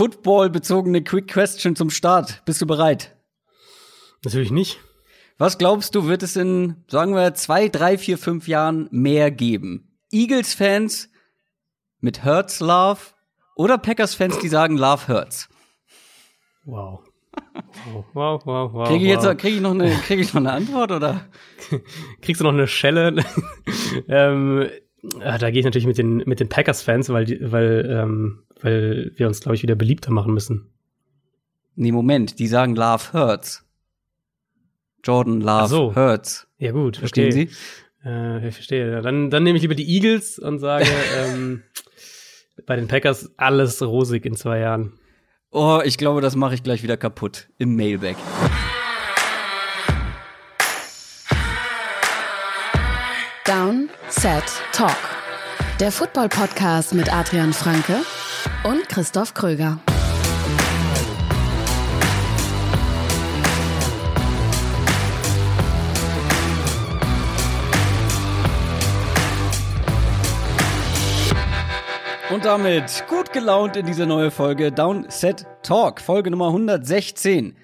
Football-bezogene Quick Question zum Start. Bist du bereit? Natürlich nicht. Was glaubst du, wird es in, sagen wir, zwei, drei, vier, fünf Jahren mehr geben? Eagles-Fans mit Hurts Love oder Packers-Fans, die sagen Love Hurts? Wow. Wow, wow, wow. Kriege ich jetzt wow. krieg ich noch eine, krieg ich noch eine Antwort oder? Kriegst du noch eine Schelle? ähm, ja, da gehe ich natürlich mit den, mit den Packers-Fans, weil, die, weil, ähm, weil wir uns, glaube ich, wieder beliebter machen müssen. Nee, Moment, die sagen Love Hurts. Jordan Love so. Hurts. Ja, gut, Verstehen verstehe. Sie? Äh, ich verstehe. Dann, dann nehme ich lieber die Eagles und sage, ähm, bei den Packers alles rosig in zwei Jahren. Oh, ich glaube, das mache ich gleich wieder kaputt im Mailback. Down, Set, Talk. Der Football-Podcast mit Adrian Franke und Christoph Kröger. Und damit gut gelaunt in diese neue Folge Downset Talk, Folge Nummer 116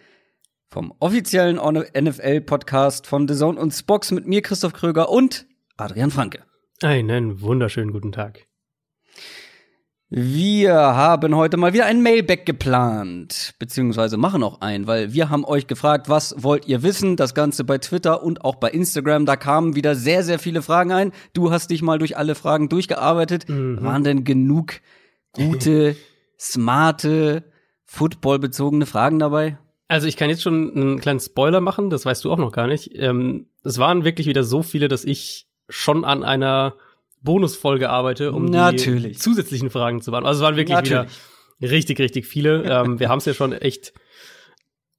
vom offiziellen NFL-Podcast von The Zone und Spox mit mir, Christoph Kröger und Adrian Franke. Einen wunderschönen guten Tag. Wir haben heute mal wieder ein Mailback geplant, beziehungsweise machen auch ein, weil wir haben euch gefragt, was wollt ihr wissen? Das Ganze bei Twitter und auch bei Instagram. Da kamen wieder sehr, sehr viele Fragen ein. Du hast dich mal durch alle Fragen durchgearbeitet. Waren denn genug gute, smarte, footballbezogene Fragen dabei? Also ich kann jetzt schon einen kleinen Spoiler machen, das weißt du auch noch gar nicht. Ähm, es waren wirklich wieder so viele, dass ich schon an einer Bonusfolge arbeite, um Natürlich. die zusätzlichen Fragen zu beantworten. Also es waren wirklich Natürlich. wieder richtig, richtig viele. ähm, wir haben es ja schon echt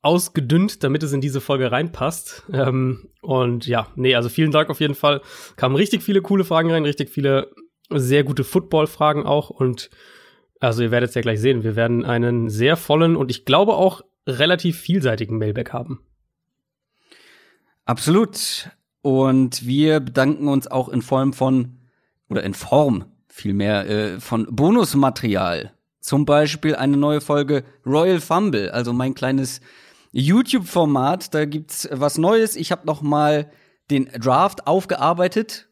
ausgedünnt, damit es in diese Folge reinpasst. Ähm, und ja, nee, also vielen Dank auf jeden Fall. Kamen richtig viele coole Fragen rein, richtig viele sehr gute Football-Fragen auch. Und also ihr werdet es ja gleich sehen. Wir werden einen sehr vollen und ich glaube auch relativ vielseitigen Mailback haben. Absolut. Und wir bedanken uns auch in Form von, oder in Form vielmehr, äh, von Bonusmaterial. Zum Beispiel eine neue Folge Royal Fumble, also mein kleines YouTube-Format. Da gibt's was Neues. Ich habe noch mal den Draft aufgearbeitet,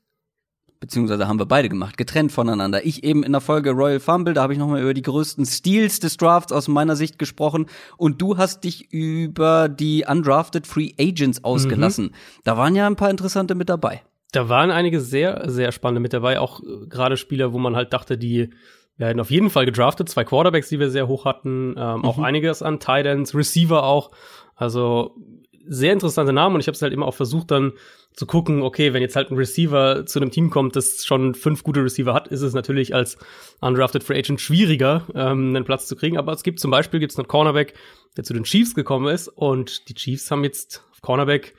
beziehungsweise haben wir beide gemacht, getrennt voneinander. Ich eben in der Folge Royal Fumble, da habe ich noch mal über die größten Steals des Drafts aus meiner Sicht gesprochen und du hast dich über die undrafted Free Agents ausgelassen. Da waren ja ein paar interessante mit dabei. Da waren einige sehr, sehr spannende mit dabei, auch äh, gerade Spieler, wo man halt dachte, die werden auf jeden Fall gedraftet. Zwei Quarterbacks, die wir sehr hoch hatten, ähm, auch einiges an Titans, Receiver auch. Also sehr interessante Namen und ich habe es halt immer auch versucht dann zu gucken, okay, wenn jetzt halt ein Receiver zu einem Team kommt, das schon fünf gute Receiver hat, ist es natürlich als undrafted Free Agent schwieriger, ähm, einen Platz zu kriegen. Aber es gibt zum Beispiel gibt's einen Cornerback, der zu den Chiefs gekommen ist und die Chiefs haben jetzt auf Cornerback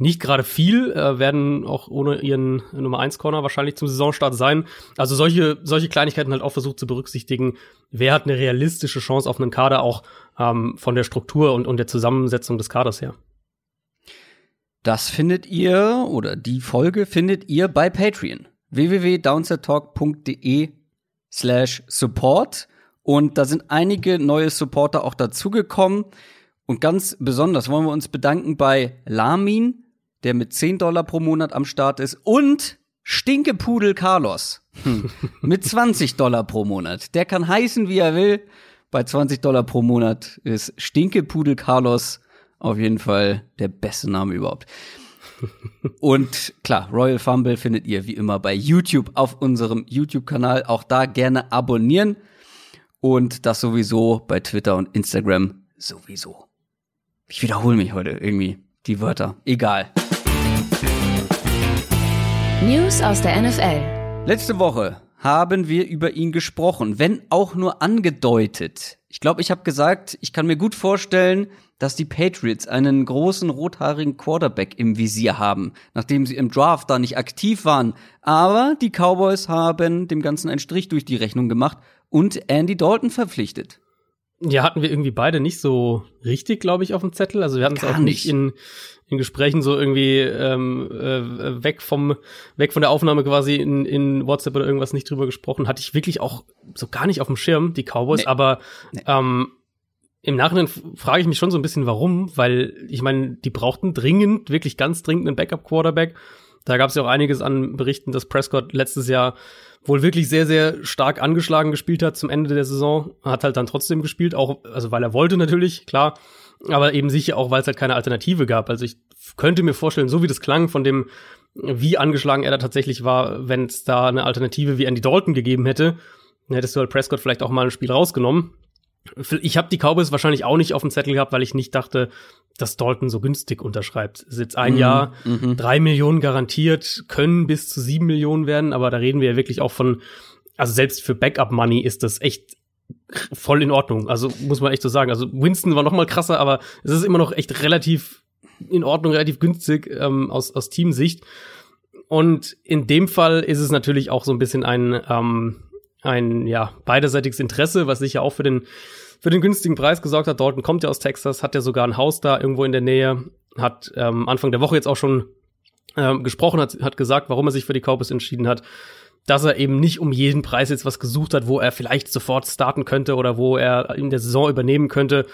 nicht gerade viel, äh, werden auch ohne ihren Nummer 1 Corner wahrscheinlich zum Saisonstart sein. Also solche, solche Kleinigkeiten halt auch versucht zu berücksichtigen. Wer hat eine realistische Chance auf einen Kader auch ähm, von der Struktur und, und der Zusammensetzung des Kaders her? Das findet ihr oder die Folge findet ihr bei Patreon. www.downsettalk.de slash support und da sind einige neue Supporter auch dazugekommen und ganz besonders wollen wir uns bedanken bei Lamin, der mit 10 Dollar pro Monat am Start ist und Stinkepudel Carlos hm, mit 20 Dollar pro Monat. Der kann heißen, wie er will. Bei 20 Dollar pro Monat ist Stinkepudel Carlos auf jeden Fall der beste Name überhaupt. Und klar, Royal Fumble findet ihr wie immer bei YouTube auf unserem YouTube-Kanal. Auch da gerne abonnieren. Und das sowieso bei Twitter und Instagram sowieso. Ich wiederhole mich heute irgendwie die Wörter. Egal. News aus der NFL. Letzte Woche haben wir über ihn gesprochen, wenn auch nur angedeutet. Ich glaube, ich habe gesagt, ich kann mir gut vorstellen, dass die Patriots einen großen rothaarigen Quarterback im Visier haben, nachdem sie im Draft da nicht aktiv waren. Aber die Cowboys haben dem Ganzen einen Strich durch die Rechnung gemacht und Andy Dalton verpflichtet. Ja, hatten wir irgendwie beide nicht so richtig, glaube ich, auf dem Zettel. Also wir hatten es auch nicht in, in Gesprächen so irgendwie ähm, äh, weg vom weg von der Aufnahme quasi in, in WhatsApp oder irgendwas nicht drüber gesprochen. Hatte ich wirklich auch so gar nicht auf dem Schirm, die Cowboys, nee. aber nee. Ähm, im Nachhinein frage ich mich schon so ein bisschen, warum, weil ich meine, die brauchten dringend, wirklich ganz dringend einen Backup-Quarterback. Da gab es ja auch einiges an Berichten, dass Prescott letztes Jahr wohl wirklich sehr, sehr stark angeschlagen gespielt hat zum Ende der Saison. Hat halt dann trotzdem gespielt, auch, also weil er wollte natürlich, klar. Aber eben sicher auch, weil es halt keine Alternative gab. Also ich könnte mir vorstellen, so wie das klang von dem, wie angeschlagen er da tatsächlich war, wenn es da eine Alternative wie Andy Dalton gegeben hätte, dann hättest du halt Prescott vielleicht auch mal ein Spiel rausgenommen. Ich habe die Cowboys wahrscheinlich auch nicht auf dem Zettel gehabt, weil ich nicht dachte, dass Dalton so günstig unterschreibt. Ist jetzt ein mhm, Jahr, mhm. drei Millionen garantiert, können bis zu sieben Millionen werden, aber da reden wir ja wirklich auch von, also selbst für Backup-Money ist das echt voll in Ordnung. Also muss man echt so sagen. Also Winston war noch mal krasser, aber es ist immer noch echt relativ in Ordnung, relativ günstig ähm, aus, aus Teamsicht. Und in dem Fall ist es natürlich auch so ein bisschen ein, ähm, ein ja, beiderseitiges Interesse, was sicher auch für den für den günstigen Preis gesorgt hat. Dalton kommt ja aus Texas, hat ja sogar ein Haus da irgendwo in der Nähe, hat ähm, Anfang der Woche jetzt auch schon ähm, gesprochen, hat, hat gesagt, warum er sich für die Cowboys entschieden hat, dass er eben nicht um jeden Preis jetzt was gesucht hat, wo er vielleicht sofort starten könnte oder wo er in der Saison übernehmen könnte,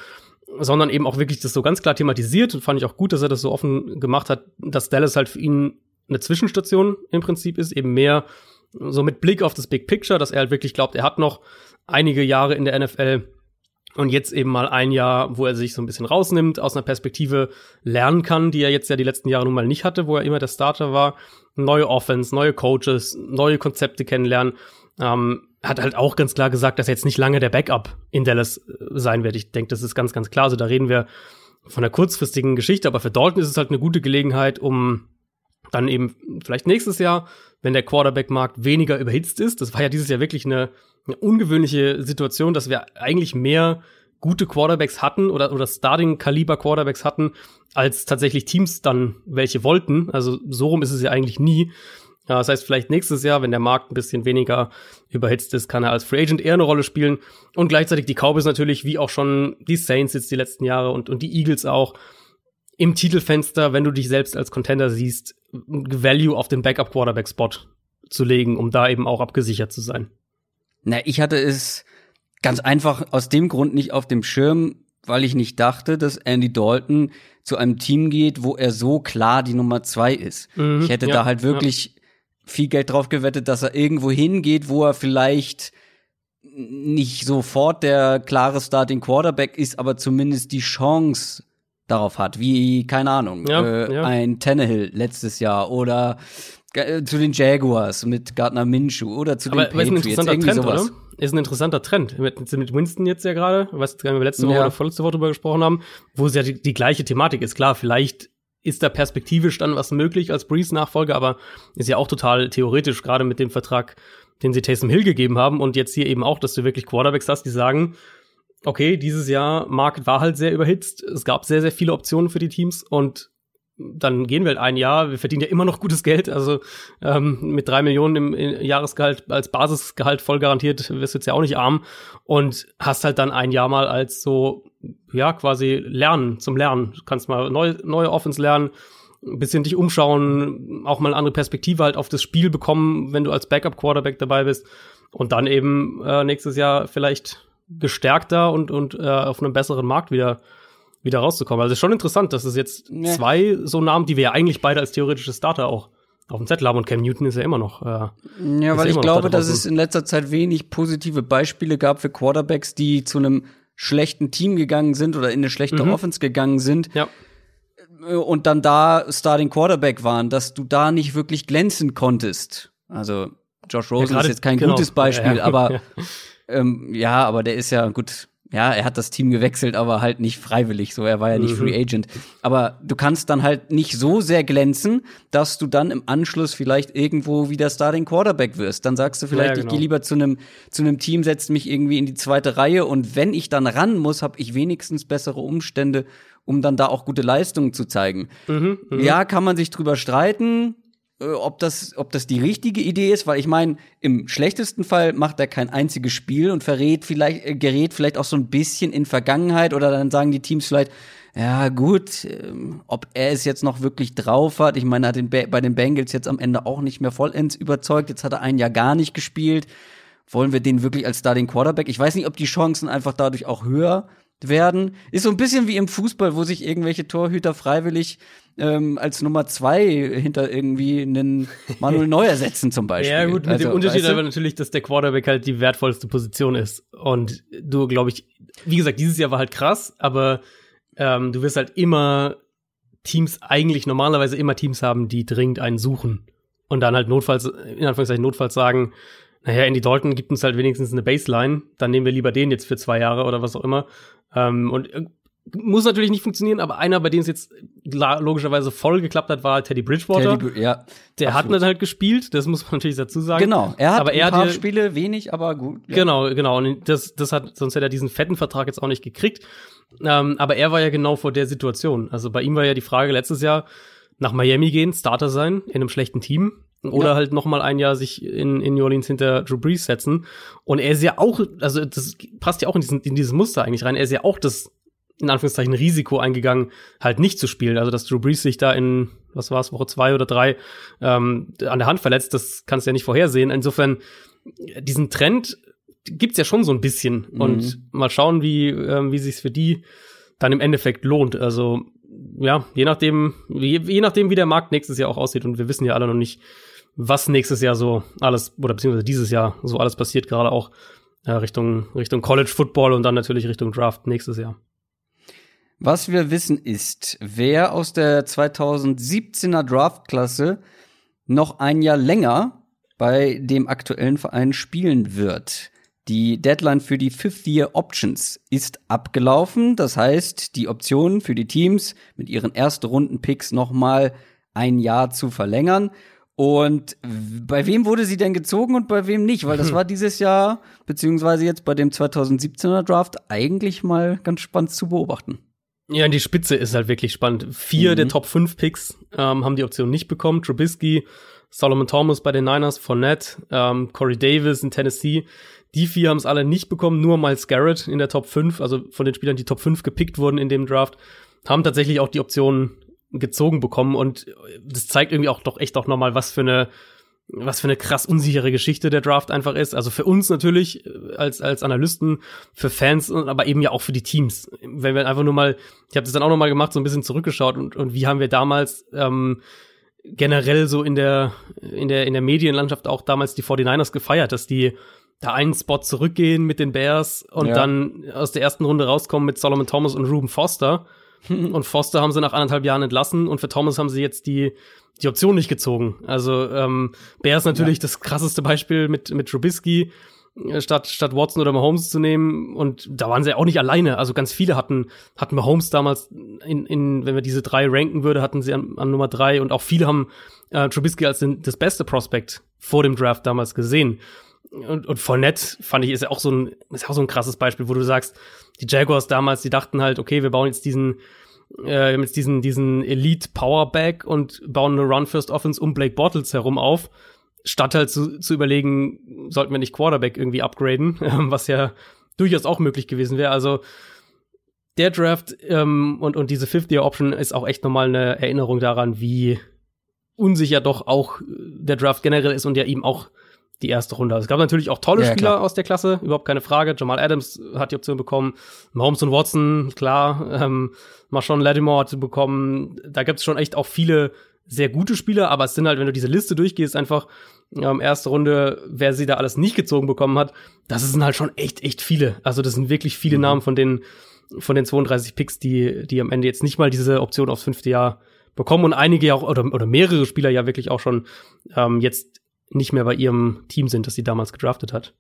sondern eben auch wirklich das so ganz klar thematisiert und fand ich auch gut, dass er das so offen gemacht hat, dass Dallas halt für ihn eine Zwischenstation im Prinzip ist, eben mehr so mit Blick auf das Big Picture, dass er halt wirklich glaubt, er hat noch einige Jahre in der NFL und jetzt eben mal ein Jahr, wo er sich so ein bisschen rausnimmt, aus einer Perspektive lernen kann, die er jetzt ja die letzten Jahre nun mal nicht hatte, wo er immer der Starter war. Neue Offense, neue Coaches, neue Konzepte kennenlernen. Ähm, hat halt auch ganz klar gesagt, dass er jetzt nicht lange der Backup in Dallas äh, sein wird. Ich denke, das ist ganz, ganz klar. Also da reden wir von einer kurzfristigen Geschichte, aber für Dalton ist es halt eine gute Gelegenheit, um dann eben vielleicht nächstes Jahr, wenn der Quarterback-Markt weniger überhitzt ist, das war ja dieses Jahr wirklich eine eine ungewöhnliche Situation, dass wir eigentlich mehr gute Quarterbacks hatten oder, oder Starting-Kaliber-Quarterbacks hatten, als tatsächlich Teams dann welche wollten. Also so rum ist es ja eigentlich nie. Das heißt, vielleicht nächstes Jahr, wenn der Markt ein bisschen weniger überhitzt ist, kann er als Free Agent eher eine Rolle spielen. Und gleichzeitig die Cowboys natürlich, wie auch schon die Saints jetzt die letzten Jahre und, und die Eagles auch, im Titelfenster, wenn du dich selbst als Contender siehst, Value auf den Backup-Quarterback-Spot zu legen, um da eben auch abgesichert zu sein. Na, ich hatte es ganz einfach aus dem Grund nicht auf dem Schirm, weil ich nicht dachte, dass Andy Dalton zu einem Team geht, wo er so klar die Nummer zwei ist. Mhm, ich hätte ja, da halt wirklich ja. viel Geld drauf gewettet, dass er irgendwo hingeht, wo er vielleicht nicht sofort der klare Starting Quarterback ist, aber zumindest die Chance darauf hat, wie, keine Ahnung, ja, äh, ein Tannehill letztes Jahr oder äh, zu den Jaguars mit Gardner Minshew oder zu Aber den Patriots. Ist ein interessanter Trend, sowas. oder? Ist ein interessanter Trend. Mit, mit Winston jetzt ja gerade, was wir letzte Woche ja. oder vorletzte Woche drüber gesprochen haben, wo es ja die, die gleiche Thematik ist. Klar, vielleicht ist da perspektivisch dann was möglich als Breeze-Nachfolger, aber ist ja auch total theoretisch, gerade mit dem Vertrag, den sie Taysom Hill gegeben haben und jetzt hier eben auch, dass du wirklich Quarterbacks hast, die sagen, okay, dieses Jahr Market war halt sehr überhitzt, es gab sehr, sehr viele Optionen für die Teams und dann gehen wir halt ein Jahr, wir verdienen ja immer noch gutes Geld, also ähm, mit drei Millionen im, im Jahresgehalt als Basisgehalt voll garantiert wirst du jetzt ja auch nicht arm und hast halt dann ein Jahr mal als so, ja, quasi Lernen, zum Lernen. Du kannst mal neue, neue Offense lernen, ein bisschen dich umschauen, auch mal eine andere Perspektive halt auf das Spiel bekommen, wenn du als Backup-Quarterback dabei bist und dann eben äh, nächstes Jahr vielleicht gestärkter und, und äh, auf einem besseren Markt wieder wieder rauszukommen. Also ist schon interessant, dass es jetzt ja. zwei so Namen, die wir ja eigentlich beide als theoretische Starter auch auf dem Zettel haben und Cam Newton ist ja immer noch. Äh, ja, weil ich glaube, da dass es in letzter Zeit wenig positive Beispiele gab für Quarterbacks, die zu einem schlechten Team gegangen sind oder in eine schlechte mhm. Offense gegangen sind. Ja. Äh, und dann da Starting Quarterback waren, dass du da nicht wirklich glänzen konntest. Also Josh Rosen ja, ist jetzt kein genau. gutes Beispiel, ja, aber ähm, ja, aber der ist ja gut ja, er hat das Team gewechselt, aber halt nicht freiwillig so. Er war ja nicht mhm. Free Agent. Aber du kannst dann halt nicht so sehr glänzen, dass du dann im Anschluss vielleicht irgendwo wieder Starting Quarterback wirst. Dann sagst du vielleicht, ja, genau. ich gehe lieber zu einem zu einem Team, setzt mich irgendwie in die zweite Reihe und wenn ich dann ran muss, habe ich wenigstens bessere Umstände, um dann da auch gute Leistungen zu zeigen. Mhm, mh. Ja, kann man sich drüber streiten. Äh, ob das, ob das die richtige Idee ist, weil ich meine, im schlechtesten Fall macht er kein einziges Spiel und verrät vielleicht, äh, gerät vielleicht auch so ein bisschen in Vergangenheit oder dann sagen die Teams vielleicht, ja gut, äh, ob er es jetzt noch wirklich drauf hat. Ich meine, er hat den bei den Bengals jetzt am Ende auch nicht mehr vollends überzeugt. Jetzt hat er ein Jahr gar nicht gespielt. Wollen wir den wirklich als Starting Quarterback? Ich weiß nicht, ob die Chancen einfach dadurch auch höher werden. Ist so ein bisschen wie im Fußball, wo sich irgendwelche Torhüter freiwillig ähm, als Nummer zwei hinter irgendwie einen Manuel Neuer setzen zum Beispiel. Ja gut, mit also, dem Unterschied weißt du? aber natürlich, dass der Quarterback halt die wertvollste Position ist. Und du, glaube ich, wie gesagt, dieses Jahr war halt krass, aber ähm, du wirst halt immer Teams, eigentlich normalerweise immer Teams haben, die dringend einen suchen. Und dann halt notfalls, in Anführungszeichen notfalls sagen, naja, Andy Dalton gibt uns halt wenigstens eine Baseline, dann nehmen wir lieber den jetzt für zwei Jahre oder was auch immer. Ähm, und äh, muss natürlich nicht funktionieren, aber einer, bei dem es jetzt logischerweise voll geklappt hat, war Teddy Bridgewater. Teddy, ja, der absolut. hat dann halt gespielt, das muss man natürlich dazu sagen. Genau, er hat aber ein er paar Spiele wenig, aber gut. Ja. Genau, genau. Und das, das hat, sonst hätte er diesen fetten Vertrag jetzt auch nicht gekriegt. Ähm, aber er war ja genau vor der Situation. Also bei ihm war ja die Frage letztes Jahr, nach Miami gehen, Starter sein, in einem schlechten Team. Oder ja. halt noch mal ein Jahr sich in, in New Orleans hinter Drew Brees setzen. Und er ist ja auch, also das passt ja auch in, diesen, in dieses Muster eigentlich rein. Er ist ja auch das, in Anführungszeichen, Risiko eingegangen, halt nicht zu spielen. Also, dass Drew Brees sich da in, was war es, Woche zwei oder drei, ähm, an der Hand verletzt, das kannst du ja nicht vorhersehen. Insofern, diesen Trend gibt's ja schon so ein bisschen. Mhm. Und mal schauen, wie, ähm, wie sich's für die dann im Endeffekt lohnt. Also, ja, je nachdem, je, je nachdem, wie der Markt nächstes Jahr auch aussieht. Und wir wissen ja alle noch nicht, was nächstes Jahr so alles, oder beziehungsweise dieses Jahr so alles passiert, gerade auch äh, Richtung, Richtung College Football und dann natürlich Richtung Draft nächstes Jahr. Was wir wissen ist, wer aus der 2017er Draftklasse noch ein Jahr länger bei dem aktuellen Verein spielen wird. Die Deadline für die Fifth-Year Options ist abgelaufen. Das heißt, die Option für die Teams mit ihren ersten Runden-Picks nochmal ein Jahr zu verlängern. Und bei wem wurde sie denn gezogen und bei wem nicht? Weil das war dieses Jahr, beziehungsweise jetzt bei dem 2017er Draft, eigentlich mal ganz spannend zu beobachten. Ja, die Spitze ist halt wirklich spannend. Vier mhm. der Top 5 Picks ähm, haben die Option nicht bekommen. Trubisky, Solomon Thomas bei den Niners, Fournette, ähm, Corey Davis in Tennessee. Die vier haben es alle nicht bekommen, nur Miles Garrett in der Top 5, also von den Spielern, die Top 5 gepickt wurden in dem Draft, haben tatsächlich auch die Option gezogen bekommen und das zeigt irgendwie auch doch echt auch nochmal, was für eine was für eine krass unsichere Geschichte der Draft einfach ist. Also für uns natürlich äh, als als Analysten, für Fans, aber eben ja auch für die Teams. Wenn wir einfach nur mal, ich habe das dann auch noch mal gemacht, so ein bisschen zurückgeschaut und und wie haben wir damals ähm, generell so in der in der in der Medienlandschaft auch damals die 49ers gefeiert, dass die da einen Spot zurückgehen mit den Bears und ja. dann aus der ersten Runde rauskommen mit Solomon Thomas und Ruben Foster und Foster haben sie nach anderthalb Jahren entlassen und für Thomas haben sie jetzt die, die Option nicht gezogen. Also ähm, Bear ist natürlich ja. das krasseste Beispiel mit, mit Trubisky äh, statt, statt Watson oder Mahomes zu nehmen. Und da waren sie ja auch nicht alleine. Also ganz viele hatten, hatten Mahomes damals in, in wenn wir diese drei ranken würde, hatten sie an, an Nummer drei und auch viele haben äh, Trubisky als den, das beste Prospect vor dem Draft damals gesehen. Und, und Fournette fand ich ist ja auch so ein, ist auch so ein krasses Beispiel, wo du sagst, die Jaguars damals, die dachten halt, okay, wir bauen jetzt diesen, äh, jetzt diesen, diesen Elite Powerback und bauen eine Run First Offense um Blake Bottles herum auf, statt halt zu, zu überlegen, sollten wir nicht Quarterback irgendwie upgraden, was ja durchaus auch möglich gewesen wäre. Also der Draft ähm, und, und diese Fifth-Year-Option ist auch echt nochmal eine Erinnerung daran, wie unsicher doch auch der Draft generell ist und ja ihm auch die erste Runde. Es gab natürlich auch tolle ja, Spieler klar. aus der Klasse, überhaupt keine Frage. Jamal Adams hat die Option bekommen, Mahomes und Watson, klar, ähm, Marshawn Lattimore hat sie bekommen. Da gibt es schon echt auch viele sehr gute Spieler, aber es sind halt, wenn du diese Liste durchgehst, einfach ähm, erste Runde, wer sie da alles nicht gezogen bekommen hat, das sind halt schon echt, echt viele. Also das sind wirklich viele mhm. Namen von den, von den 32 Picks, die, die am Ende jetzt nicht mal diese Option aufs fünfte Jahr bekommen und einige ja auch, oder, oder mehrere Spieler ja wirklich auch schon ähm, jetzt nicht mehr bei ihrem Team sind, das sie damals gedraftet hat.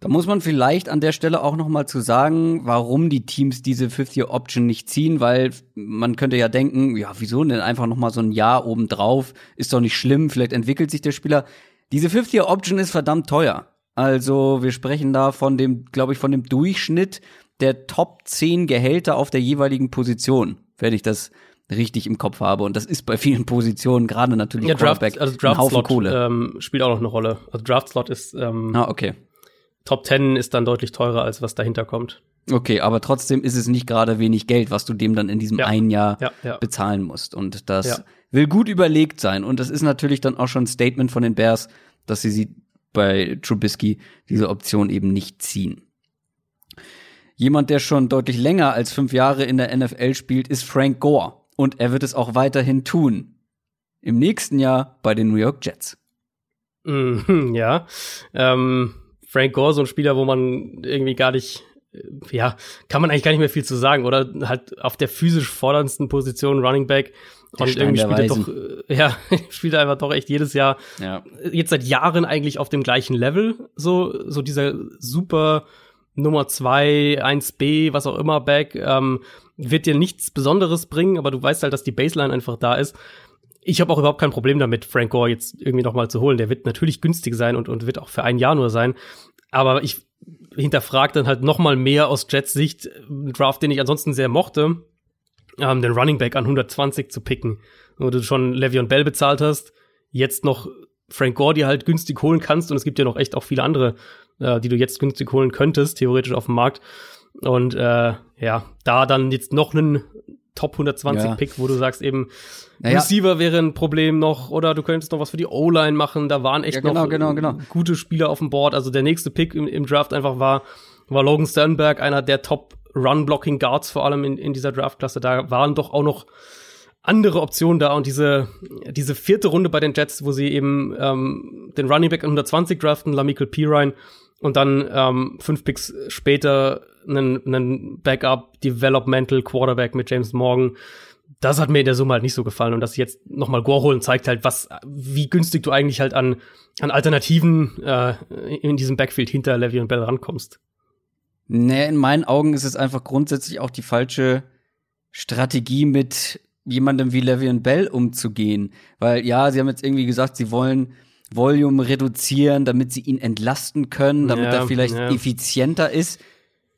Da muss man vielleicht an der Stelle auch noch mal zu sagen, warum die Teams diese 50-Option nicht ziehen, weil man könnte ja denken, ja, wieso denn einfach noch mal so ein Jahr obendrauf, ist doch nicht schlimm, vielleicht entwickelt sich der Spieler. Diese 50-Option ist verdammt teuer. Also wir sprechen da von dem, glaube ich, von dem Durchschnitt der Top 10 Gehälter auf der jeweiligen Position, wenn ich das richtig im Kopf habe. Und das ist bei vielen Positionen, gerade natürlich ja, Draft, also Draft Haufen Slot, Kohle. Ähm, spielt auch noch eine Rolle. Also Draft Slot ist ähm, ah, okay. Top 10 ist dann deutlich teurer, als was dahinter kommt. Okay, aber trotzdem ist es nicht gerade wenig Geld, was du dem dann in diesem Ja. einen Jahr Ja, ja. bezahlen musst. Und das will gut überlegt sein. Und das ist natürlich dann auch schon ein Statement von den Bears, dass sie sie bei Trubisky diese Option eben nicht ziehen. Jemand, der schon deutlich länger als fünf Jahre in der NFL spielt, ist Frank Gore. Und er wird es auch weiterhin tun. Im nächsten Jahr bei den New York Jets. Mhm, ja. Ähm, Frank Gore, so ein Spieler, wo man irgendwie gar nicht, ja, kann man eigentlich gar nicht mehr viel zu sagen, oder? Halt auf der physisch forderndsten Position Running Back. Der Und Stein irgendwie spielt er doch, äh, ja, spielt er einfach doch echt jedes Jahr Ja. jetzt seit Jahren eigentlich auf dem gleichen Level, so, so dieser super Nummer zwei 1B, was auch immer, Back, ähm, wird dir nichts Besonderes bringen, aber du weißt halt, dass die Baseline einfach da ist. Ich habe auch überhaupt kein Problem damit, Frank Gore jetzt irgendwie noch mal zu holen. Der wird natürlich günstig sein und, und wird auch für ein Jahr nur sein. Aber ich hinterfrage dann halt noch mal mehr aus Jets Sicht einen Draft, den ich ansonsten sehr mochte, ähm, den Running Back an 120 zu picken. Wo du schon Le'Veon Bell bezahlt hast, jetzt noch Frank Gore dir halt günstig holen kannst und es gibt ja noch echt auch viele andere, äh, die du jetzt günstig holen könntest, theoretisch auf dem Markt. Und äh, ja, da dann jetzt noch einen Top 120 Ja. Pick, wo du sagst eben, Naja. Receiver wäre ein Problem noch oder du könntest noch was für die O-Line machen. Da waren echt Ja, genau, noch genau, genau. gute Spieler auf dem Board. Also der nächste Pick im, im Draft einfach war, war Logan Sternberg, einer der Top Run-Blocking Guards vor allem in, in dieser Draftklasse. Da waren doch auch noch andere Optionen da und diese, diese vierte Runde bei den Jets, wo sie eben ähm, den Running Back an 120 draften, Lamichael Pirine, und dann ähm, fünf Picks später einen, einen Backup Developmental Quarterback mit James Morgan. Das hat mir in der Summe halt nicht so gefallen und dass sie jetzt noch mal Gore holen zeigt halt, was wie günstig du eigentlich halt an an Alternativen äh, in diesem Backfield hinter Levy und Bell rankommst. Nee, in meinen Augen ist es einfach grundsätzlich auch die falsche Strategie, mit jemandem wie Le'Veon Bell umzugehen. Weil ja, sie haben jetzt irgendwie gesagt, sie wollen Volume reduzieren, damit sie ihn entlasten können, damit Ja, er vielleicht ja. effizienter ist.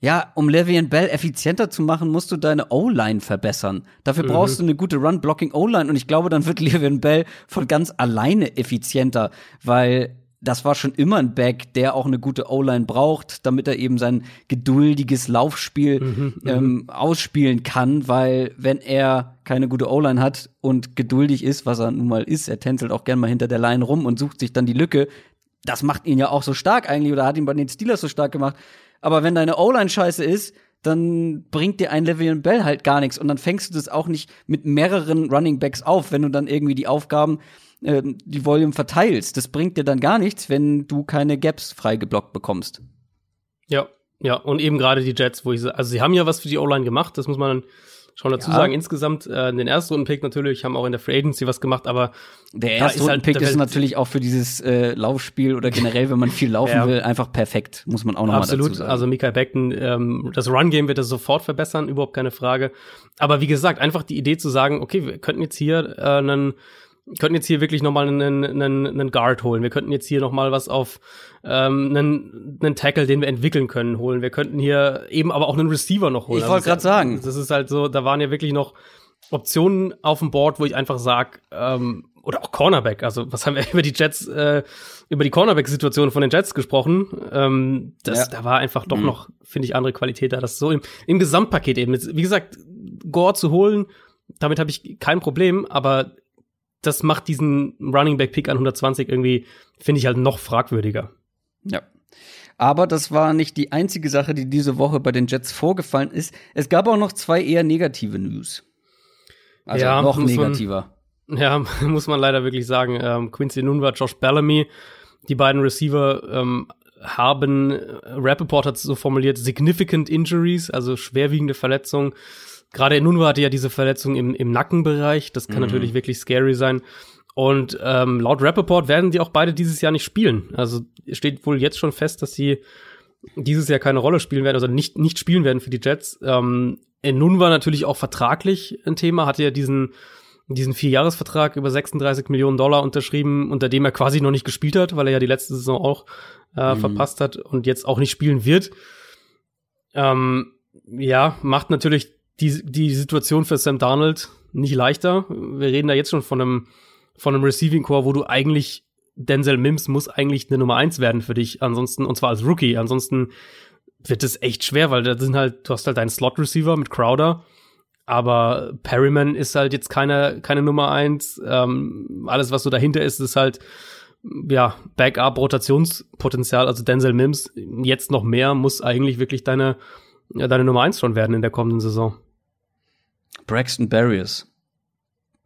Ja, um Le'Veon Bell effizienter zu machen, musst du deine O-Line verbessern. Dafür brauchst du eine gute Run-Blocking-O-Line und ich glaube, dann wird Le'Veon Bell von ganz alleine effizienter, weil das war schon immer ein Back, der auch eine gute O-Line braucht, damit er eben sein geduldiges Laufspiel ähm, ausspielen kann, weil wenn er keine gute O-Line hat und geduldig ist, was er nun mal ist, er tänzelt auch gern mal hinter der Line rum und sucht sich dann die Lücke, das macht ihn ja auch so stark eigentlich oder hat ihn bei den Steelers so stark gemacht. Aber wenn deine O-Line scheiße ist, dann bringt dir ein Le'Veon Bell halt gar nichts und dann fängst du das auch nicht mit mehreren Running Backs auf, wenn du dann irgendwie die Aufgaben, ähm, die Volume verteilst. Das bringt dir dann gar nichts, wenn du keine Gaps freigeblockt bekommst. Ja, ja, und eben gerade die Jets, wo ich also sie haben ja was für die O-Line gemacht, das muss man schon dazu Ja. sagen. Insgesamt äh, den ersten Runden-Pick natürlich, haben auch in der Free Agency was gemacht, aber Der erste ist halt- ist natürlich auch für dieses äh, Laufspiel oder generell, wenn man viel laufen Ja. will, einfach perfekt, muss man auch noch mal dazu absolut. sagen. Also Mikael Beckton, ähm, das Run-Game wird er sofort verbessern, überhaupt keine Frage. Aber wie gesagt, einfach die Idee zu sagen, okay, wir könnten jetzt hier äh, einen könnten jetzt hier wirklich noch mal einen, einen, einen Guard holen. Wir könnten jetzt hier noch mal was auf ähm, einen, einen Tackle, den wir entwickeln können, holen. Wir könnten hier eben aber auch einen Receiver noch holen. Ich Also wollte das- grad sagen. Das ist halt so, da waren ja wirklich noch Optionen auf dem Board, wo ich einfach sag, ähm, oder auch Cornerback. Also was haben wir über die Jets, äh, über die Cornerback-Situation von den Jets gesprochen? Ähm, das, Ja. da war einfach doch Mhm. noch, finde ich, andere Qualität da. Das so im, im Gesamtpaket eben. Wie gesagt, Gore zu holen, damit habe ich kein Problem, aber das macht diesen Running Back Pick an 120 irgendwie, finde ich halt noch fragwürdiger. Ja. Aber das war nicht die einzige Sache, die diese Woche bei den Jets vorgefallen ist. Es gab auch noch zwei eher negative News. Also Ja, noch muss man- negativer. Ja, muss man leider wirklich sagen. Ähm, Quincy Nunwa, Josh Bellamy, die beiden Receiver ähm, haben, äh, Rappaport hat es so formuliert, significant injuries, also schwerwiegende Verletzungen. Gerade Nunwa hatte ja diese Verletzung im, im Nackenbereich. Das kann Mhm. natürlich wirklich scary sein. Und ähm, laut Rappaport werden die auch beide dieses Jahr nicht spielen. Also steht wohl jetzt schon fest, dass sie dieses Jahr keine Rolle spielen werden, also nicht, nicht spielen werden für die Jets. Ähm, nun war natürlich auch vertraglich ein Thema, hatte ja diesen, diesen Vierjahresvertrag über 36 Millionen Dollar unterschrieben, unter dem er quasi noch nicht gespielt hat, weil er ja die letzte Saison auch äh, Mhm. verpasst hat und jetzt auch nicht spielen wird. Ähm, ja, macht natürlich die, die Situation für Sam Darnold nicht leichter. Wir reden da jetzt schon von einem, von einem Receiving Core, wo du eigentlich Denzel Mims muss eigentlich eine Nummer eins werden für dich. Ansonsten, und zwar als Rookie. Ansonsten wird es echt schwer, weil da sind halt, du hast halt deinen Slot Receiver mit Crowder. Aber Perryman ist halt jetzt keine, keine Nummer eins. Ähm, alles, was so dahinter ist, ist halt, ja, Backup-Rotationspotenzial. Also Denzel Mims jetzt noch mehr muss eigentlich wirklich deine, deine Nummer eins schon werden in der kommenden Saison. Braxton Barriers.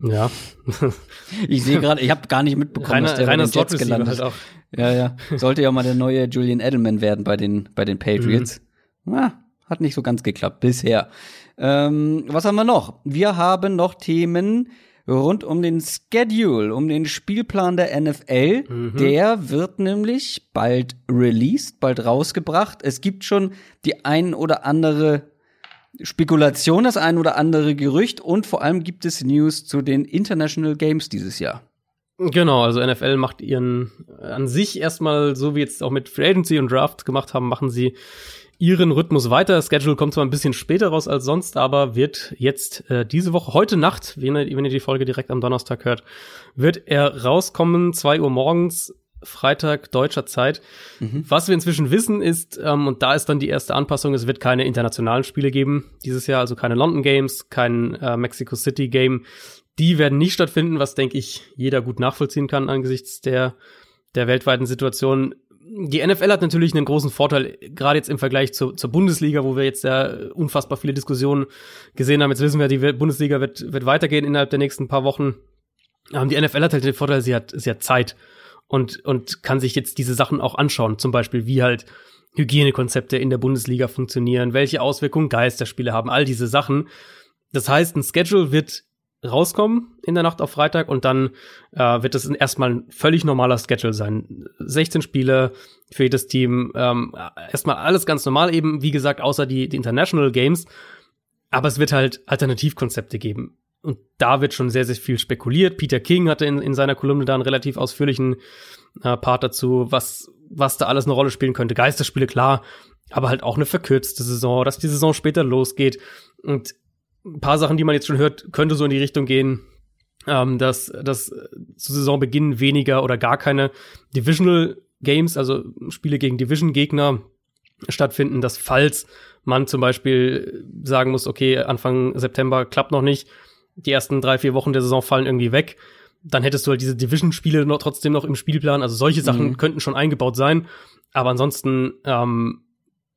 Ja. ich sehe gerade, ich habe gar nicht mitbekommen, reiner, dass der reiner bei den Jets gelandet halt auch. Ja, ja. Sollte ja mal der neue Julian Edelman werden bei den, bei den Patriots. Mhm. Ja, hat nicht so ganz geklappt bisher. Ähm, was haben wir noch? Wir haben noch Themen rund um den Schedule, um den Spielplan der NFL. Mhm. Der wird nämlich bald released, bald rausgebracht. Es gibt schon die ein oder andere Spekulation, das ein oder andere Gerücht und vor allem gibt es News zu den International Games dieses Jahr. Genau, also NFL macht ihren an sich erstmal, so wie jetzt auch mit Free Agency und Draft gemacht haben, machen sie ihren Rhythmus weiter. Schedule kommt zwar ein bisschen später raus als sonst, aber wird jetzt äh, diese Woche, heute Nacht, wenn ihr, wenn ihr die Folge direkt am Donnerstag hört, wird er rauskommen, zwei Uhr morgens, Freitag deutscher Zeit. Mhm. Was wir inzwischen wissen ist, ähm, und da ist dann die erste Anpassung, es wird keine internationalen Spiele geben dieses Jahr, also keine London Games, kein äh, Mexico City Game. Die werden nicht stattfinden, was denke ich jeder gut nachvollziehen kann angesichts der der weltweiten Situation. Die NFL hat natürlich einen großen Vorteil, gerade jetzt im Vergleich zu, zur Bundesliga, wo wir jetzt ja unfassbar viele Diskussionen gesehen haben. Jetzt wissen wir, die Bundesliga wird, wird weitergehen innerhalb der nächsten paar Wochen. Ähm, die NFL hat halt den Vorteil, sie hat, sie hat Zeit und, und kann sich jetzt diese Sachen auch anschauen. Zum Beispiel, wie halt Hygienekonzepte in der Bundesliga funktionieren, welche Auswirkungen Geisterspiele haben, all diese Sachen. Das heißt, ein Schedule wird rauskommen in der Nacht auf Freitag und dann äh, wird es erstmal ein völlig normaler Schedule sein. 16 Spiele für jedes Team, ähm, erstmal alles ganz normal eben, wie gesagt, außer die, die International Games. Aber es wird halt Alternativkonzepte geben. Und da wird schon sehr, sehr viel spekuliert. Peter King hatte in, in seiner Kolumne da einen relativ ausführlichen äh, Part dazu, was, was da alles eine Rolle spielen könnte. Geisterspiele, klar, aber halt auch eine verkürzte Saison, dass die Saison später losgeht. Und ein paar Sachen, die man jetzt schon hört, könnte so in die Richtung gehen, ähm, dass, dass zu Saisonbeginn weniger oder gar keine Divisional Games, also Spiele gegen Division-Gegner stattfinden, dass falls man zum Beispiel sagen muss, okay, Anfang September klappt noch nicht, die ersten drei, vier Wochen der Saison fallen irgendwie weg. Dann hättest du halt diese Division-Spiele noch trotzdem noch im Spielplan. Also solche Sachen mhm. könnten schon eingebaut sein. Aber ansonsten ähm,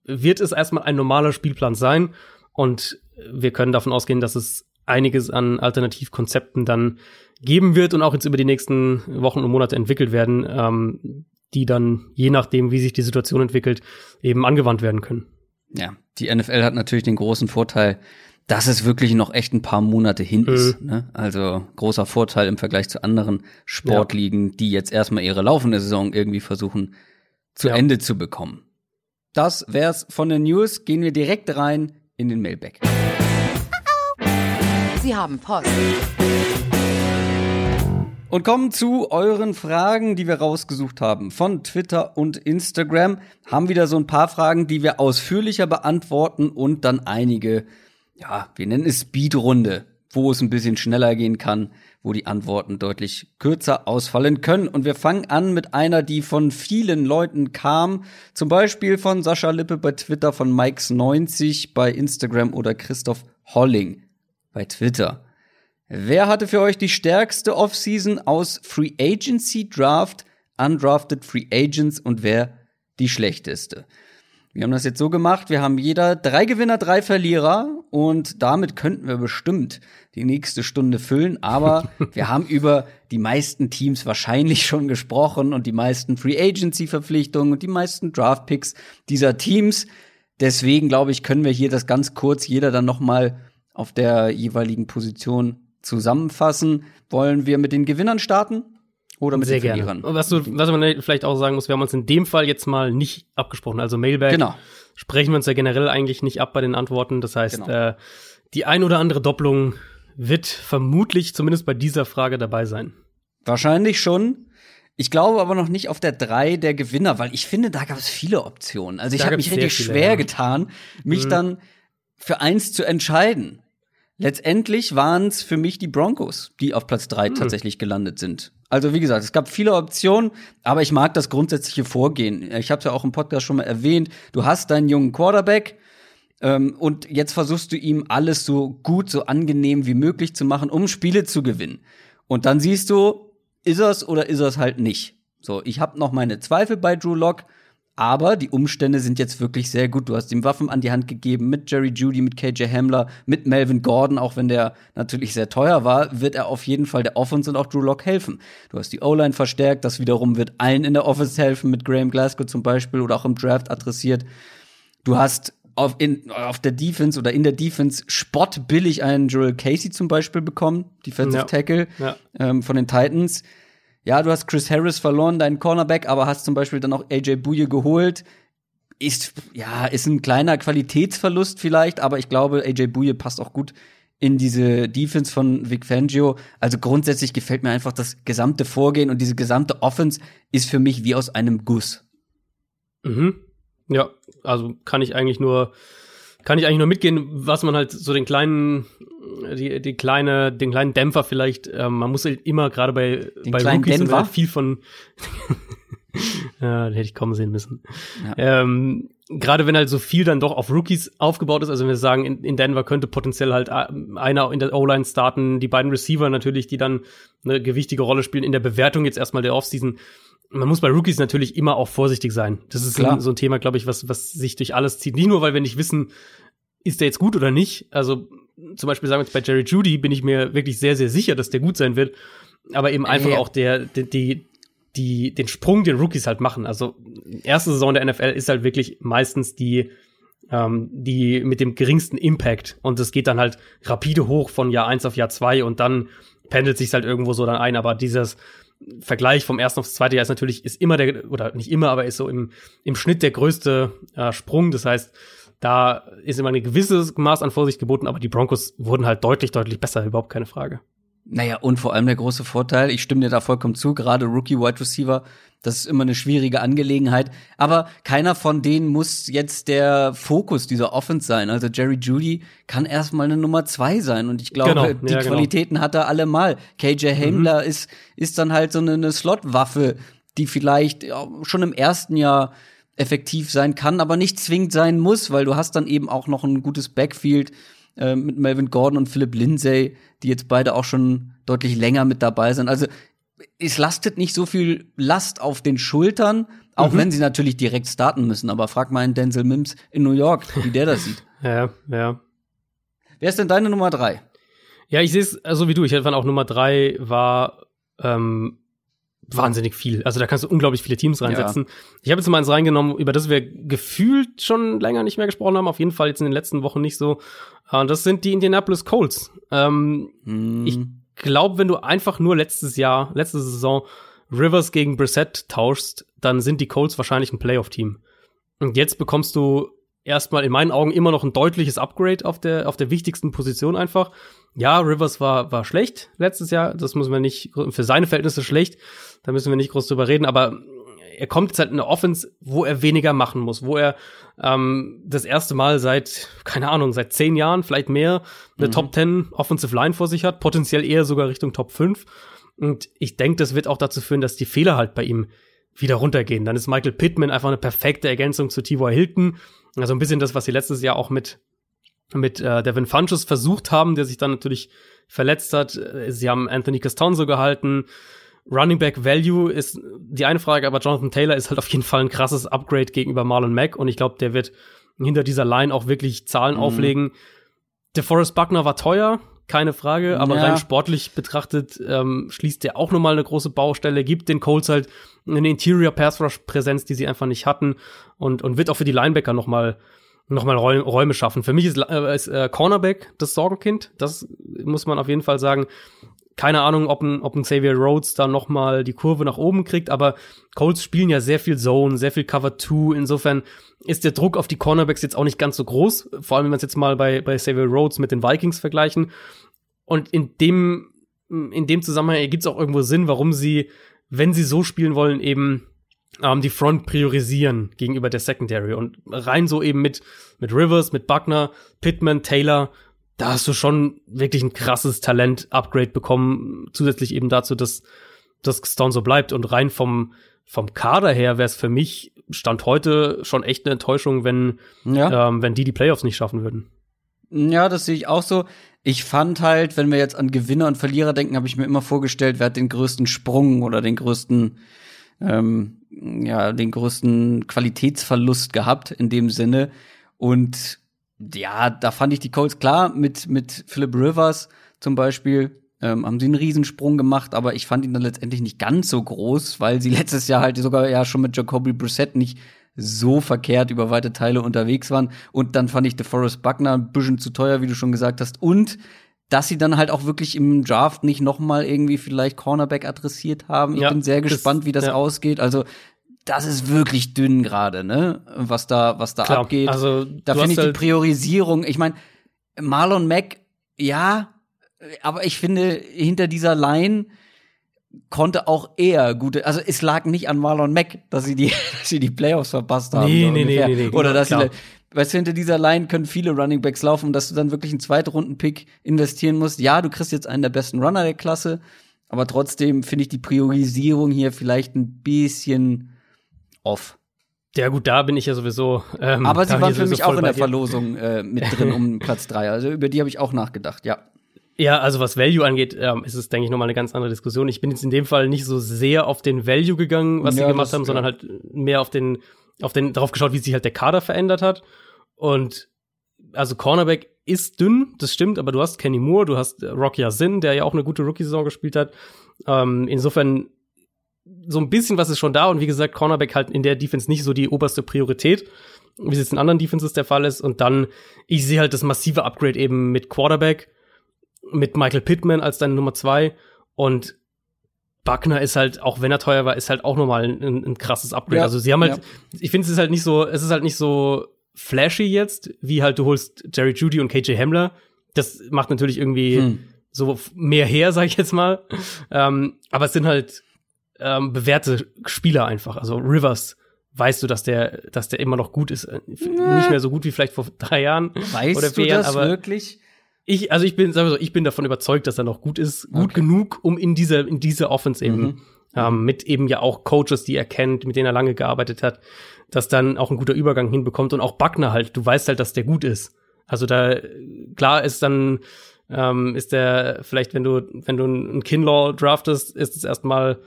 wird es erstmal ein normaler Spielplan sein. Und wir können davon ausgehen, dass es einiges an Alternativkonzepten dann geben wird und auch jetzt über die nächsten Wochen und Monate entwickelt werden, ähm, die dann je nachdem, wie sich die Situation entwickelt, eben angewandt werden können. Ja, die NFL hat natürlich den großen Vorteil, dass es wirklich noch echt ein paar Monate hin mhm. ist. Ne? Also großer Vorteil im Vergleich zu anderen Sportligen, ja. die jetzt erstmal ihre laufende Saison irgendwie versuchen zu ja. Ende zu bekommen. Das wär's von den News. Gehen wir direkt rein in den Mailback. Sie haben Post. Und kommen zu euren Fragen, die wir rausgesucht haben. Von Twitter und Instagram haben wieder so ein paar Fragen, die wir ausführlicher beantworten und dann einige ja, wir nennen es Speedrunde, wo es ein bisschen schneller gehen kann, wo die Antworten deutlich kürzer ausfallen können. Und wir fangen an mit einer, die von vielen Leuten kam. Zum Beispiel von Sascha Lippe bei Twitter, von Mikes90 bei Instagram oder Christoph Holling bei Twitter. Wer hatte für euch die stärkste Offseason aus Free Agency Draft, Undrafted Free Agents und wer die schlechteste? Wir haben das jetzt so gemacht, wir haben jeder drei Gewinner, drei Verlierer und damit könnten wir bestimmt die nächste Stunde füllen, aber wir haben über die meisten Teams wahrscheinlich schon gesprochen und die meisten Free Agency Verpflichtungen und die meisten Draft Picks dieser Teams. Deswegen glaube ich, können wir hier das ganz kurz jeder dann noch mal auf der jeweiligen Position zusammenfassen. Wollen wir mit den Gewinnern starten? Oder mit Sehr den Verlierern. Gerne. Was, du, was man vielleicht auch sagen muss, wir haben uns in dem Fall jetzt mal nicht abgesprochen. Also Mailbag genau. sprechen wir uns ja generell eigentlich nicht ab bei den Antworten. Das heißt, genau. äh, die ein oder andere Doppelung wird vermutlich zumindest bei dieser Frage dabei sein. Wahrscheinlich schon. Ich glaube aber noch nicht auf der drei der Gewinner, weil ich finde, da gab es viele Optionen. Also ich habe mich richtig viele, schwer ja. getan, mich mhm. dann für eins zu entscheiden. Letztendlich waren es für mich die Broncos, die auf Platz drei hm. tatsächlich gelandet sind. Also wie gesagt, es gab viele Optionen, aber ich mag das grundsätzliche Vorgehen. Ich habe es ja auch im Podcast schon mal erwähnt. Du hast deinen jungen Quarterback ähm, und jetzt versuchst du ihm alles so gut, so angenehm wie möglich zu machen, um Spiele zu gewinnen. Und dann siehst du, ist er's oder ist er's halt nicht. So, ich habe noch meine Zweifel bei Drew Lock. Aber die Umstände sind jetzt wirklich sehr gut. Du hast ihm Waffen an die Hand gegeben mit Jerry Judy, mit KJ Hamler, mit Melvin Gordon, auch wenn der natürlich sehr teuer war, wird er auf jeden Fall der Offense und auch Drew Lock helfen. Du hast die O-Line verstärkt, das wiederum wird allen in der Offense helfen, mit Graham Glasgow zum Beispiel oder auch im Draft adressiert. Du hast auf, in, auf der Defense oder in der Defense spottbillig einen Joel Casey zum Beispiel bekommen, Defensive ja. Tackle ja. Ähm, von den Titans ja, du hast Chris Harris verloren, deinen Cornerback, aber hast zum Beispiel dann auch AJ Bouye geholt. Ist, ja, ist ein kleiner Qualitätsverlust vielleicht, aber ich glaube, AJ Bouye passt auch gut in diese Defense von Vic Fangio. Also grundsätzlich gefällt mir einfach das gesamte Vorgehen und diese gesamte Offense ist für mich wie aus einem Guss. Mhm. Ja, also kann ich eigentlich nur kann ich eigentlich nur mitgehen, was man halt so den kleinen, die, die kleine, den kleinen Dämpfer vielleicht, ähm, man muss halt immer gerade bei, den bei Rookies Dämpfer? Halt viel von ja, hätte ich kommen sehen müssen. Ja. Ähm, gerade wenn halt so viel dann doch auf Rookies aufgebaut ist, also wenn wir sagen, in, in Denver könnte potenziell halt äh, einer in der O-Line starten, die beiden Receiver natürlich, die dann eine gewichtige Rolle spielen in der Bewertung jetzt erstmal der Offseason man muss bei Rookies natürlich immer auch vorsichtig sein. Das ist Klar. so ein Thema, glaube ich, was, was sich durch alles zieht. Nicht nur, weil wir nicht wissen, ist der jetzt gut oder nicht. Also zum Beispiel sagen wir jetzt bei Jerry Judy bin ich mir wirklich sehr, sehr sicher, dass der gut sein wird. Aber eben einfach ja. auch der, die, die, die, den Sprung, den Rookies halt machen. Also erste Saison der NFL ist halt wirklich meistens die, ähm, die mit dem geringsten Impact. Und es geht dann halt rapide hoch von Jahr eins auf Jahr zwei und dann pendelt sich halt irgendwo so dann ein. Aber dieses, Vergleich vom ersten aufs zweite Jahr ist natürlich, ist immer der, oder nicht immer, aber ist so im, im Schnitt der größte äh, Sprung. Das heißt, da ist immer ein gewisses Maß an Vorsicht geboten, aber die Broncos wurden halt deutlich, deutlich besser, überhaupt keine Frage. Naja, und vor allem der große Vorteil, ich stimme dir da vollkommen zu, gerade Rookie Wide Receiver, das ist immer eine schwierige Angelegenheit. Aber keiner von denen muss jetzt der Fokus dieser Offense sein. Also Jerry Judy kann erstmal eine Nummer zwei sein. Und ich glaube, genau. die ja, genau. Qualitäten genau. hat er alle mal. KJ Hamler mhm. ist, ist dann halt so eine, eine Slot-Waffe, die vielleicht schon im ersten Jahr effektiv sein kann, aber nicht zwingend sein muss, weil du hast dann eben auch noch ein gutes Backfield äh, mit Melvin Gordon und Philip Lindsay, die jetzt beide auch schon deutlich länger mit dabei sind. Also es lastet nicht so viel Last auf den Schultern, auch mhm. wenn sie natürlich direkt starten müssen. Aber frag mal einen Denzel Mims in New York, wie der das sieht. ja, ja. Wer ist denn deine Nummer drei? Ja, ich sehe es so also wie du. Ich fand auch Nummer drei war ähm, wahnsinnig viel. Also da kannst du unglaublich viele Teams reinsetzen. Ja. Ich habe jetzt mal eins reingenommen, über das wir gefühlt schon länger nicht mehr gesprochen haben. Auf jeden Fall jetzt in den letzten Wochen nicht so. Und das sind die Indianapolis Colts. Ähm, mm. Ich glaube, wenn du einfach nur letztes Jahr, letzte Saison Rivers gegen Brissett tauschst, dann sind die Colts wahrscheinlich ein Playoff-Team. Und jetzt bekommst du erstmal in meinen Augen immer noch ein deutliches Upgrade auf der, auf der wichtigsten Position einfach. Ja, Rivers war, war schlecht letztes Jahr. Das muss man nicht, für seine Verhältnisse schlecht. Da müssen wir nicht groß drüber reden. Aber er kommt jetzt halt in eine Offense, wo er weniger machen muss, wo er ähm, das erste Mal seit, keine Ahnung, seit zehn Jahren, vielleicht mehr, eine mhm. Top 10 Offensive Line vor sich hat, potenziell eher sogar Richtung Top 5. Und ich denke, das wird auch dazu führen, dass die Fehler halt bei ihm wieder runtergehen. Dann ist Michael Pittman einfach eine perfekte Ergänzung zu T.Y. Hilton. Also ein bisschen das, was sie letztes Jahr auch mit, mit äh, Devin Funches versucht haben, der sich dann natürlich verletzt hat. Sie haben Anthony Castonzo gehalten. Running Back Value ist die eine Frage, aber Jonathan Taylor ist halt auf jeden Fall ein krasses Upgrade gegenüber Marlon Mack und ich glaube, der wird hinter dieser Line auch wirklich Zahlen mhm. auflegen. Der Forrest Buckner war teuer, keine Frage, aber ja. rein sportlich betrachtet ähm, schließt der auch nochmal eine große Baustelle, gibt den Colts halt eine Interior Pass Rush Präsenz, die sie einfach nicht hatten und, und wird auch für die Linebacker nochmal noch mal Räume schaffen. Für mich ist, äh, ist äh, Cornerback das Sorgenkind, das muss man auf jeden Fall sagen keine Ahnung, ob ein, ob ein Xavier Rhodes da noch mal die Kurve nach oben kriegt, aber Colts spielen ja sehr viel Zone, sehr viel Cover 2. Insofern ist der Druck auf die Cornerbacks jetzt auch nicht ganz so groß, vor allem wenn wir es jetzt mal bei, bei Xavier Rhodes mit den Vikings vergleichen. Und in dem, in dem Zusammenhang ergibt es auch irgendwo Sinn, warum sie, wenn sie so spielen wollen, eben ähm, die Front priorisieren gegenüber der Secondary und rein so eben mit, mit Rivers, mit Buckner, Pittman, Taylor da hast du schon wirklich ein krasses Talent-Upgrade bekommen, zusätzlich eben dazu, dass, dass Stone so bleibt und rein vom, vom Kader her wäre es für mich Stand heute schon echt eine Enttäuschung, wenn, ja. ähm, wenn die die Playoffs nicht schaffen würden. Ja, das sehe ich auch so. Ich fand halt, wenn wir jetzt an Gewinner und Verlierer denken, habe ich mir immer vorgestellt, wer hat den größten Sprung oder den größten, ähm, ja, den größten Qualitätsverlust gehabt in dem Sinne. Und ja, da fand ich die Colts klar mit mit Philip Rivers zum Beispiel ähm, haben sie einen Riesensprung gemacht, aber ich fand ihn dann letztendlich nicht ganz so groß, weil sie letztes Jahr halt sogar ja schon mit Jacoby Brissett nicht so verkehrt über weite Teile unterwegs waren. Und dann fand ich DeForest Buckner ein bisschen zu teuer, wie du schon gesagt hast. Und dass sie dann halt auch wirklich im Draft nicht noch mal irgendwie vielleicht Cornerback adressiert haben. Ich ja, bin sehr gespannt, wie das ja. ausgeht. Also das ist wirklich dünn gerade, ne? Was da, was da Klar, abgeht. Also da finde ich halt die Priorisierung. Ich meine, Marlon Mack, ja, aber ich finde hinter dieser Line konnte auch eher gute, also es lag nicht an Marlon Mack, dass sie die, dass sie die Playoffs verpasst haben. Nee, so nee, nee, nee, nee, Oder dass klar. sie, weißt du, hinter dieser Line können viele Running Backs laufen, dass du dann wirklich einen Zweitrunden-Pick investieren musst. Ja, du kriegst jetzt einen der besten Runner der Klasse, aber trotzdem finde ich die Priorisierung hier vielleicht ein bisschen off. Ja, gut, da bin ich ja sowieso. Ähm, aber sie waren für mich auch in der Verlosung äh, mit drin um Platz drei. Also über die habe ich auch nachgedacht, ja. Ja, also was Value angeht, ähm, ist es, denke ich, nochmal eine ganz andere Diskussion. Ich bin jetzt in dem Fall nicht so sehr auf den Value gegangen, was ja, sie gemacht das, haben, sondern ja. halt mehr auf den, auf den, darauf geschaut, wie sich halt der Kader verändert hat. Und also Cornerback ist dünn, das stimmt, aber du hast Kenny Moore, du hast Rocky Yazin, der ja auch eine gute Rookie-Saison gespielt hat. Ähm, insofern so ein bisschen was ist schon da und wie gesagt, Cornerback halt in der Defense nicht so die oberste Priorität, wie es jetzt in anderen Defenses der Fall ist. Und dann, ich sehe halt das massive Upgrade eben mit Quarterback mit Michael Pittman als deine Nummer zwei und Buckner ist halt, auch wenn er teuer war, ist halt auch nochmal ein, ein krasses Upgrade. Ja, also sie haben halt, ja. ich finde es ist halt nicht so, es ist halt nicht so flashy jetzt, wie halt du holst Jerry Judy und KJ Hamler. Das macht natürlich irgendwie hm. so mehr her, sag ich jetzt mal. ähm, aber es sind halt ähm, bewährte Spieler einfach. Also Rivers, weißt du, dass der, dass der immer noch gut ist. Äh, nicht mehr so gut wie vielleicht vor drei Jahren weißt oder vier du das Jahren, wirklich? ich, also ich bin, sagen wir so, ich bin davon überzeugt, dass er noch gut ist, gut okay. genug, um in diese, in diese Offense eben, mhm. ähm, mit eben ja auch Coaches, die er kennt, mit denen er lange gearbeitet hat, dass dann auch ein guter Übergang hinbekommt und auch Buckner halt, du weißt halt, dass der gut ist. Also da, klar ist dann, ähm, ist der, vielleicht, wenn du, wenn du einen Kinlaw draftest, ist es erstmal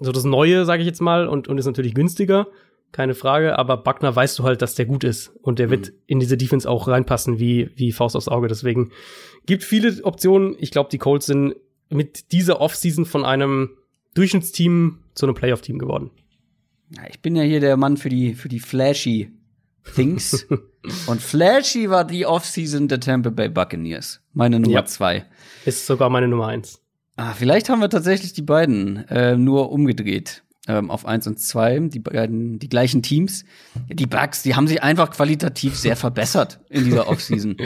so das Neue, sage ich jetzt mal, und, und ist natürlich günstiger keine Frage, aber Buckner weißt du halt, dass der gut ist und der mhm. wird in diese Defense auch reinpassen wie, wie Faust aufs Auge. Deswegen gibt viele Optionen. Ich glaube, die Colts sind mit dieser Offseason von einem Durchschnittsteam zu einem Playoff-Team geworden. Ich bin ja hier der Mann für die, für die flashy Things. und flashy war die Offseason der Tampa Bay Buccaneers. Meine Nummer ja. zwei. Ist sogar meine Nummer eins. Ah, vielleicht haben wir tatsächlich die beiden äh, nur umgedreht ähm, auf eins und zwei, die beiden, die gleichen Teams. Die Bugs, die haben sich einfach qualitativ sehr verbessert in dieser Offseason.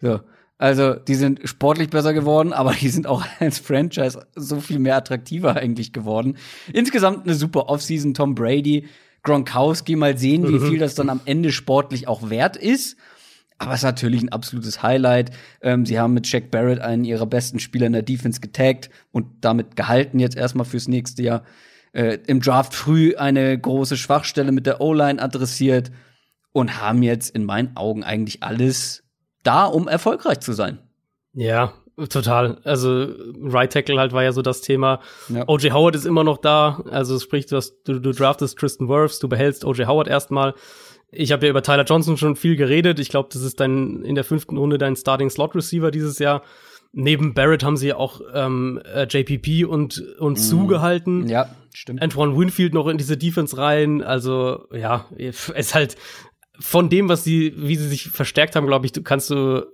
so. Also, die sind sportlich besser geworden, aber die sind auch als Franchise so viel mehr attraktiver eigentlich geworden. Insgesamt eine super Offseason. Tom Brady, Gronkowski, mal sehen, wie viel das dann am Ende sportlich auch wert ist. Aber es ist natürlich ein absolutes Highlight. Ähm, sie haben mit Jack Barrett einen ihrer besten Spieler in der Defense getaggt und damit gehalten jetzt erstmal fürs nächste Jahr äh, im Draft früh eine große Schwachstelle mit der O-Line adressiert und haben jetzt in meinen Augen eigentlich alles da, um erfolgreich zu sein. Ja, total. Also Right Tackle halt war ja so das Thema. Ja. OJ Howard ist immer noch da. Also sprich, du, hast, du, du draftest Tristan Wirfs, du behältst OJ Howard erstmal. Ich habe ja über Tyler Johnson schon viel geredet. Ich glaube, das ist dann in der fünften Runde dein Starting Slot Receiver dieses Jahr. Neben Barrett haben sie ja auch ähm, äh, JPP und, und mm. Sue gehalten. Ja, stimmt. Antoine Winfield noch in diese Defense rein. Also, ja, ist halt von dem, was sie, wie sie sich verstärkt haben, glaube ich, kannst du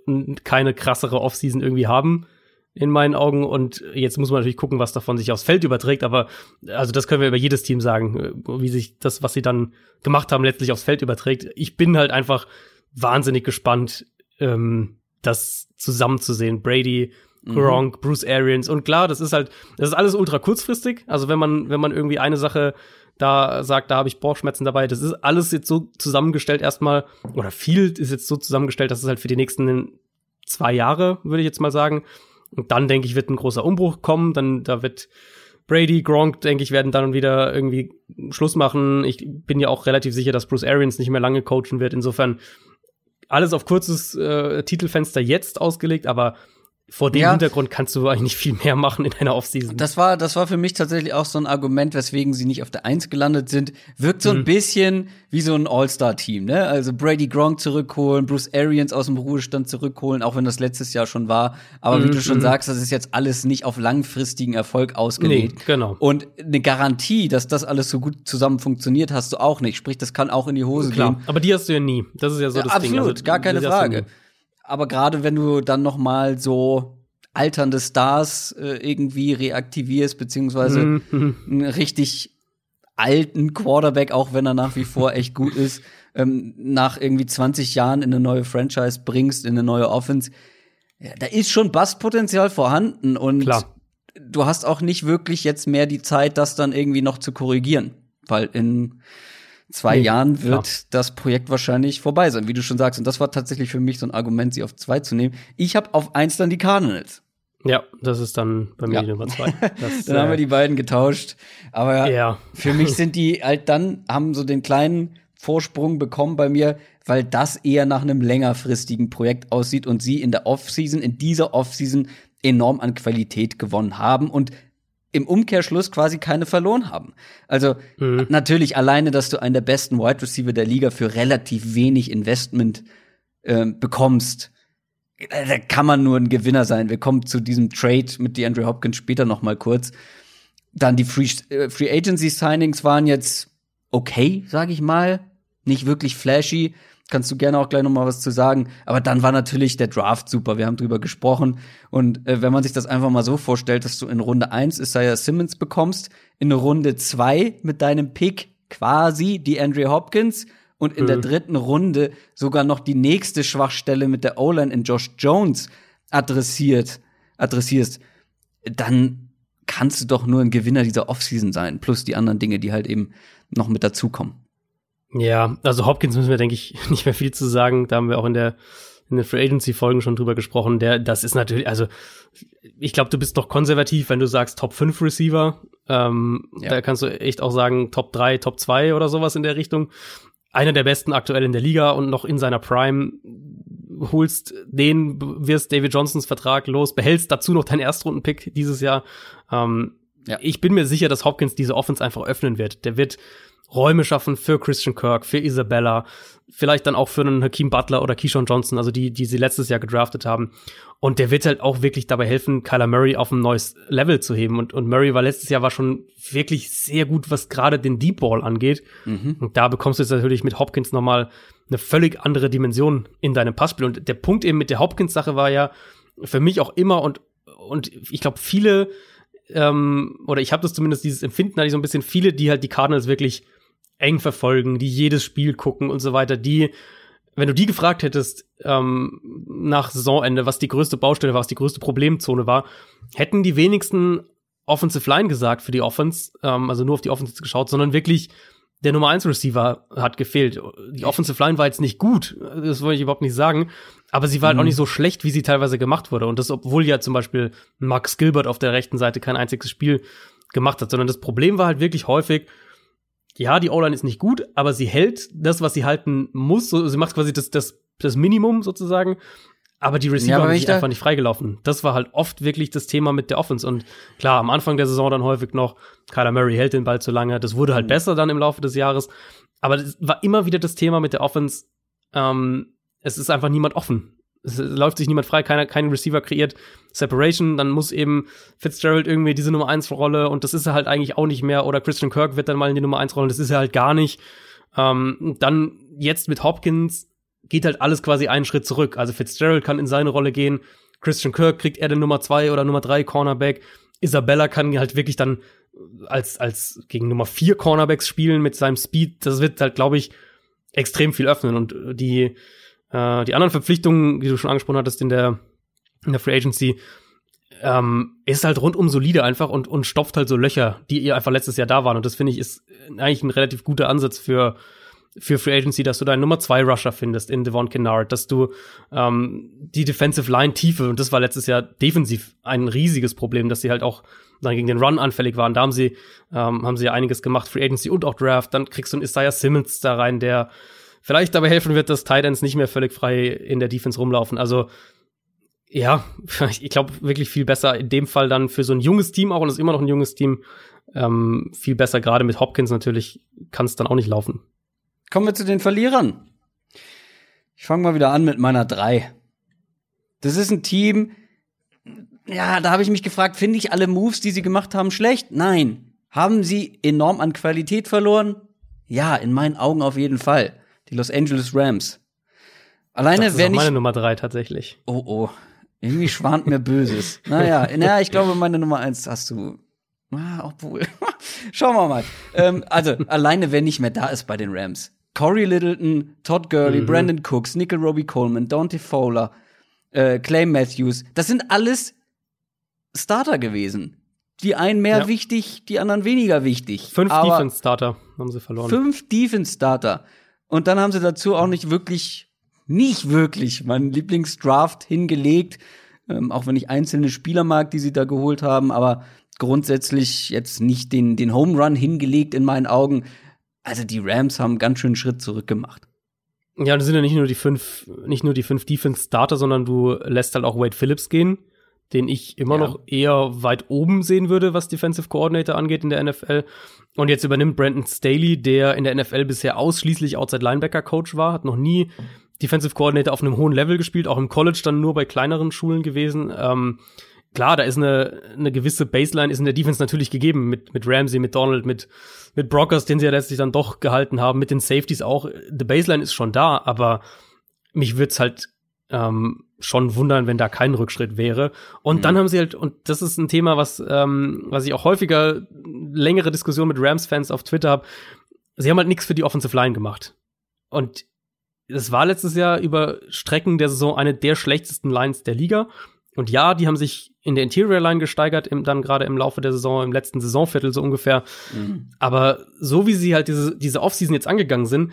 keine krassere Offseason irgendwie haben in meinen Augen. Und jetzt muss man natürlich gucken, was davon sich aufs Feld überträgt. Aber also das können wir über jedes Team sagen, wie sich das, was sie dann gemacht haben, letztlich aufs Feld überträgt. Ich bin halt einfach wahnsinnig gespannt, ähm, das zusammenzusehen. Brady, mhm. Gronk, mhm. Bruce Arians und klar, das ist halt, das ist alles ultra kurzfristig. Also wenn man, wenn man irgendwie eine Sache da sagt, da habe ich Bauchschmerzen dabei, das ist alles jetzt so zusammengestellt erstmal oder viel ist jetzt so zusammengestellt, dass es halt für die nächsten zwei Jahre, würde ich jetzt mal sagen. Und dann, denke ich, wird ein großer Umbruch kommen. Dann, da wird Brady, Gronk, denke ich, werden dann wieder irgendwie Schluss machen. Ich bin ja auch relativ sicher, dass Bruce Arians nicht mehr lange coachen wird. Insofern alles auf kurzes äh, Titelfenster jetzt ausgelegt, aber vor dem ja. Hintergrund kannst du eigentlich nicht viel mehr machen in einer Offseason. Das war, das war für mich tatsächlich auch so ein Argument, weswegen sie nicht auf der Eins gelandet sind. Wirkt so ein mhm. bisschen wie so ein All-Star-Team, ne? Also Brady Gronk zurückholen, Bruce Arians aus dem Ruhestand zurückholen, auch wenn das letztes Jahr schon war. Aber mhm. wie du schon mhm. sagst, das ist jetzt alles nicht auf langfristigen Erfolg ausgelegt. Nee, genau. Und eine Garantie, dass das alles so gut zusammen funktioniert, hast du auch nicht. Sprich, das kann auch in die Hose Klar. gehen. Aber die hast du ja nie. Das ist ja so ja, das absolut, Ding. Absolut, also, gar keine Frage aber gerade wenn du dann noch mal so alternde Stars äh, irgendwie reaktivierst, beziehungsweise mhm. einen richtig alten Quarterback, auch wenn er nach wie vor echt gut ist, ähm, nach irgendwie 20 Jahren in eine neue Franchise bringst, in eine neue Offense, ja, da ist schon Bastpotenzial vorhanden und Klar. du hast auch nicht wirklich jetzt mehr die Zeit, das dann irgendwie noch zu korrigieren, weil in zwei nee, Jahren wird klar. das Projekt wahrscheinlich vorbei sein, wie du schon sagst. Und das war tatsächlich für mich so ein Argument, sie auf zwei zu nehmen. Ich habe auf eins dann die Cardinals. Ja, das ist dann bei mir ja. die Nummer zwei. Das, dann äh, haben wir die beiden getauscht. Aber ja. für mich sind die halt dann, haben so den kleinen Vorsprung bekommen bei mir, weil das eher nach einem längerfristigen Projekt aussieht und sie in der Offseason, in dieser Offseason enorm an Qualität gewonnen haben und im Umkehrschluss quasi keine verloren haben. Also mhm. natürlich alleine, dass du einen der besten Wide Receiver der Liga für relativ wenig Investment äh, bekommst, da kann man nur ein Gewinner sein. Wir kommen zu diesem Trade mit DeAndre Hopkins später noch mal kurz. Dann die Free, äh, Free Agency Signings waren jetzt okay, sage ich mal, nicht wirklich flashy. Kannst du gerne auch gleich noch mal was zu sagen. Aber dann war natürlich der Draft super. Wir haben drüber gesprochen. Und äh, wenn man sich das einfach mal so vorstellt, dass du in Runde 1 Isaiah Simmons bekommst, in Runde 2 mit deinem Pick quasi die Andre Hopkins und in mhm. der dritten Runde sogar noch die nächste Schwachstelle mit der O-Line in Josh Jones adressiert, adressierst, dann kannst du doch nur ein Gewinner dieser Offseason sein, plus die anderen Dinge, die halt eben noch mit dazukommen. Ja, also Hopkins müssen wir, denke ich, nicht mehr viel zu sagen. Da haben wir auch in der in den Free Agency Folgen schon drüber gesprochen. Der, das ist natürlich, also ich glaube, du bist doch konservativ, wenn du sagst Top 5 Receiver. Ähm, ja. Da kannst du echt auch sagen Top 3, Top 2 oder sowas in der Richtung. Einer der besten aktuell in der Liga und noch in seiner Prime. Holst den, wirst David Johnsons Vertrag los, behältst dazu noch deinen Erstrundenpick dieses Jahr. Ähm, ja. Ich bin mir sicher, dass Hopkins diese Offense einfach öffnen wird. Der wird Räume schaffen für Christian Kirk, für Isabella, vielleicht dann auch für einen Hakeem Butler oder Keyshawn Johnson, also die, die sie letztes Jahr gedraftet haben. Und der wird halt auch wirklich dabei helfen, Kyler Murray auf ein neues Level zu heben. Und, und Murray war letztes Jahr war schon wirklich sehr gut, was gerade den Deep Ball angeht. Mhm. Und da bekommst du jetzt natürlich mit Hopkins nochmal eine völlig andere Dimension in deinem Passspiel. Und der Punkt eben mit der Hopkins-Sache war ja für mich auch immer und, und ich glaube, viele, ähm, oder ich habe das zumindest, dieses Empfinden hatte ich so ein bisschen, viele, die halt die Cardinals wirklich eng verfolgen, die jedes Spiel gucken und so weiter, die, wenn du die gefragt hättest ähm, nach Saisonende, was die größte Baustelle war, was die größte Problemzone war, hätten die wenigsten Offensive Line gesagt für die Offense, ähm, also nur auf die Offense geschaut, sondern wirklich der Nummer 1 Receiver hat gefehlt. Die Offensive Line war jetzt nicht gut, das wollte ich überhaupt nicht sagen, aber sie war halt auch mhm. nicht so schlecht, wie sie teilweise gemacht wurde. Und das, obwohl ja zum Beispiel Max Gilbert auf der rechten Seite kein einziges Spiel gemacht hat, sondern das Problem war halt wirklich häufig, ja, die O-Line ist nicht gut, aber sie hält das, was sie halten muss. So, sie macht quasi das, das, das Minimum sozusagen. Aber die Receiver ja, haben sich einfach nicht freigelaufen. Das war halt oft wirklich das Thema mit der Offense. Und klar, am Anfang der Saison dann häufig noch, Kyler Murray hält den Ball zu lange. Das wurde halt mhm. besser dann im Laufe des Jahres. Aber das war immer wieder das Thema mit der Offense. Ähm, es ist einfach niemand offen es läuft sich niemand frei, keiner, kein Receiver kreiert Separation, dann muss eben Fitzgerald irgendwie diese Nummer 1 Rolle und das ist er halt eigentlich auch nicht mehr oder Christian Kirk wird dann mal in die Nummer 1 Rolle, das ist er halt gar nicht. Ähm, dann jetzt mit Hopkins geht halt alles quasi einen Schritt zurück. Also Fitzgerald kann in seine Rolle gehen, Christian Kirk kriegt er den Nummer 2 oder Nummer 3 Cornerback. Isabella kann halt wirklich dann als, als gegen Nummer 4 Cornerbacks spielen mit seinem Speed. Das wird halt, glaube ich, extrem viel öffnen und die, äh, die anderen Verpflichtungen, die du schon angesprochen hattest in der, in der Free Agency, ähm, ist halt rundum solide einfach und, und stopft halt so Löcher, die ihr einfach letztes Jahr da waren. Und das finde ich ist eigentlich ein relativ guter Ansatz für, für Free Agency, dass du deinen Nummer zwei Rusher findest in Devon Kennard, dass du ähm, die Defensive Line Tiefe, und das war letztes Jahr defensiv ein riesiges Problem, dass sie halt auch dann gegen den Run anfällig waren. Da haben sie, ähm, haben sie einiges gemacht, Free Agency und auch Draft. Dann kriegst du einen Isaiah Simmons da rein, der vielleicht dabei helfen wird, dass Titans nicht mehr völlig frei in der Defense rumlaufen. Also ja, ich glaube wirklich viel besser in dem Fall dann für so ein junges Team auch, und es ist immer noch ein junges Team, ähm, viel besser, gerade mit Hopkins natürlich, kann es dann auch nicht laufen. Kommen wir zu den Verlierern. Ich fange mal wieder an mit meiner drei. Das ist ein Team, ja, da habe ich mich gefragt, finde ich alle Moves, die sie gemacht haben, schlecht? Nein. Haben sie enorm an Qualität verloren? Ja, in meinen Augen auf jeden Fall. Die Los Angeles Rams. Alleine, das ist meine Nummer drei tatsächlich. Oh oh, irgendwie schwant mir Böses. Naja, naja, ich glaube, meine Nummer eins hast du. Ah, obwohl. Schauen wir mal. ähm, also, alleine, wenn nicht mehr da ist bei den Rams. Corey Littleton, Todd Gurley, mhm. Brandon Cooks, Nickel Robbie Coleman, Dante Fowler, äh, Clay Matthews. Das sind alles Starter gewesen. Die einen mehr ja. wichtig, die anderen weniger wichtig. Fünf Defense-Starter haben sie verloren. Fünf Defense-Starter. Und dann haben sie dazu auch nicht wirklich, nicht wirklich meinen Lieblingsdraft hingelegt. Ähm, auch wenn ich einzelne Spieler mag, die sie da geholt haben, aber grundsätzlich jetzt nicht den, den Home Run hingelegt in meinen Augen. Also die Rams haben ganz schön Schritt zurück gemacht. Ja, das sind ja nicht nur die fünf, nicht nur die fünf Defense-Starter, sondern du lässt halt auch Wade Phillips gehen, den ich immer ja. noch eher weit oben sehen würde, was Defensive Coordinator angeht in der NFL. Und jetzt übernimmt Brandon Staley, der in der NFL bisher ausschließlich Outside Linebacker Coach war, hat noch nie Defensive Coordinator auf einem hohen Level gespielt, auch im College dann nur bei kleineren Schulen gewesen. Ähm, klar, da ist eine, eine gewisse Baseline, ist in der Defense natürlich gegeben, mit, mit Ramsey, mit Donald, mit, mit Brockers, den sie ja letztlich dann doch gehalten haben, mit den Safeties auch. The Baseline ist schon da, aber mich würde es halt ähm, schon wundern, wenn da kein Rückschritt wäre. Und mhm. dann haben sie halt, und das ist ein Thema, was, ähm, was ich auch häufiger längere Diskussionen mit Rams-Fans auf Twitter habe, sie haben halt nichts für die Offensive Line gemacht. Und es war letztes Jahr über Strecken der Saison eine der schlechtesten Lines der Liga. Und ja, die haben sich in der Interior Line gesteigert, im, dann gerade im Laufe der Saison, im letzten Saisonviertel so ungefähr. Mhm. Aber so wie sie halt diese, diese Offseason jetzt angegangen sind,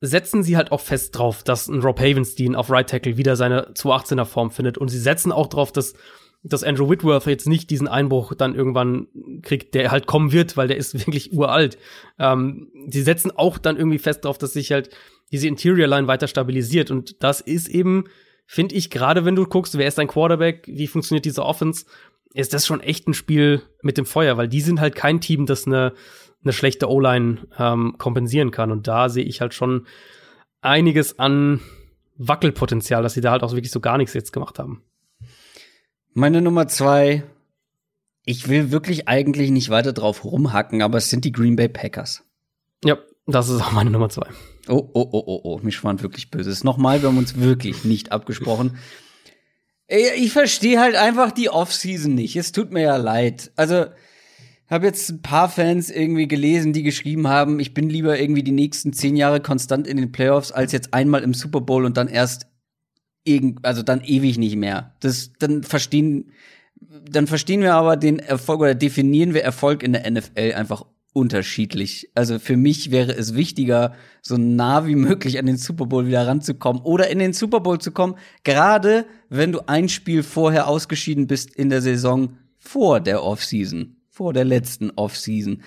setzen sie halt auch fest drauf, dass ein Rob Havenstein auf Right Tackle wieder seine 218er Form findet. Und sie setzen auch drauf, dass, dass Andrew Whitworth jetzt nicht diesen Einbruch dann irgendwann kriegt, der halt kommen wird, weil der ist wirklich uralt. Ähm, sie setzen auch dann irgendwie fest drauf, dass sich halt diese Interior Line weiter stabilisiert. Und das ist eben finde ich, gerade wenn du guckst, wer ist dein Quarterback, wie funktioniert diese Offense, ist das schon echt ein Spiel mit dem Feuer, weil die sind halt kein Team, das eine, eine schlechte O-Line ähm, kompensieren kann. Und da sehe ich halt schon einiges an Wackelpotenzial, dass sie da halt auch wirklich so gar nichts jetzt gemacht haben. Meine Nummer zwei, ich will wirklich eigentlich nicht weiter drauf rumhacken, aber es sind die Green Bay Packers. Ja, das ist auch meine Nummer zwei. Oh, oh, oh, oh, oh, mich schwant wirklich Böses. Nochmal, wir haben uns wirklich nicht abgesprochen. Ich verstehe halt einfach die Offseason nicht. Es tut mir ja leid. Also, habe jetzt ein paar Fans irgendwie gelesen, die geschrieben haben, ich bin lieber irgendwie die nächsten zehn Jahre konstant in den Playoffs, als jetzt einmal im Super Bowl und dann erst irgend, also dann ewig nicht mehr. Das, dann verstehen, dann verstehen wir aber den Erfolg oder definieren wir Erfolg in der NFL einfach unterschiedlich. Also für mich wäre es wichtiger, so nah wie möglich an den Super Bowl wieder ranzukommen oder in den Super Bowl zu kommen, gerade wenn du ein Spiel vorher ausgeschieden bist in der Saison vor der Offseason, vor der letzten Offseason.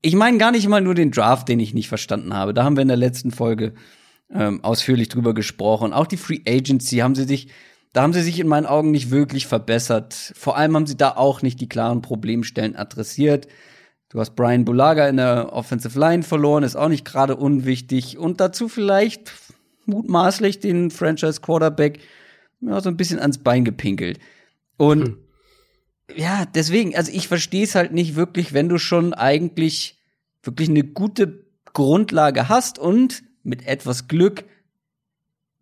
Ich meine gar nicht mal nur den Draft, den ich nicht verstanden habe. Da haben wir in der letzten Folge ähm, ausführlich drüber gesprochen. Auch die Free Agency haben sie sich, da haben sie sich in meinen Augen nicht wirklich verbessert. Vor allem haben sie da auch nicht die klaren Problemstellen adressiert. Du hast Brian Bulaga in der Offensive Line verloren, ist auch nicht gerade unwichtig. Und dazu vielleicht mutmaßlich den Franchise Quarterback ja, so ein bisschen ans Bein gepinkelt. Und hm. Ja, deswegen, also ich verstehe es halt nicht wirklich, wenn du schon eigentlich wirklich eine gute Grundlage hast und mit etwas Glück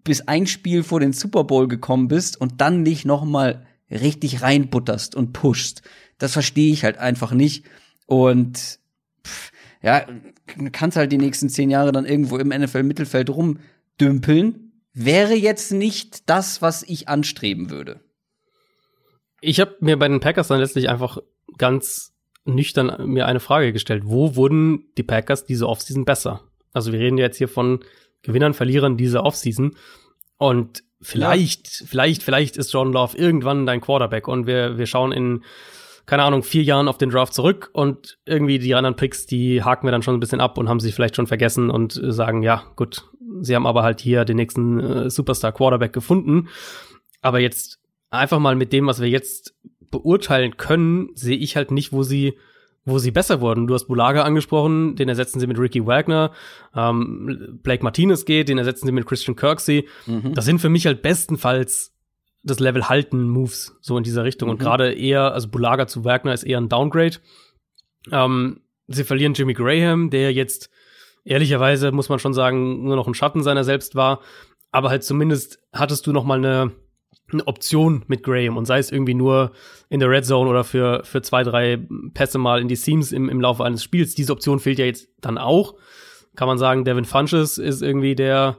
bis ein Spiel vor den Super Bowl gekommen bist und dann nicht noch mal richtig reinbutterst und pushst. Das verstehe ich halt einfach nicht. Und pff, ja, kannst halt die nächsten zehn Jahre dann irgendwo im NFL-Mittelfeld rumdümpeln. Wäre jetzt nicht das, was ich anstreben würde. Ich habe mir bei den Packers dann letztlich einfach ganz nüchtern mir eine Frage gestellt. Wo wurden die Packers diese Offseason besser? Also wir reden jetzt hier von Gewinnern, Verlierern dieser Offseason. Und vielleicht, ja. vielleicht, vielleicht ist Jordan Love irgendwann dein Quarterback und wir, wir schauen in, keine Ahnung, vier Jahren auf den Draft zurück und irgendwie die anderen Picks, die haken wir dann schon ein bisschen ab und haben sich vielleicht schon vergessen und sagen, ja, gut, sie haben aber halt hier den nächsten äh, Superstar Quarterback gefunden. Aber jetzt einfach mal mit dem, was wir jetzt beurteilen können, sehe ich halt nicht, wo sie wo sie besser wurden. Du hast Bulaga angesprochen, den ersetzen sie mit Ricky Wagner. Ähm, Blake Martinez geht, den ersetzen sie mit Christian Kirksey. Mhm. Das sind für mich halt bestenfalls das Level halten Moves, so in dieser Richtung. Mhm. Und gerade eher, also Bulaga zu Wagner ist eher ein Downgrade. Ähm, sie verlieren Jimmy Graham, der jetzt ehrlicherweise, muss man schon sagen, nur noch ein Schatten seiner selbst war. Aber halt zumindest hattest du noch mal eine eine Option mit Graham und sei es irgendwie nur in der Red Zone oder für, für zwei, drei Pässe mal in die Seams im, im Laufe eines Spiels. Diese Option fehlt ja jetzt dann auch. Kann man sagen, Devin Funches ist irgendwie der,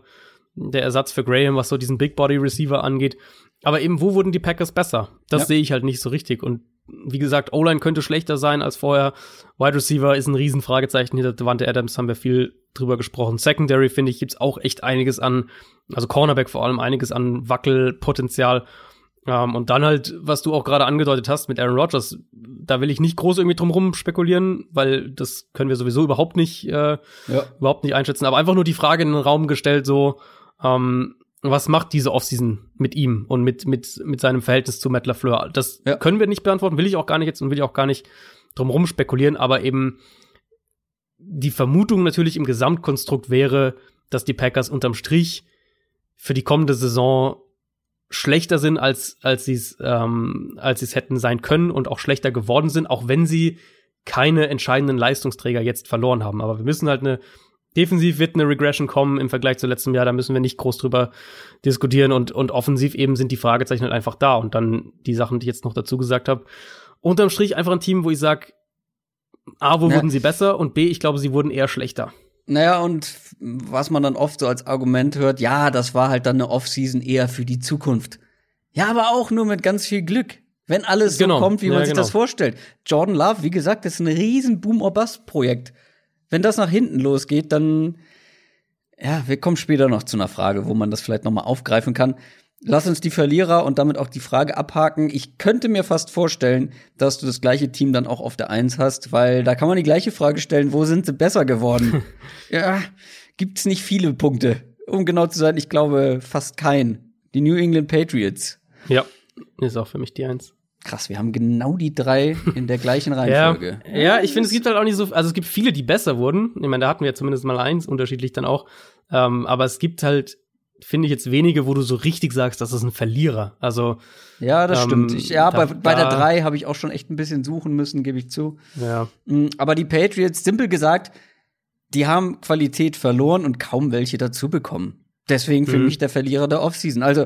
der Ersatz für Graham, was so diesen Big Body Receiver angeht. Aber eben, wo wurden die Packers besser? Das ja. sehe ich halt nicht so richtig. Und wie gesagt, O-Line könnte schlechter sein als vorher. Wide Receiver ist ein Riesenfragezeichen hinter Devante Adams, haben wir viel drüber gesprochen. Secondary, finde ich, gibt's auch echt einiges an, also Cornerback vor allem, einiges an Wackelpotenzial. Ähm, und dann halt, was du auch gerade angedeutet hast mit Aaron Rodgers, da will ich nicht groß irgendwie drum spekulieren, weil das können wir sowieso überhaupt nicht, äh, ja. überhaupt nicht einschätzen. Aber einfach nur die Frage in den Raum gestellt, so, ähm, was macht diese Offseason mit ihm und mit, mit, mit seinem Verhältnis zu Matt LaFleur? Das ja. können wir nicht beantworten, will ich auch gar nicht jetzt und will ich auch gar nicht drum spekulieren, aber eben die Vermutung natürlich im Gesamtkonstrukt wäre, dass die Packers unterm Strich für die kommende Saison schlechter sind, als, als sie es ähm, als sie es hätten sein können und auch schlechter geworden sind, auch wenn sie keine entscheidenden Leistungsträger jetzt verloren haben. Aber wir müssen halt eine Defensiv wird eine Regression kommen im Vergleich zu letztem Jahr, da müssen wir nicht groß drüber diskutieren und, und offensiv eben sind die Fragezeichen halt einfach da und dann die Sachen, die ich jetzt noch dazu gesagt habe. Unterm Strich einfach ein Team, wo ich sag, A, wo ja. wurden sie besser und B, ich glaube, sie wurden eher schlechter. Naja, und was man dann oft so als Argument hört, ja, das war halt dann eine Offseason eher für die Zukunft. Ja, aber auch nur mit ganz viel Glück. Wenn alles genau. so kommt, wie man ja, sich genau. das vorstellt. Jordan Love, wie gesagt, ist ein riesen Boom-or-Bust-Projekt wenn das nach hinten losgeht, dann ja, wir kommen später noch zu einer Frage, wo man das vielleicht noch mal aufgreifen kann. Lass uns die Verlierer und damit auch die Frage abhaken. Ich könnte mir fast vorstellen, dass du das gleiche Team dann auch auf der Eins hast, weil da kann man die gleiche Frage stellen, wo sind sie besser geworden? ja, gibt's nicht viele Punkte. Um genau zu sein, ich glaube fast keinen. Die New England Patriots. Ja, ist auch für mich die Eins. Krass, wir haben genau die drei in der gleichen Reihenfolge. ja, ja, ich finde, es gibt halt auch nicht so, also es gibt viele, die besser wurden. Ich meine, da hatten wir zumindest mal eins, unterschiedlich dann auch. Ähm, aber es gibt halt, finde ich jetzt wenige, wo du so richtig sagst, das ist ein Verlierer. Also ja, das ähm, stimmt. Ich, ja, da, bei, bei der drei habe ich auch schon echt ein bisschen suchen müssen, gebe ich zu. Ja. Mm, aber die Patriots, simpel gesagt, die haben Qualität verloren und kaum welche dazu bekommen. Deswegen für mhm. mich der Verlierer der Offseason. Also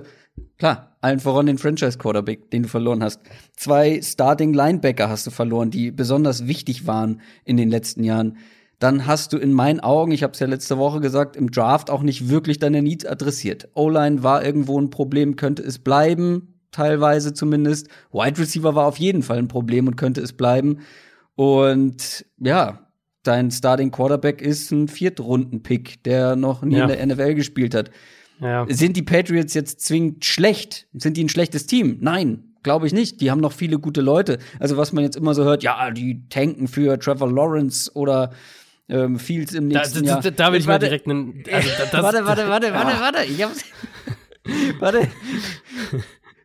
klar, allen voran den Franchise-Quarterback, den du verloren hast. Zwei Starting-Linebacker hast du verloren, die besonders wichtig waren in den letzten Jahren. Dann hast du in meinen Augen, ich habe es ja letzte Woche gesagt, im Draft auch nicht wirklich deine Needs adressiert. O-Line war irgendwo ein Problem, könnte es bleiben, teilweise zumindest. Wide Receiver war auf jeden Fall ein Problem und könnte es bleiben. Und ja, dein Starting Quarterback ist ein Viertrunden-Pick, der noch nie ja. in der NFL gespielt hat. Ja. Sind die Patriots jetzt zwingend schlecht? Sind die ein schlechtes Team? Nein, glaube ich nicht. Die haben noch viele gute Leute. Also was man jetzt immer so hört, ja, die tanken für Trevor Lawrence oder ähm, Fields im nächsten da, Jahr. Da, da will ich warte, mal direkt einen. Also das, warte, warte, warte, warte, warte. Ich hab's. warte.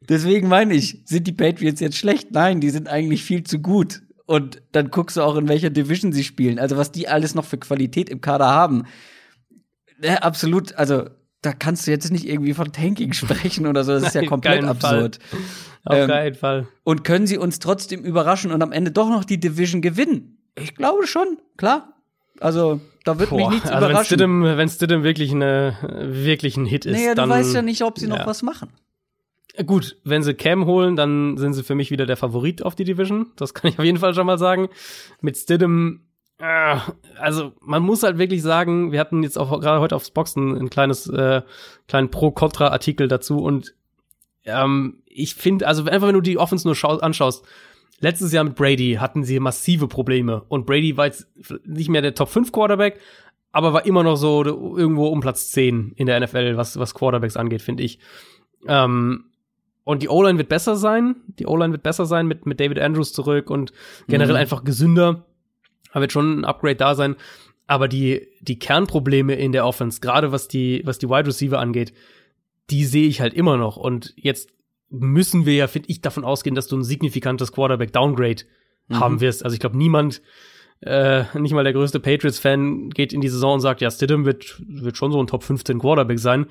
Deswegen meine ich, sind die Patriots jetzt schlecht? Nein, die sind eigentlich viel zu gut. Und dann guckst du auch, in welcher Division sie spielen. Also was die alles noch für Qualität im Kader haben. Ja, absolut, also da kannst du jetzt nicht irgendwie von Tanking sprechen oder so. Das ist ja komplett absurd. Fall. Auf ähm, keinen Fall. Und können sie uns trotzdem überraschen und am Ende doch noch die Division gewinnen? Ich glaube schon, klar. Also, da wird Boah, mich nichts also überraschen. Wenn Stidham wirklich, eine, wirklich ein Hit ist, naja, dann. du weißt ja nicht, ob sie ja. noch was machen. Gut, wenn sie Cam holen, dann sind sie für mich wieder der Favorit auf die Division. Das kann ich auf jeden Fall schon mal sagen. Mit Stidham also man muss halt wirklich sagen, wir hatten jetzt auch gerade heute aufs Boxen ein kleines, äh, kleinen Pro-Contra-Artikel dazu und ähm, ich finde, also einfach wenn du die Offense nur anschaust, letztes Jahr mit Brady hatten sie massive Probleme und Brady war jetzt nicht mehr der Top 5 Quarterback, aber war immer noch so irgendwo um Platz 10 in der NFL, was, was Quarterbacks angeht, finde ich. Ähm, und die O-Line wird besser sein. Die O-Line wird besser sein mit, mit David Andrews zurück und generell mhm. einfach gesünder. Da wird schon ein Upgrade da sein. Aber die, die Kernprobleme in der Offense, gerade was die, was die Wide Receiver angeht, die sehe ich halt immer noch. Und jetzt müssen wir ja, finde ich, davon ausgehen, dass du ein signifikantes Quarterback-Downgrade mhm. haben wirst. Also ich glaube, niemand, äh, nicht mal der größte Patriots-Fan geht in die Saison und sagt, ja, Stidham wird, wird schon so ein Top 15 Quarterback sein.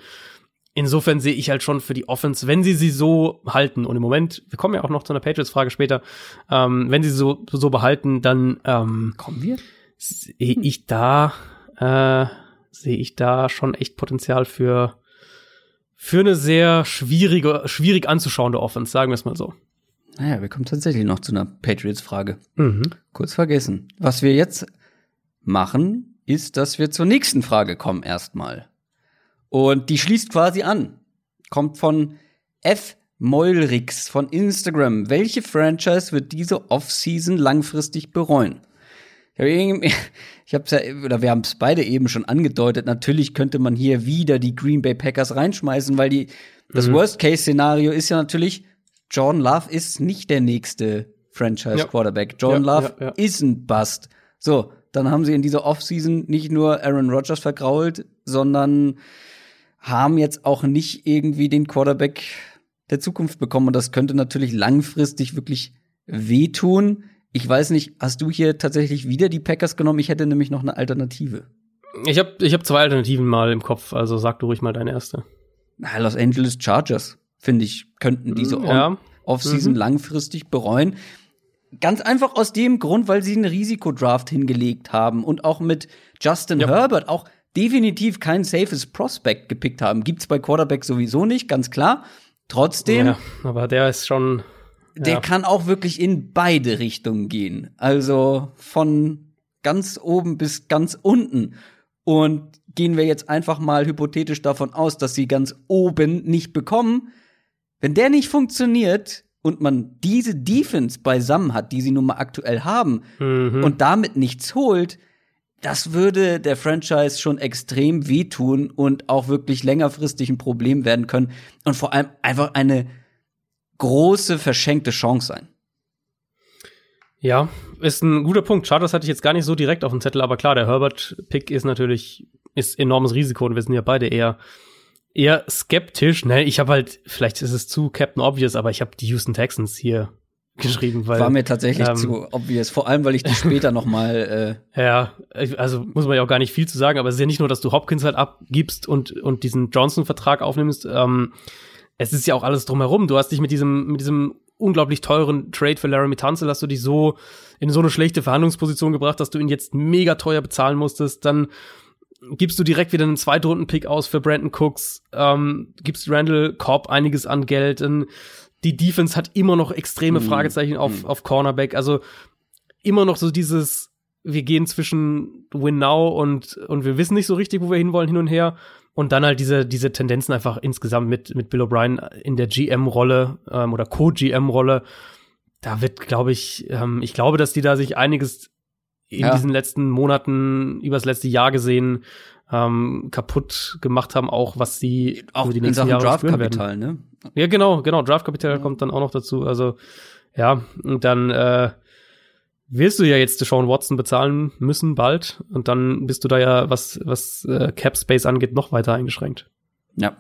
Insofern sehe ich halt schon für die Offense, wenn sie sie so halten, und im Moment, wir kommen ja auch noch zu einer Patriots-Frage später, ähm, wenn sie so, so behalten, dann ähm, kommen wir? Sehe ich da, äh, sehe ich da schon echt Potenzial für für eine sehr schwierige, schwierig anzuschauende Offense, sagen wir es mal so. Naja, wir kommen tatsächlich noch zu einer Patriots-Frage. Mhm. Kurz vergessen. Was wir jetzt machen, ist, dass wir zur nächsten Frage kommen erstmal. Und die schließt quasi an. Kommt von F. Meulrix von Instagram. Welche Franchise wird diese Offseason langfristig bereuen? Ich habe ja, oder wir haben es beide eben schon angedeutet. Natürlich könnte man hier wieder die Green Bay Packers reinschmeißen, weil die das mhm. Worst-Case-Szenario ist ja natürlich, Jordan Love ist nicht der nächste Franchise-Quarterback. Jordan ja, Love ja, ist ein Bust. So, dann haben sie in dieser Offseason nicht nur Aaron Rodgers vergrault, sondern haben jetzt auch nicht irgendwie den Quarterback der Zukunft bekommen. Und das könnte natürlich langfristig wirklich wehtun. Ich weiß nicht, hast du hier tatsächlich wieder die Packers genommen? Ich hätte nämlich noch eine Alternative. Ich habe ich hab zwei Alternativen mal im Kopf, also sag du ruhig mal deine erste. Na, Los Angeles Chargers, finde ich, könnten diese ja. Offseason mhm. langfristig bereuen. Ganz einfach aus dem Grund, weil sie einen Risikodraft hingelegt haben und auch mit Justin ja. Herbert auch definitiv kein safes Prospect gepickt haben. Gibt's bei Quarterback sowieso nicht, ganz klar. Trotzdem. Ja, aber der ist schon der kann auch wirklich in beide Richtungen gehen. Also von ganz oben bis ganz unten. Und gehen wir jetzt einfach mal hypothetisch davon aus, dass sie ganz oben nicht bekommen. Wenn der nicht funktioniert und man diese Defense beisammen hat, die sie nun mal aktuell haben, mhm. und damit nichts holt, das würde der Franchise schon extrem wehtun und auch wirklich längerfristig ein Problem werden können. Und vor allem einfach eine große verschenkte Chance sein. Ja, ist ein guter Punkt. Schade, hatte ich jetzt gar nicht so direkt auf dem Zettel, aber klar, der Herbert-Pick ist natürlich ist enormes Risiko und wir sind ja beide eher eher skeptisch. Ne, ich habe halt, vielleicht ist es zu Captain Obvious, aber ich habe die Houston Texans hier geschrieben, weil war mir tatsächlich ähm, zu obvious. Vor allem, weil ich die später noch mal äh ja, also muss man ja auch gar nicht viel zu sagen, aber es ist ja nicht nur, dass du Hopkins halt abgibst und und diesen Johnson-Vertrag aufnimmst. Ähm, es ist ja auch alles drumherum. Du hast dich mit diesem, mit diesem unglaublich teuren Trade für Laramie Tunzel hast du dich so in so eine schlechte Verhandlungsposition gebracht, dass du ihn jetzt mega teuer bezahlen musstest. Dann gibst du direkt wieder einen Zweitrunden-Pick aus für Brandon Cooks, ähm, gibst Randall Cobb einiges an Geld. Und die Defense hat immer noch extreme mhm. Fragezeichen auf, mhm. auf Cornerback. Also immer noch so dieses, wir gehen zwischen Win Now und, und wir wissen nicht so richtig, wo wir hinwollen, hin und her. Und dann halt diese, diese Tendenzen einfach insgesamt mit, mit Bill O'Brien in der GM-Rolle ähm, oder Co-GM-Rolle. Da wird, glaube ich, ähm, ich glaube, dass die da sich einiges in ja. diesen letzten Monaten, übers letzte Jahr gesehen, ähm, kaputt gemacht haben, auch was sie auch die nächsten Jahre Draftkapital, ne? Ja, genau, genau. Draftkapital ja. kommt dann auch noch dazu. Also ja, und dann äh, wirst du ja jetzt Sean Watson bezahlen müssen bald und dann bist du da ja, was, was äh, Cap Space angeht, noch weiter eingeschränkt. Ja,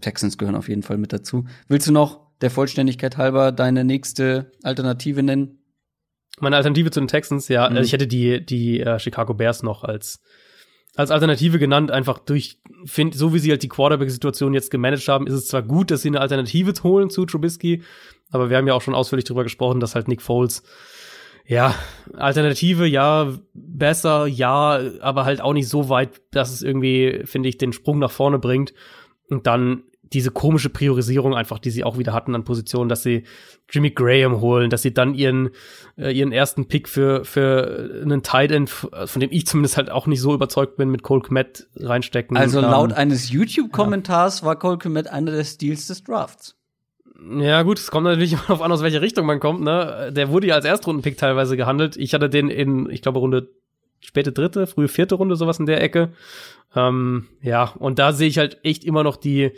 Texans gehören auf jeden Fall mit dazu. Willst du noch der Vollständigkeit halber deine nächste Alternative nennen? Meine Alternative zu den Texans, ja, mhm. also ich hätte die, die äh, Chicago Bears noch als als Alternative genannt, einfach durch, find, so wie sie halt die Quarterback-Situation jetzt gemanagt haben, ist es zwar gut, dass sie eine Alternative holen zu Trubisky, aber wir haben ja auch schon ausführlich darüber gesprochen, dass halt Nick Foles ja, Alternative, ja, besser, ja, aber halt auch nicht so weit, dass es irgendwie, finde ich, den Sprung nach vorne bringt. Und dann diese komische Priorisierung einfach, die sie auch wieder hatten an Positionen, dass sie Jimmy Graham holen, dass sie dann ihren äh, ihren ersten Pick für für einen Tight End, von dem ich zumindest halt auch nicht so überzeugt bin, mit Cole Kmet reinstecken. Also laut ähm, eines YouTube-Kommentars ja. war Cole Kmet einer der Steals des Drafts. Ja, gut, es kommt natürlich immer darauf an, aus welcher Richtung man kommt, ne? Der wurde ja als Erstrundenpick teilweise gehandelt. Ich hatte den in, ich glaube, Runde späte dritte, frühe vierte Runde, sowas in der Ecke. Ähm, ja, und da sehe ich halt echt immer noch die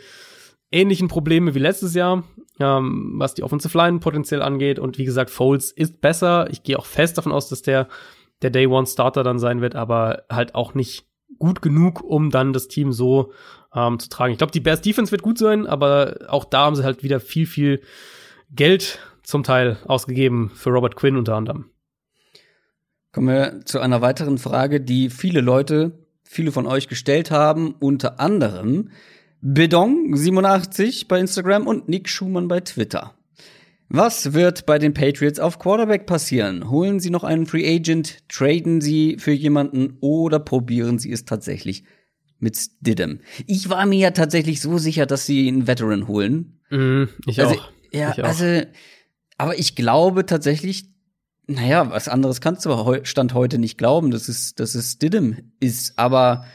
ähnlichen Probleme wie letztes Jahr, ähm, was die Offensive Line potenziell angeht. Und wie gesagt, Foles ist besser. Ich gehe auch fest davon aus, dass der der Day One Starter dann sein wird, aber halt auch nicht gut genug, um dann das Team so ähm, zu tragen. Ich glaube, die Bears Defense wird gut sein, aber auch da haben sie halt wieder viel, viel Geld zum Teil ausgegeben für Robert Quinn unter anderem. Kommen wir zu einer weiteren Frage, die viele Leute, viele von euch gestellt haben, unter anderem Bedong87 bei Instagram und Nick Schumann bei Twitter. Was wird bei den Patriots auf Quarterback passieren? Holen sie noch einen Free Agent, traden sie für jemanden oder probieren sie es tatsächlich mit Stidham? Ich war mir ja tatsächlich so sicher, dass sie einen Veteran holen. Mm, ich also, auch. Ja, ich auch. also, aber ich glaube tatsächlich, naja, was anderes kannst du Stand heute nicht glauben, dass es, dass es Stidham ist. Aber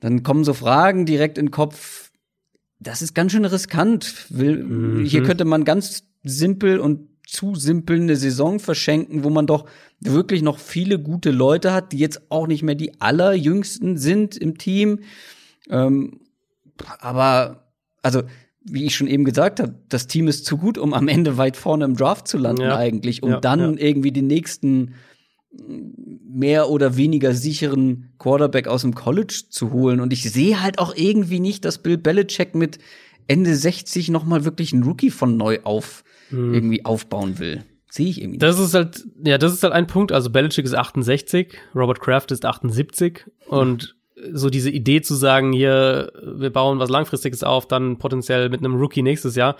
dann kommen so Fragen direkt in den Kopf. Das ist ganz schön riskant. Will, Mhm. Hier könnte man ganz simpel und zu simpel eine Saison verschenken, wo man doch wirklich noch viele gute Leute hat, die jetzt auch nicht mehr die allerjüngsten sind im Team. Ähm, aber, also, wie ich schon eben gesagt habe, das Team ist zu gut, um am Ende weit vorne im Draft zu landen Ja. eigentlich, um Ja, dann ja. irgendwie den nächsten mehr oder weniger sicheren Quarterback aus dem College zu holen. Und ich sehe halt auch irgendwie nicht, dass Bill Belichick mit Ende 60 noch mal wirklich einen Rookie von neu auf irgendwie aufbauen will. Sehe ich irgendwie nicht. Das ist halt, ja, das ist halt ein Punkt. Also Belichick ist 68, Robert Kraft ist 78 und so diese Idee zu sagen, hier, wir bauen was Langfristiges auf, dann potenziell mit einem Rookie nächstes Jahr.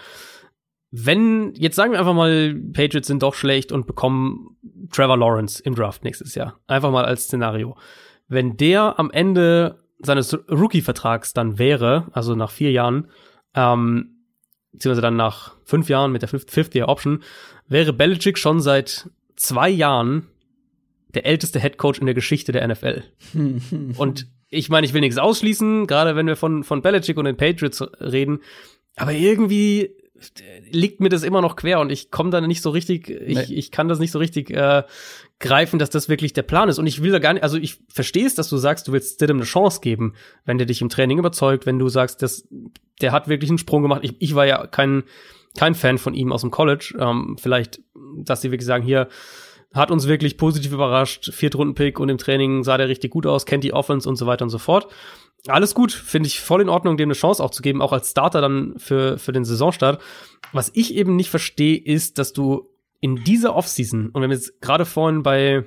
Wenn, jetzt sagen wir einfach mal, Patriots sind doch schlecht und bekommen Trevor Lawrence im Draft nächstes Jahr. Einfach mal als Szenario. Wenn der am Ende seines Rookie-Vertrags dann wäre, also nach vier Jahren, ähm, beziehungsweise dann nach fünf Jahren mit der Fifth, Fifth Year Option, wäre Belichick schon seit zwei Jahren der älteste Head Coach in der Geschichte der NFL. Und ich meine, ich will nichts ausschließen, gerade wenn wir von, von Belichick und den Patriots reden, aber irgendwie liegt mir das immer noch quer und ich komme da nicht so richtig, ich, Nee. ich kann das nicht so richtig äh, greifen, dass das wirklich der Plan ist. Und ich will da gar nicht, also ich verstehe es, dass du sagst, du willst Stidham eine Chance geben, wenn der dich im Training überzeugt, wenn du sagst, dass der hat wirklich einen Sprung gemacht. Ich, ich war ja kein, kein Fan von ihm aus dem College. Ähm, vielleicht, dass sie wirklich sagen, hier hat uns wirklich positiv überrascht, Viertrunden-Pick und im Training sah der richtig gut aus, kennt die Offense und so weiter und so fort. Alles gut, finde ich voll in Ordnung, dem eine Chance auch zu geben, auch als Starter dann für, für den Saisonstart. Was ich eben nicht verstehe, ist, dass du in dieser Offseason, und wir haben jetzt gerade vorhin bei,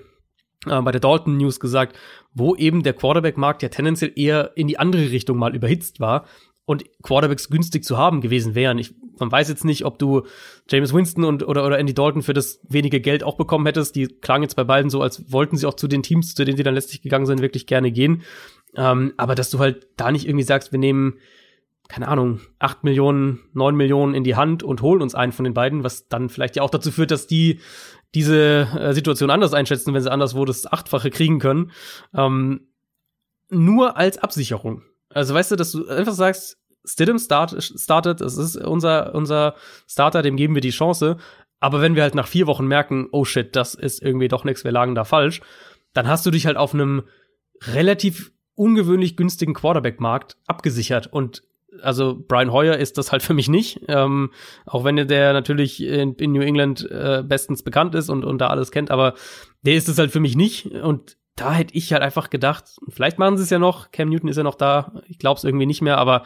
äh, bei der Dalton News gesagt, wo eben der Quarterback-Markt ja tendenziell eher in die andere Richtung mal überhitzt war und Quarterbacks günstig zu haben gewesen wären. Ich, man weiß jetzt nicht, ob du James Winston und oder, oder Andy Dalton für das wenige Geld auch bekommen hättest. Die klangen jetzt bei beiden so, als wollten sie auch zu den Teams, zu denen sie dann letztlich gegangen sind, wirklich gerne gehen. Ähm, aber dass du halt da nicht irgendwie sagst, wir nehmen, keine Ahnung, acht Millionen, neun Millionen in die Hand und holen uns einen von den beiden, was dann vielleicht ja auch dazu führt, dass die diese äh, Situation anders einschätzen, wenn sie anderswo das Achtfache kriegen können. Ähm, nur als Absicherung. Also weißt du, dass du einfach sagst, Stidham start, startet, es ist unser, unser Starter, dem geben wir die Chance. Aber wenn wir halt nach vier Wochen merken, oh shit, das ist irgendwie doch nichts, wir lagen da falsch, dann hast du dich halt auf einem relativ ungewöhnlich günstigen Quarterback-Markt abgesichert. Und also Brian Hoyer ist das halt für mich nicht. Ähm, auch wenn der natürlich in, in New England äh, bestens bekannt ist und, und da alles kennt, aber der ist es halt für mich nicht. Und da hätte ich halt einfach gedacht, vielleicht machen sie es ja noch, Cam Newton ist ja noch da, ich glaube es irgendwie nicht mehr, aber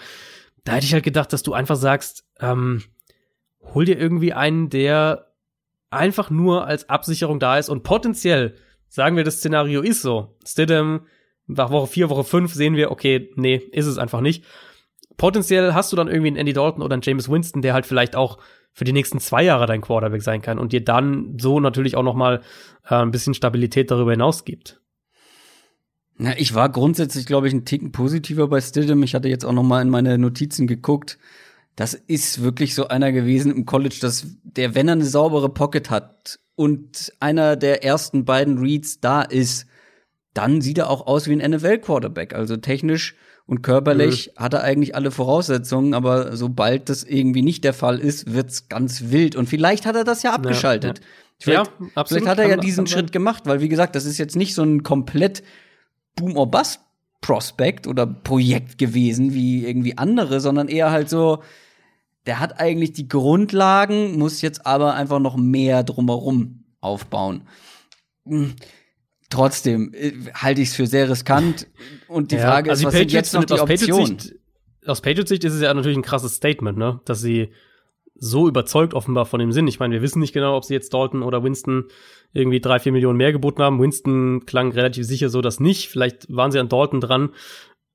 da hätte ich halt gedacht, dass du einfach sagst, ähm, hol dir irgendwie einen, der einfach nur als Absicherung da ist und potenziell, sagen wir, das Szenario ist so. Stidham, nach Woche 4, Woche 5 sehen wir, okay, nee, ist es einfach nicht. Potenziell hast du dann irgendwie einen Andy Dalton oder einen James Winston, der halt vielleicht auch für die nächsten zwei Jahre dein Quarterback sein kann und dir dann so natürlich auch noch mal äh, ein bisschen Stabilität darüber hinaus gibt. Ja, ich war grundsätzlich, glaube ich, ein Ticken positiver bei Stidham. Ich hatte jetzt auch noch mal in meine Notizen geguckt. Das ist wirklich so einer gewesen im College, dass der, wenn er eine saubere Pocket hat und einer der ersten beiden Reads da ist, dann sieht er auch aus wie ein NFL-Quarterback. Also technisch und körperlich hat er eigentlich alle Voraussetzungen, aber sobald das irgendwie nicht der Fall ist, wird's ganz wild. Und vielleicht hat er das ja abgeschaltet. ja. Vielleicht, Ja, absolut. vielleicht hat er ja diesen. Schritt gemacht, weil wie gesagt, das ist jetzt nicht so ein komplett Boom or Bust Prospect oder Projekt gewesen wie irgendwie andere, sondern eher halt so, der hat eigentlich die Grundlagen, muss jetzt aber einfach noch mehr drumherum aufbauen. Trotzdem äh, halte ich es für sehr riskant. Und die ja, Frage also ist, was sind jetzt noch die Optionen? Aus Patriots Sicht ist es ja natürlich ein krasses Statement, ne? Dass sie so überzeugt offenbar von dem Sinn. Ich meine, wir wissen nicht genau, ob sie jetzt Dalton oder Winston irgendwie drei, vier Millionen mehr geboten haben. Winston klang relativ sicher so, dass nicht. Vielleicht waren sie an Dalton dran.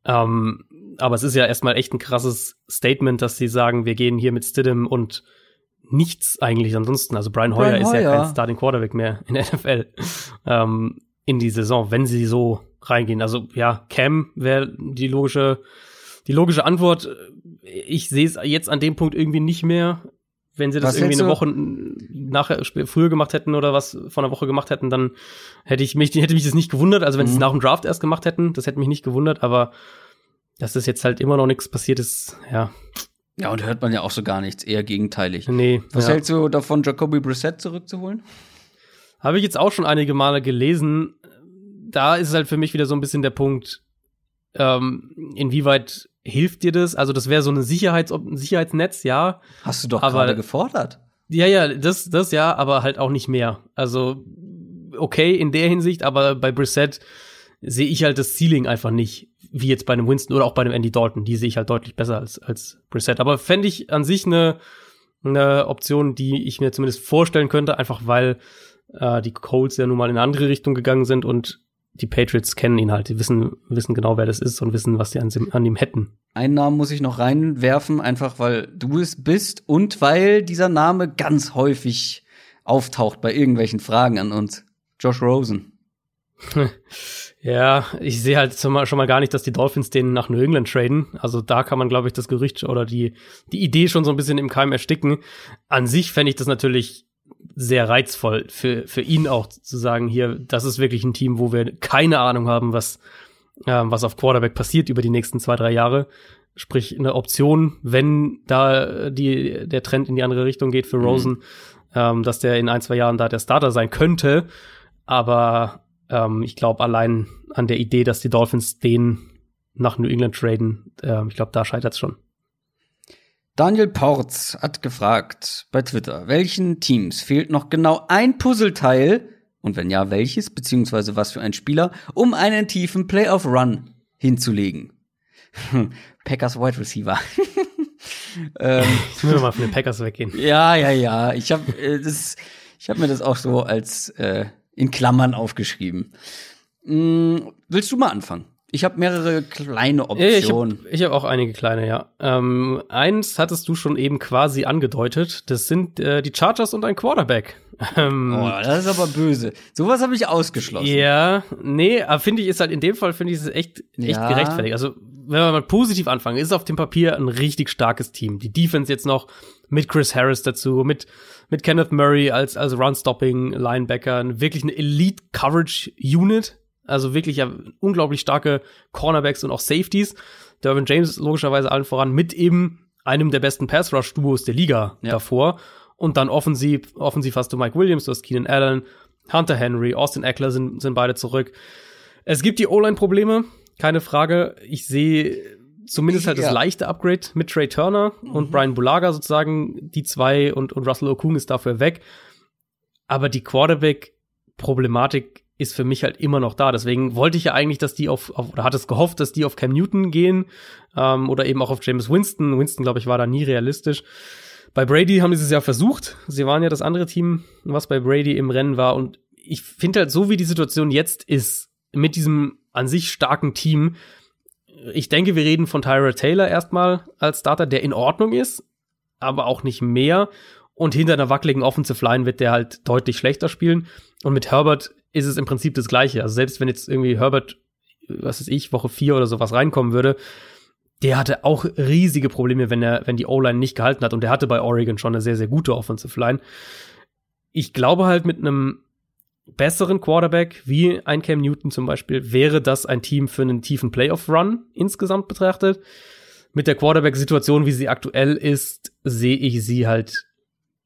Ähm, aber es ist ja erstmal echt ein krasses Statement, dass sie sagen, wir gehen hier mit Stidham und nichts eigentlich ansonsten. Also Brian Hoyer Brian ist ja kein Starting Quarterback mehr in der NFL ähm, in die Saison, wenn sie so reingehen. Also ja, Cam wäre die logische, die logische Antwort. Ich sehe es jetzt an dem Punkt irgendwie nicht mehr. Wenn sie das was irgendwie eine Woche nachher früher gemacht hätten oder was von einer Woche gemacht hätten, dann hätte ich mich hätte mich das nicht gewundert. Also wenn mhm. sie es nach dem Draft erst gemacht hätten, das hätte mich nicht gewundert. Aber dass das jetzt halt immer noch nichts passiert ist, ja. Ja, und hört man ja auch so gar nichts, eher gegenteilig. Nee. Was ja. hältst du davon, Jacoby Brissett zurückzuholen? Habe ich jetzt auch schon einige Male gelesen. Da ist halt für mich wieder so ein bisschen der Punkt, ähm, inwieweit hilft dir das? Also, das wäre so ein, Sicherheits ein Sicherheitsnetz, ja. Hast du doch gerade gefordert. Ja, ja, das, das ja, aber halt auch nicht mehr. Also, okay in der Hinsicht, aber bei Brissett sehe ich halt das Ceiling einfach nicht wie jetzt bei einem Winston oder auch bei einem Andy Dalton. Die sehe ich halt deutlich besser als, als Brissett. Aber fände ich an sich eine, eine Option, die ich mir zumindest vorstellen könnte, einfach weil äh, die Colts ja nun mal in eine andere Richtung gegangen sind und die Patriots kennen ihn halt. Die wissen, wissen genau, wer das ist und wissen, was sie an, an ihm hätten. Einen Namen muss ich noch reinwerfen, einfach weil du es bist und weil dieser Name ganz häufig auftaucht bei irgendwelchen Fragen an uns. Josh Rosen. Ja, ich sehe halt schon mal gar nicht, dass die Dolphins den nach New England traden. Also da kann man, glaube ich, das Gerücht oder die, die Idee schon so ein bisschen im Keim ersticken. An sich fände ich das natürlich sehr reizvoll für, für ihn auch zu sagen, hier, das ist wirklich ein Team, wo wir keine Ahnung haben, was, äh, was auf Quarterback passiert über die nächsten zwei, drei Jahre. Sprich, eine Option, wenn da die, der Trend in die andere Richtung geht für mhm. Rosen, mhm. ähm, dass der in ein, zwei Jahren da der Starter sein könnte. Aber ähm, ich glaube, allein an der Idee, dass die Dolphins den nach New England traden, äh, ich glaube, da scheitert es schon. Daniel Porz hat gefragt bei Twitter, welchen Teams fehlt noch genau ein Puzzleteil und wenn ja, welches, beziehungsweise was für ein Spieler, um einen tiefen Playoff-Run hinzulegen? Packers Wide Receiver. ähm, ich will mal von den Packers weggehen. Ja, ja, ja. Ich habe äh, ich hab mir das auch so als äh, in Klammern aufgeschrieben. Hm, willst du mal anfangen? Ich habe mehrere kleine Optionen. Ich habe hab auch einige kleine, ja. Ähm, eins hattest du schon eben quasi angedeutet. Das sind äh, die Chargers und ein Quarterback. Ähm, oh, das ist aber böse. Sowas habe ich ausgeschlossen. Ja, nee, aber finde ich, ist halt in dem Fall, finde ich, es echt, echt ja. gerechtfertigt. Also, wenn wir mal positiv anfangen, ist auf dem Papier ein richtig starkes Team. Die Defense jetzt noch mit Chris Harris dazu, mit mit Kenneth Murray als, als Run-Stopping-Linebacker, wirklich eine Elite-Coverage-Unit, also wirklich ja unglaublich starke Cornerbacks und auch Safeties. Derwin James logischerweise allen voran mit eben einem der besten Pass-Rush-Duos der Liga ja. davor. Und dann offensiv, offensiv hast du Mike Williams, du hast Keenan Allen, Hunter Henry, Austin Eckler sind, sind beide zurück. Es gibt die O-Line-Probleme, keine Frage. Ich sehe zumindest halt ja. das leichte Upgrade mit Trey Turner mhm. und Brian Bulaga sozusagen, die zwei und, und Russell Okung ist dafür weg. Aber die Quarterback-Problematik ist für mich halt immer noch da. Deswegen wollte ich ja eigentlich, dass die auf, auf oder hat es gehofft, dass die auf Cam Newton gehen ähm, oder eben auch auf James Winston. Winston, glaube ich, war da nie realistisch. Bei Brady haben sie es ja versucht. Sie waren ja das andere Team, was bei Brady im Rennen war. Und ich finde halt, so wie die Situation jetzt ist, mit diesem an sich starken Team, ich denke, wir reden von Tyra Taylor erstmal als Starter, der in Ordnung ist, aber auch nicht mehr. Und hinter einer wackeligen Offensive Line wird der halt deutlich schlechter spielen. Und mit Herbert ist es im Prinzip das Gleiche. Also selbst wenn jetzt irgendwie Herbert, was weiß ich, Woche vier oder sowas reinkommen würde, der hatte auch riesige Probleme, wenn er, wenn die O-Line nicht gehalten hat. Und der hatte bei Oregon schon eine sehr, sehr gute Offensive Line. Ich glaube halt mit einem besseren Quarterback, wie ein Cam Newton zum Beispiel, wäre das ein Team für einen tiefen Playoff-Run insgesamt betrachtet. Mit der Quarterback-Situation, wie sie aktuell ist, sehe ich sie halt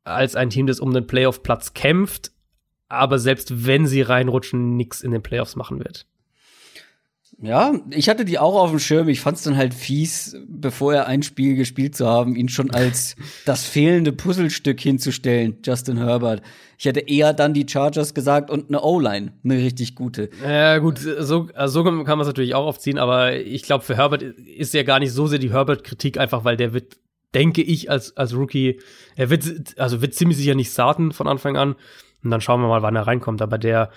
als ein Team, das um den Playoff-Platz kämpft, aber selbst wenn sie reinrutschen, nichts in den Playoffs machen wird. Ja, ich hatte die auch auf dem Schirm. Ich fand es dann halt fies, bevor er ein Spiel gespielt zu haben, ihn schon als das fehlende Puzzlestück hinzustellen, Justin Herbert. Ich hätte eher dann die Chargers gesagt und eine O-Line, eine richtig gute. Ja, gut, so, so kann man es natürlich auch aufziehen, aber ich glaube, für Herbert ist ja gar nicht so sehr die Herbert-Kritik, einfach weil der wird, denke ich, als, als Rookie, er wird, also wird ziemlich sicher nicht starten von Anfang an. Und dann schauen wir mal, wann er reinkommt. Aber der,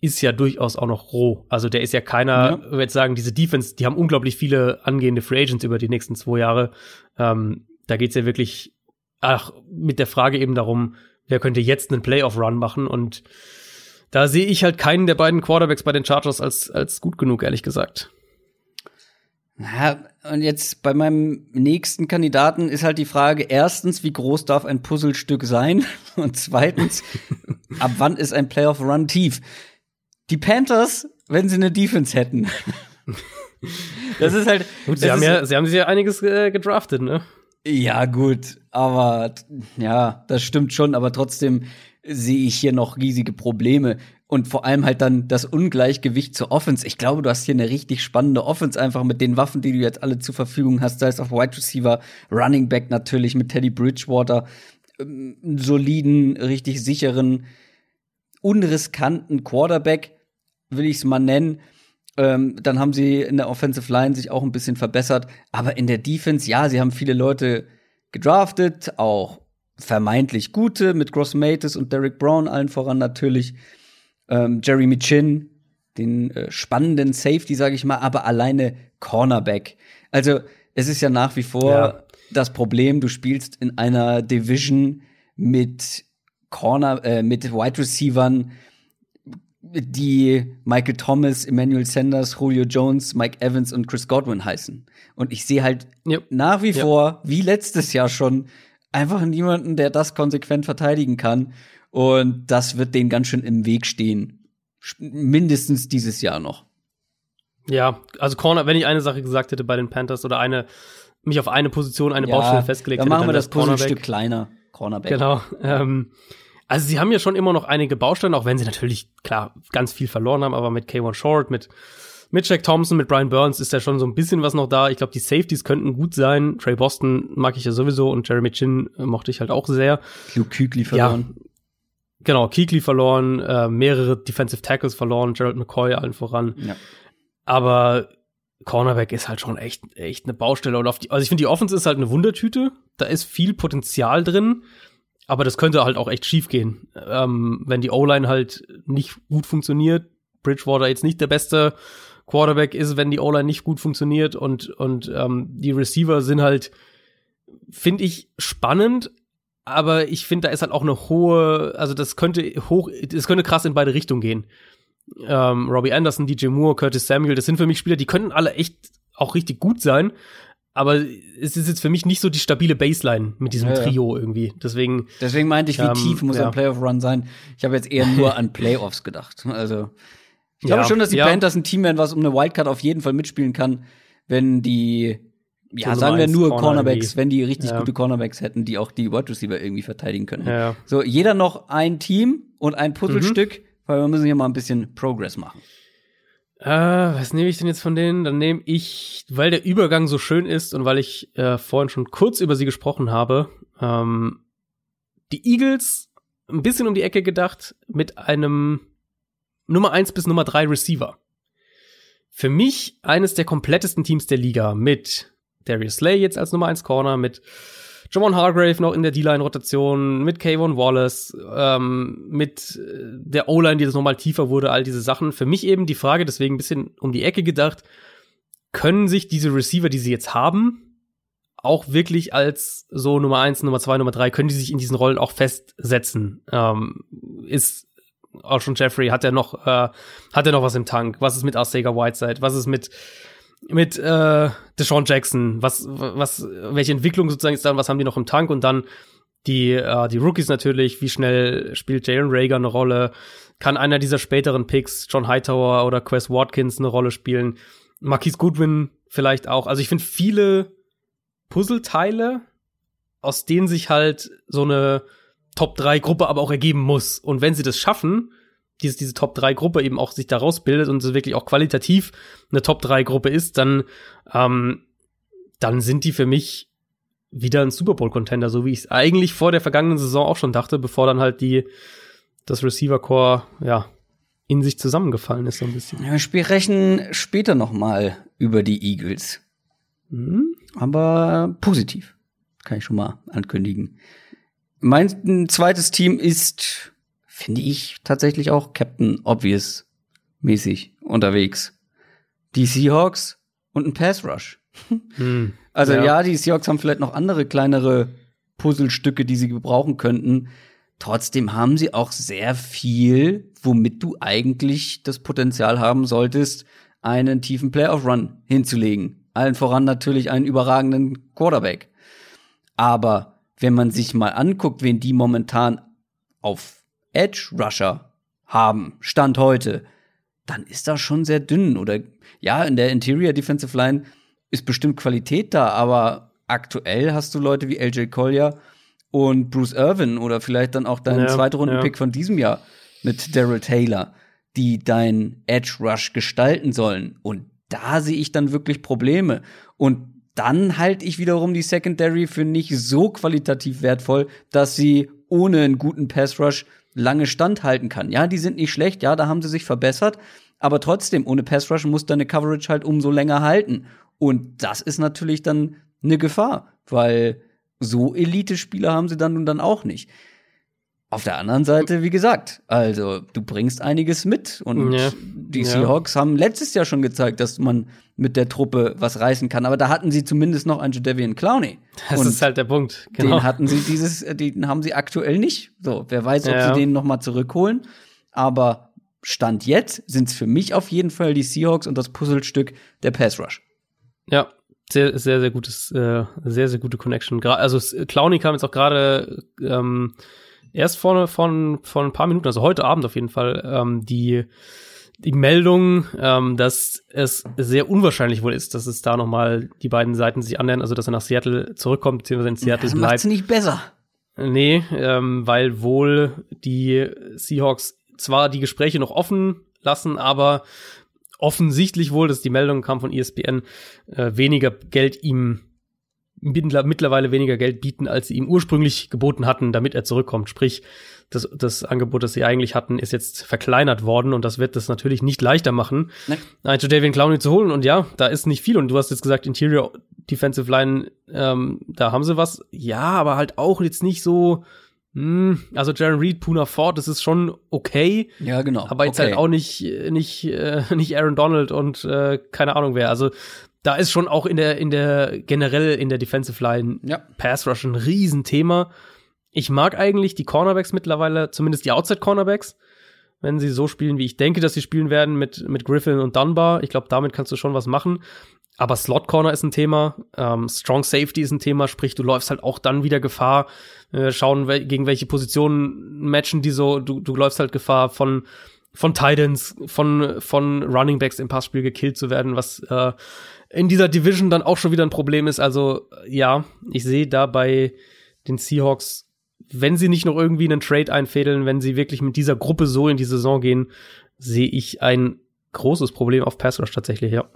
ist ja durchaus auch noch roh. Also der ist ja keiner, ja. würde sagen, diese Defense, die haben unglaublich viele angehende Free Agents über die nächsten zwei Jahre. Ähm, da geht's ja wirklich, ach, mit der Frage eben darum, wer könnte jetzt einen Playoff-Run machen und da sehe ich halt keinen der beiden Quarterbacks bei den Chargers als, als gut genug, ehrlich gesagt. Ja, und jetzt bei meinem nächsten Kandidaten ist halt die Frage, erstens, wie groß darf ein Puzzlestück sein? Und zweitens, ab wann ist ein Playoff-Run tief? Die Panthers, wenn sie eine Defense hätten. das ist halt. Gut, sie haben ja, sie haben sich ja einiges äh, gedraftet, ne? Ja, gut, aber ja, das stimmt schon, aber trotzdem sehe ich hier noch riesige Probleme. Und vor allem halt dann das Ungleichgewicht zur Offense. Ich glaube, du hast hier eine richtig spannende Offense, einfach mit den Waffen, die du jetzt alle zur Verfügung hast. Da ist auch Wide Receiver, Running Back natürlich mit Teddy Bridgewater, ähm, soliden, richtig sicheren, unriskanten Quarterback will ich es mal nennen. Ähm, dann haben sie in der Offensive Line sich auch ein bisschen verbessert. Aber in der Defense, ja, sie haben viele Leute gedraftet, auch vermeintlich gute, mit Gross Matis und Derek Brown allen voran natürlich. Ähm, Jeremy Chin, den äh, spannenden Safety, sage ich mal, aber alleine Cornerback. Also es ist ja nach wie vor ja. das Problem, du spielst in einer Division mit Corner, äh, mit Wide Receivern, die Michael Thomas, Emmanuel Sanders, Julio Jones, Mike Evans und Chris Godwin heißen. Und ich sehe halt yep. nach wie yep. vor, wie letztes Jahr schon, einfach niemanden, der das konsequent verteidigen kann. Und das wird denen ganz schön im Weg stehen. Mindestens dieses Jahr noch. Ja, also Corner, wenn ich eine Sache gesagt hätte bei den Panthers oder eine, mich auf eine Position, eine ja, Baustelle festgelegt dann hätte, machen wir das Puzzlestück kleiner. Cornerback. Genau. Ähm, also sie haben ja schon immer noch einige Bausteine, auch wenn sie natürlich, klar, ganz viel verloren haben, aber mit K1 Short, mit, mit Jack Thompson, mit Brian Burns ist ja schon so ein bisschen was noch da. Ich glaube, die Safeties könnten gut sein. Trey Boston mag ich ja sowieso und Jeremy Chin äh, mochte ich halt auch sehr. Luke Kuechly verloren. Ja, genau, Kuechly verloren, äh, mehrere Defensive Tackles verloren, Gerald McCoy allen voran. Ja. Aber Cornerback ist halt schon echt, echt eine Baustelle. Und auf die, also ich finde, die Offense ist halt eine Wundertüte. Da ist viel Potenzial drin. Aber das könnte halt auch echt schief gehen, ähm, wenn die O-Line halt nicht gut funktioniert. Bridgewater jetzt nicht der beste Quarterback ist, wenn die O-Line nicht gut funktioniert und, und ähm, die Receiver sind halt, finde ich, spannend, aber ich finde, da ist halt auch eine hohe, also das könnte hoch, das könnte krass in beide Richtungen gehen. Ähm, Robbie Anderson, DJ Moore, Curtis Samuel, das sind für mich Spieler, die können alle echt auch richtig gut sein, aber es ist jetzt für mich nicht so die stabile Baseline mit diesem ja, Trio irgendwie. Deswegen. Deswegen meinte ich, wie ähm, tief muss ja. ein Playoff-Run sein? Ich habe jetzt eher nur an Playoffs gedacht. Also ich glaube schon, dass die Panthers ein Team werden, was um eine Wildcard auf jeden Fall mitspielen kann, wenn die ja, sagen wir nur Corner Cornerbacks, wenn die richtig gute Cornerbacks hätten, die auch die Wide Receiver irgendwie verteidigen können. So, jeder noch ein Team und ein Puzzlestück, mhm. weil wir müssen hier mal ein bisschen Progress machen. Äh, was nehme ich denn jetzt von denen? Dann nehme ich, weil der Übergang so schön ist und weil ich äh, vorhin schon kurz über sie gesprochen habe, ähm, die Eagles ein bisschen um die Ecke gedacht mit einem Nummer 1 bis Nummer 3 Receiver. Für mich eines der komplettesten Teams der Liga mit Darius Slay jetzt als Nummer 1 Corner, mit Jamon Hargrave noch in der D-Line-Rotation, mit Kayvon Wallace, ähm, mit äh, der O-Line, die das nochmal tiefer wurde, all diese Sachen. Für mich eben die Frage, deswegen ein bisschen um die Ecke gedacht, können sich diese Receiver, die sie jetzt haben, auch wirklich als so Nummer eins, Nummer zwei, Nummer drei, können die sich in diesen Rollen auch festsetzen? Ähm, ist auch schon Jeffrey, hat er noch, äh, hat er noch was im Tank? Was ist mit Arcega Whiteside? Was ist mit mit äh, Deshaun Jackson, was, was, welche Entwicklung sozusagen ist dann, was haben die noch im Tank? Und dann die, äh, die Rookies natürlich, wie schnell spielt Jalen Rager eine Rolle, kann einer dieser späteren Picks, John Hightower oder Quest Watkins eine Rolle spielen, Marquise Goodwin vielleicht auch. Also ich finde viele Puzzleteile, aus denen sich halt so eine Top 3 Gruppe aber auch ergeben muss. Und wenn sie das schaffen, diese, diese Top-3-Gruppe eben auch sich daraus bildet und so wirklich auch qualitativ eine Top-3-Gruppe ist, dann, ähm, dann sind die für mich wieder ein Super Bowl-Contender, so wie ich es eigentlich vor der vergangenen Saison auch schon dachte, bevor dann halt die, das Receiver-Core, ja, in sich zusammengefallen ist so ein bisschen. Ja, wir sprechen später noch mal über die Eagles. Mhm. Aber positiv. Kann ich schon mal ankündigen. Mein zweites Team ist, finde ich, tatsächlich auch Captain Obvious mäßig unterwegs. Die Seahawks und ein Pass Rush. Hm. Also ja. ja, die Seahawks haben vielleicht noch andere kleinere Puzzlestücke, die sie gebrauchen könnten. Trotzdem haben sie auch sehr viel, womit du eigentlich das Potenzial haben solltest, einen tiefen Playoff-Run hinzulegen. Allen voran natürlich einen überragenden Quarterback. Aber wenn man sich mal anguckt, wen die momentan auf Edge Rusher haben, Stand heute, dann ist das schon sehr dünn. Oder ja, in der Interior Defensive Line ist bestimmt Qualität da, aber aktuell hast du Leute wie LJ Collier und Bruce Irvin oder vielleicht dann auch dein ja, Zweitrunden-Pick ja. von diesem Jahr mit Daryl Taylor, die dein Edge Rush gestalten sollen. Und da sehe ich dann wirklich Probleme. Und dann halte ich wiederum die Secondary für nicht so qualitativ wertvoll, dass sie ohne einen guten Pass Rush lange standhalten kann. Ja, die sind nicht schlecht, ja, da haben sie sich verbessert, aber trotzdem, ohne Pass Rush muss deine Coverage halt umso länger halten. Und das ist natürlich dann eine Gefahr, weil so Elite-Spieler haben sie dann nun dann auch nicht. Auf der anderen Seite, wie gesagt, also du bringst einiges mit und ja. die Seahawks ja. haben letztes Jahr schon gezeigt, dass man mit der Truppe was reißen kann, aber da hatten sie zumindest noch einen Jadavian Clowney. Das und ist halt der Punkt. Genau. Den hatten sie dieses, den haben sie aktuell nicht. So, wer weiß, ob ja. sie den noch mal zurückholen. Aber Stand jetzt sind es für mich auf jeden Fall die Seahawks und das Puzzlestück der Pass Rush. Ja, sehr, sehr, sehr gutes, äh, sehr, sehr gute Connection. Gra also Clowny kam jetzt auch gerade ähm, erst vor, vor, vor ein paar Minuten, also heute Abend auf jeden Fall, ähm, die die Meldung, ähm, dass es sehr unwahrscheinlich wohl ist, dass es da nochmal die beiden Seiten sich annähern, also dass er nach Seattle zurückkommt, beziehungsweise in Seattle das bleibt. Das nicht besser. Nee, ähm, weil wohl die Seahawks zwar die Gespräche noch offen lassen, aber offensichtlich wohl, dass die Meldung kam von ESPN, äh, weniger Geld ihm mittlerweile weniger Geld bieten, als sie ihm ursprünglich geboten hatten, damit er zurückkommt. Sprich, das, das Angebot, das sie eigentlich hatten, ist jetzt verkleinert worden und das wird das natürlich nicht leichter machen, ne? einen David Clowney zu holen. Und ja, da ist nicht viel. Und du hast jetzt gesagt, Interior Defensive Line, ähm, da haben sie was. Ja, aber halt auch jetzt nicht so hm, also Jaron Reed, Puna Ford, das ist schon okay. Ja, genau. Aber jetzt halt okay. halt auch nicht, nicht, äh, nicht Aaron Donald und äh, keine Ahnung wer. Also da ist schon auch in der, in der, generell in der Defensive Line ja. Pass Rush ein Riesenthema. Ich mag eigentlich die Cornerbacks mittlerweile, zumindest die Outside Cornerbacks, wenn sie so spielen, wie ich denke, dass sie spielen werden mit, mit Griffin und Dunbar. Ich glaube, damit kannst du schon was machen. Aber Slot Corner ist ein Thema, ähm, Strong Safety ist ein Thema, sprich, du läufst halt auch dann wieder Gefahr, äh, schauen, we gegen welche Positionen matchen die so, du, du läufst halt Gefahr von, von Titans, von, von Running Backs im Passspiel gekillt zu werden, was äh, in dieser Division dann auch schon wieder ein Problem ist. Also ja, ich sehe da bei den Seahawks, wenn sie nicht noch irgendwie einen Trade einfädeln, wenn sie wirklich mit dieser Gruppe so in die Saison gehen, sehe ich ein großes Problem auf Pass Rush tatsächlich, ja.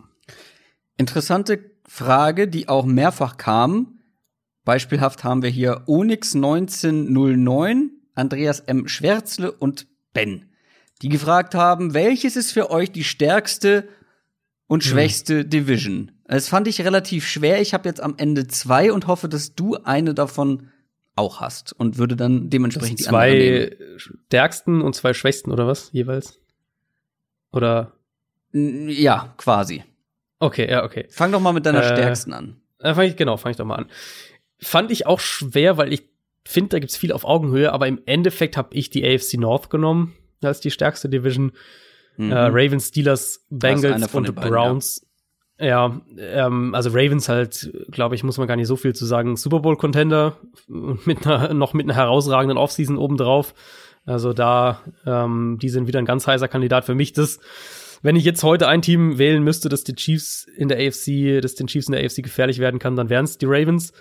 Interessante Frage, die auch mehrfach kam. Beispielhaft haben wir hier Onyx 1909, Andreas M. Schwärzle und Ben, die gefragt haben, welches ist für euch die stärkste und hm. schwächste hm. Division? Das fand ich relativ schwer. Ich habe jetzt am Ende zwei und hoffe, dass du eine davon auch hast und würde dann dementsprechend die zwei stärksten und zwei schwächsten oder was jeweils? Oder? Ja, quasi. Okay, ja, okay. Fang doch mal mit deiner äh, stärksten an. Äh, fang ich, genau, fang ich doch mal an. Fand ich auch schwer, weil ich finde, da gibt's viel auf Augenhöhe, aber im Endeffekt habe ich die AFC North genommen als die stärkste Division. Mhm. Äh, Ravens, Steelers, Bengals und beiden, Browns. Ja, ja ähm, also Ravens halt, glaube ich, muss man gar nicht so viel zu sagen. Super Bowl Contender mit einer, noch mit einer herausragenden Offseason obendrauf. Also da, ähm, die sind wieder ein ganz heißer Kandidat für mich. Das wenn ich jetzt heute ein Team wählen müsste, dass die Chiefs in der AFC, dass den Chiefs in der AFC gefährlich werden kann, dann wären es die Ravens.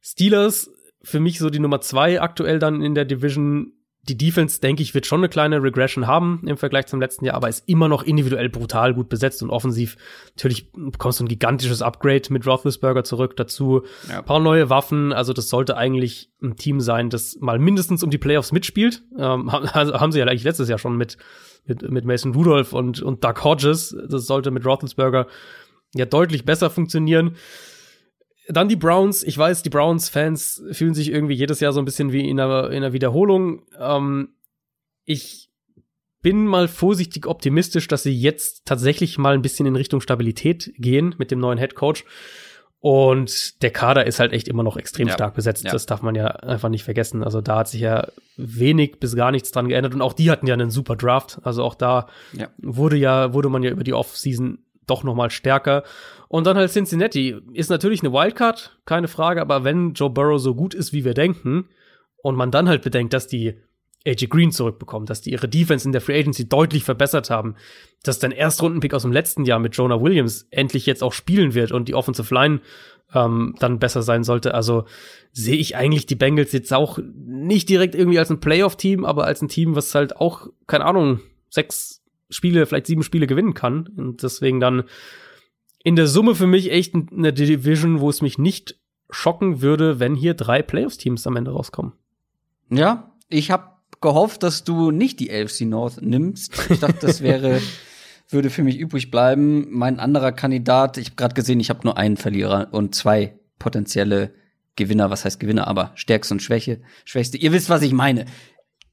Steelers, für mich so die Nummer zwei aktuell dann in der Division, die Defense, denke ich, wird schon eine kleine Regression haben im Vergleich zum letzten Jahr, aber ist immer noch individuell brutal gut besetzt und offensiv. Natürlich bekommst du ein gigantisches Upgrade mit Roethlisberger zurück dazu. Ja. Ein paar neue Waffen. Also das sollte eigentlich ein Team sein, das mal mindestens um die Playoffs mitspielt. Ähm, also haben sie ja eigentlich letztes Jahr schon mit, mit, mit Mason Rudolph und, und Doug Hodges. Das sollte mit Roethlisberger ja deutlich besser funktionieren. Dann die Browns. Ich weiß, die Browns-Fans fühlen sich irgendwie jedes Jahr so ein bisschen wie in einer, in einer Wiederholung. Ähm, ich bin mal vorsichtig optimistisch, dass sie jetzt tatsächlich mal ein bisschen in Richtung Stabilität gehen mit dem neuen Head Coach. Und der Kader ist halt echt immer noch extrem ja, stark besetzt. Ja. Das darf man ja einfach nicht vergessen. Also da hat sich ja wenig bis gar nichts dran geändert. Und auch die hatten ja einen super Draft. Also auch da ja. wurde ja, wurde man ja über die Offseason doch noch mal stärker. Und dann halt Cincinnati ist natürlich eine Wildcard, keine Frage, aber wenn Joe Burrow so gut ist, wie wir denken, und man dann halt bedenkt, dass die AJ Green zurückbekommen, dass die ihre Defense in der Free Agency deutlich verbessert haben, dass dein Erstrundenpick aus dem letzten Jahr mit Jonah Williams endlich jetzt auch spielen wird und die Offensive Line ähm, dann besser sein sollte. Also sehe ich eigentlich die Bengals jetzt auch nicht direkt irgendwie als ein Playoff-Team, aber als ein Team, was halt auch, keine Ahnung, sechs Spiele, vielleicht sieben Spiele gewinnen kann. Und deswegen dann in der Summe für mich echt eine Division, wo es mich nicht schocken würde, wenn hier drei Playoffs-Teams am Ende rauskommen. Ja, ich habe gehofft, dass du nicht die AFC North nimmst. Ich dachte, das wäre würde für mich übrig bleiben. Mein anderer Kandidat, ich habe gerade gesehen, ich habe nur einen Verlierer und zwei potenzielle Gewinner. Was heißt Gewinner? Aber stärkste und Schwäche, schwächste. Ihr wisst, was ich meine.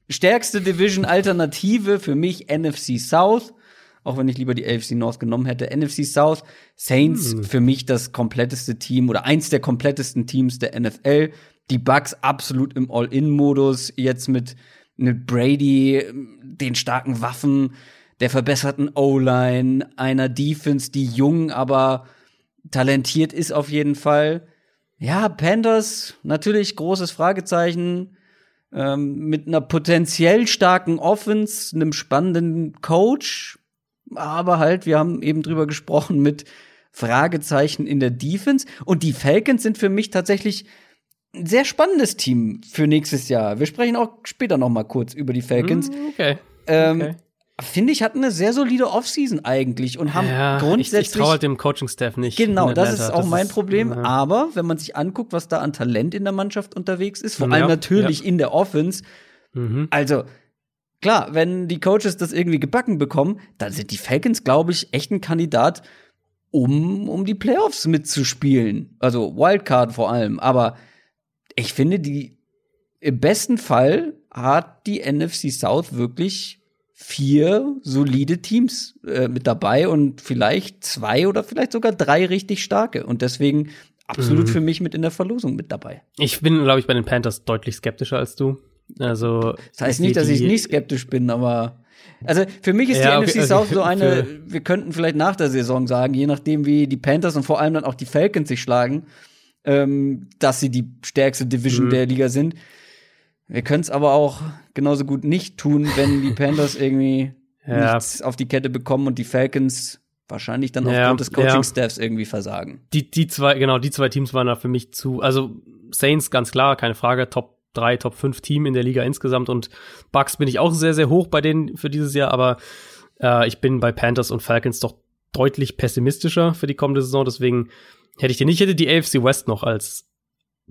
Stärkste Division-Alternative für mich NFC South auch wenn ich lieber die AFC North genommen hätte. NFC South, Saints hm. für mich das kompletteste Team oder eins der komplettesten Teams der NFL. Die Bucks absolut im All-In-Modus, jetzt mit, mit Brady, den starken Waffen, der verbesserten O-Line, einer Defense, die jung, aber talentiert ist auf jeden Fall. Ja, Panthers, natürlich großes Fragezeichen. Ähm, mit einer potenziell starken Offense, einem spannenden Coach, aber halt, wir haben eben drüber gesprochen mit Fragezeichen in der Defense. Und die Falcons sind für mich tatsächlich ein sehr spannendes Team für nächstes Jahr. Wir sprechen auch später noch mal kurz über die Falcons. Hm, okay. Ähm, okay. Finde ich, hatten eine sehr solide Offseason eigentlich und haben ja, grundsätzlich. Ich, ich traue halt dem Coaching-Staff nicht. Genau, das ist auch das mein ist, Problem. Ja. Aber wenn man sich anguckt, was da an Talent in der Mannschaft unterwegs ist, vor ja, allem natürlich in der Offense, mhm. also klar, wenn die Coaches das irgendwie gebacken bekommen, dann sind die Falcons, glaube ich, echt ein Kandidat, um, um die Playoffs mitzuspielen. Also Wildcard vor allem. Aber ich finde, die im besten Fall hat die NFC South wirklich vier solide Teams äh, mit dabei und vielleicht zwei oder vielleicht sogar drei richtig starke. Und deswegen absolut mhm. für mich mit in der Verlosung mit dabei. Ich bin, glaube ich, bei den Panthers deutlich skeptischer als du. Also das heißt nicht, dass ich nicht skeptisch bin, aber also für mich ist ja, die okay, NFC South so eine, wir könnten vielleicht nach der Saison sagen, je nachdem wie die Panthers und vor allem dann auch die Falcons sich schlagen, ähm, dass sie die stärkste Division mhm. der Liga sind. Wir können es aber auch genauso gut nicht tun, wenn die Panthers irgendwie ja. nichts auf die Kette bekommen und die Falcons wahrscheinlich dann ja, aufgrund des Coaching-Staffs ja. irgendwie versagen. Die, die zwei, genau, die zwei Teams waren da für mich zu, also Saints ganz klar, keine Frage, Top 3, Top 5 Team in der Liga insgesamt und Bucks bin ich auch sehr, sehr hoch bei denen für dieses Jahr, aber äh, ich bin bei Panthers und Falcons doch deutlich pessimistischer für die kommende Saison, deswegen hätte ich den nicht, hätte die AFC West noch als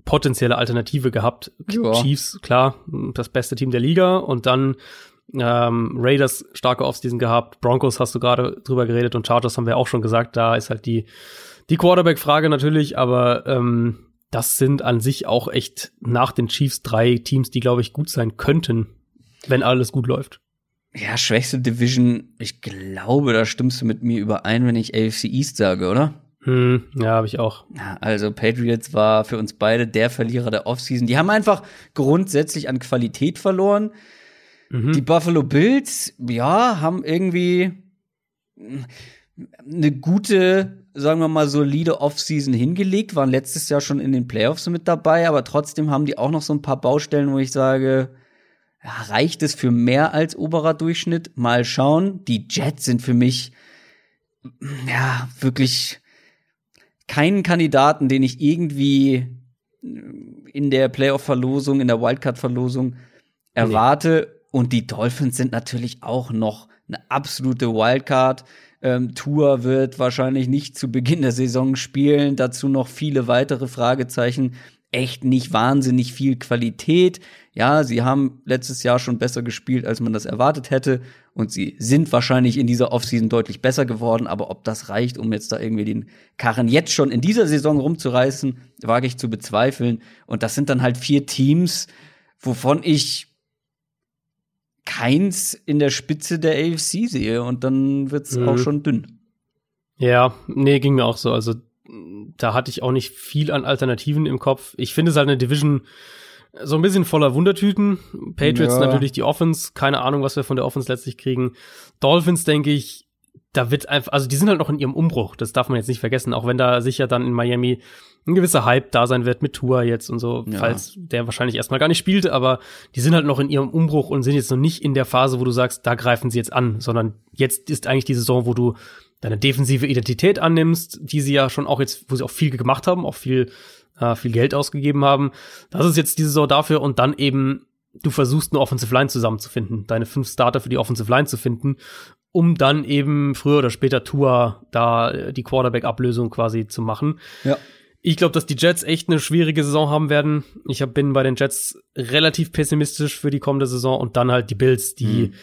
potenzielle Alternative gehabt. Ja. Chiefs, klar, das beste Team der Liga und dann ähm, Raiders starke Offseason gehabt, Broncos hast du gerade drüber geredet und Chargers haben wir auch schon gesagt, da ist halt die die Quarterback-Frage natürlich, aber ähm, das sind an sich auch echt nach den Chiefs drei Teams, die, glaube ich, gut sein könnten, wenn alles gut läuft. Ja, schwächste Division, ich glaube, da stimmst du mit mir überein, wenn ich AFC East sage, oder? Hm, ja, habe ich auch. Also Patriots war für uns beide der Verlierer der Offseason. Die haben einfach grundsätzlich an Qualität verloren. Mhm. Die Buffalo Bills, ja, haben irgendwie eine gute sagen wir mal, solide Offseason hingelegt, waren letztes Jahr schon in den Playoffs mit dabei, aber trotzdem haben die auch noch so ein paar Baustellen, wo ich sage, reicht es für mehr als oberer Durchschnitt? Mal schauen. Die Jets sind für mich, ja, wirklich keinen Kandidaten, den ich irgendwie in der Playoff-Verlosung, in der Wildcard-Verlosung erwarte. Nee. Und die Dolphins sind natürlich auch noch eine absolute Wildcard. Ähm, Tour wird wahrscheinlich nicht zu Beginn der Saison spielen. Dazu noch viele weitere Fragezeichen. Echt nicht wahnsinnig viel Qualität. Ja, sie haben letztes Jahr schon besser gespielt, als man das erwartet hätte. Und sie sind wahrscheinlich in dieser Offseason deutlich besser geworden. Aber ob das reicht, um jetzt da irgendwie den Karren jetzt schon in dieser Saison rumzureißen, wage ich zu bezweifeln. Und das sind dann halt vier Teams, wovon ich keins in der Spitze der AFC sehe und dann wird's mhm. auch schon dünn. Ja, nee, ging mir auch so. Also da hatte ich auch nicht viel an Alternativen im Kopf. Ich finde es halt eine Division so ein bisschen voller Wundertüten. Patriots ja. natürlich die Offense, keine Ahnung, was wir von der Offense letztlich kriegen. Dolphins denke ich, da wird einfach, also die sind halt noch in ihrem Umbruch, das darf man jetzt nicht vergessen, auch wenn da sicher dann in Miami ein gewisser Hype da sein wird mit Tour jetzt und so, ja. falls der wahrscheinlich erstmal gar nicht spielt, aber die sind halt noch in ihrem Umbruch und sind jetzt noch nicht in der Phase, wo du sagst, da greifen sie jetzt an, sondern jetzt ist eigentlich die Saison, wo du deine defensive Identität annimmst, die sie ja schon auch jetzt, wo sie auch viel gemacht haben, auch viel, äh, viel Geld ausgegeben haben. Das ist jetzt die Saison dafür und dann eben du versuchst eine Offensive Line zusammenzufinden, deine fünf Starter für die Offensive Line zu finden um dann eben früher oder später Tour da äh, die Quarterback-Ablösung quasi zu machen. Ja. Ich glaube, dass die Jets echt eine schwierige Saison haben werden. Ich hab, bin bei den Jets relativ pessimistisch für die kommende Saison und dann halt die Bills, die mhm.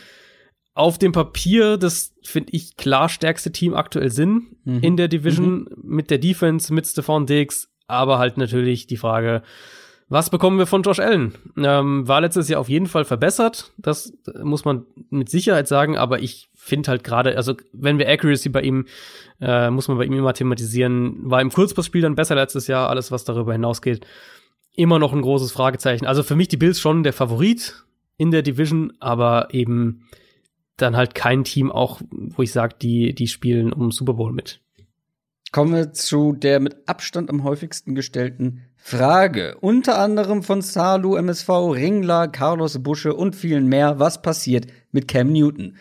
auf dem Papier das finde ich klar stärkste Team aktuell sind mhm. in der Division mhm. mit der Defense, mit Stephon Diggs, aber halt natürlich die Frage, was bekommen wir von Josh Allen? Ähm, war letztes Jahr auf jeden Fall verbessert, das muss man mit Sicherheit sagen, aber ich finde halt gerade, also wenn wir Accuracy bei ihm, äh, muss man bei ihm immer thematisieren, war im Kurzpassspiel dann besser letztes Jahr, alles was darüber hinausgeht, immer noch ein großes Fragezeichen. Also für mich die Bills schon der Favorit in der Division, aber eben dann halt kein Team auch, wo ich sage, die, die spielen um Super Bowl mit. Kommen wir zu der mit Abstand am häufigsten gestellten Frage. Unter anderem von Salu, MSV, Ringler, Carlos Busche und vielen mehr. Was passiert mit Cam Newton?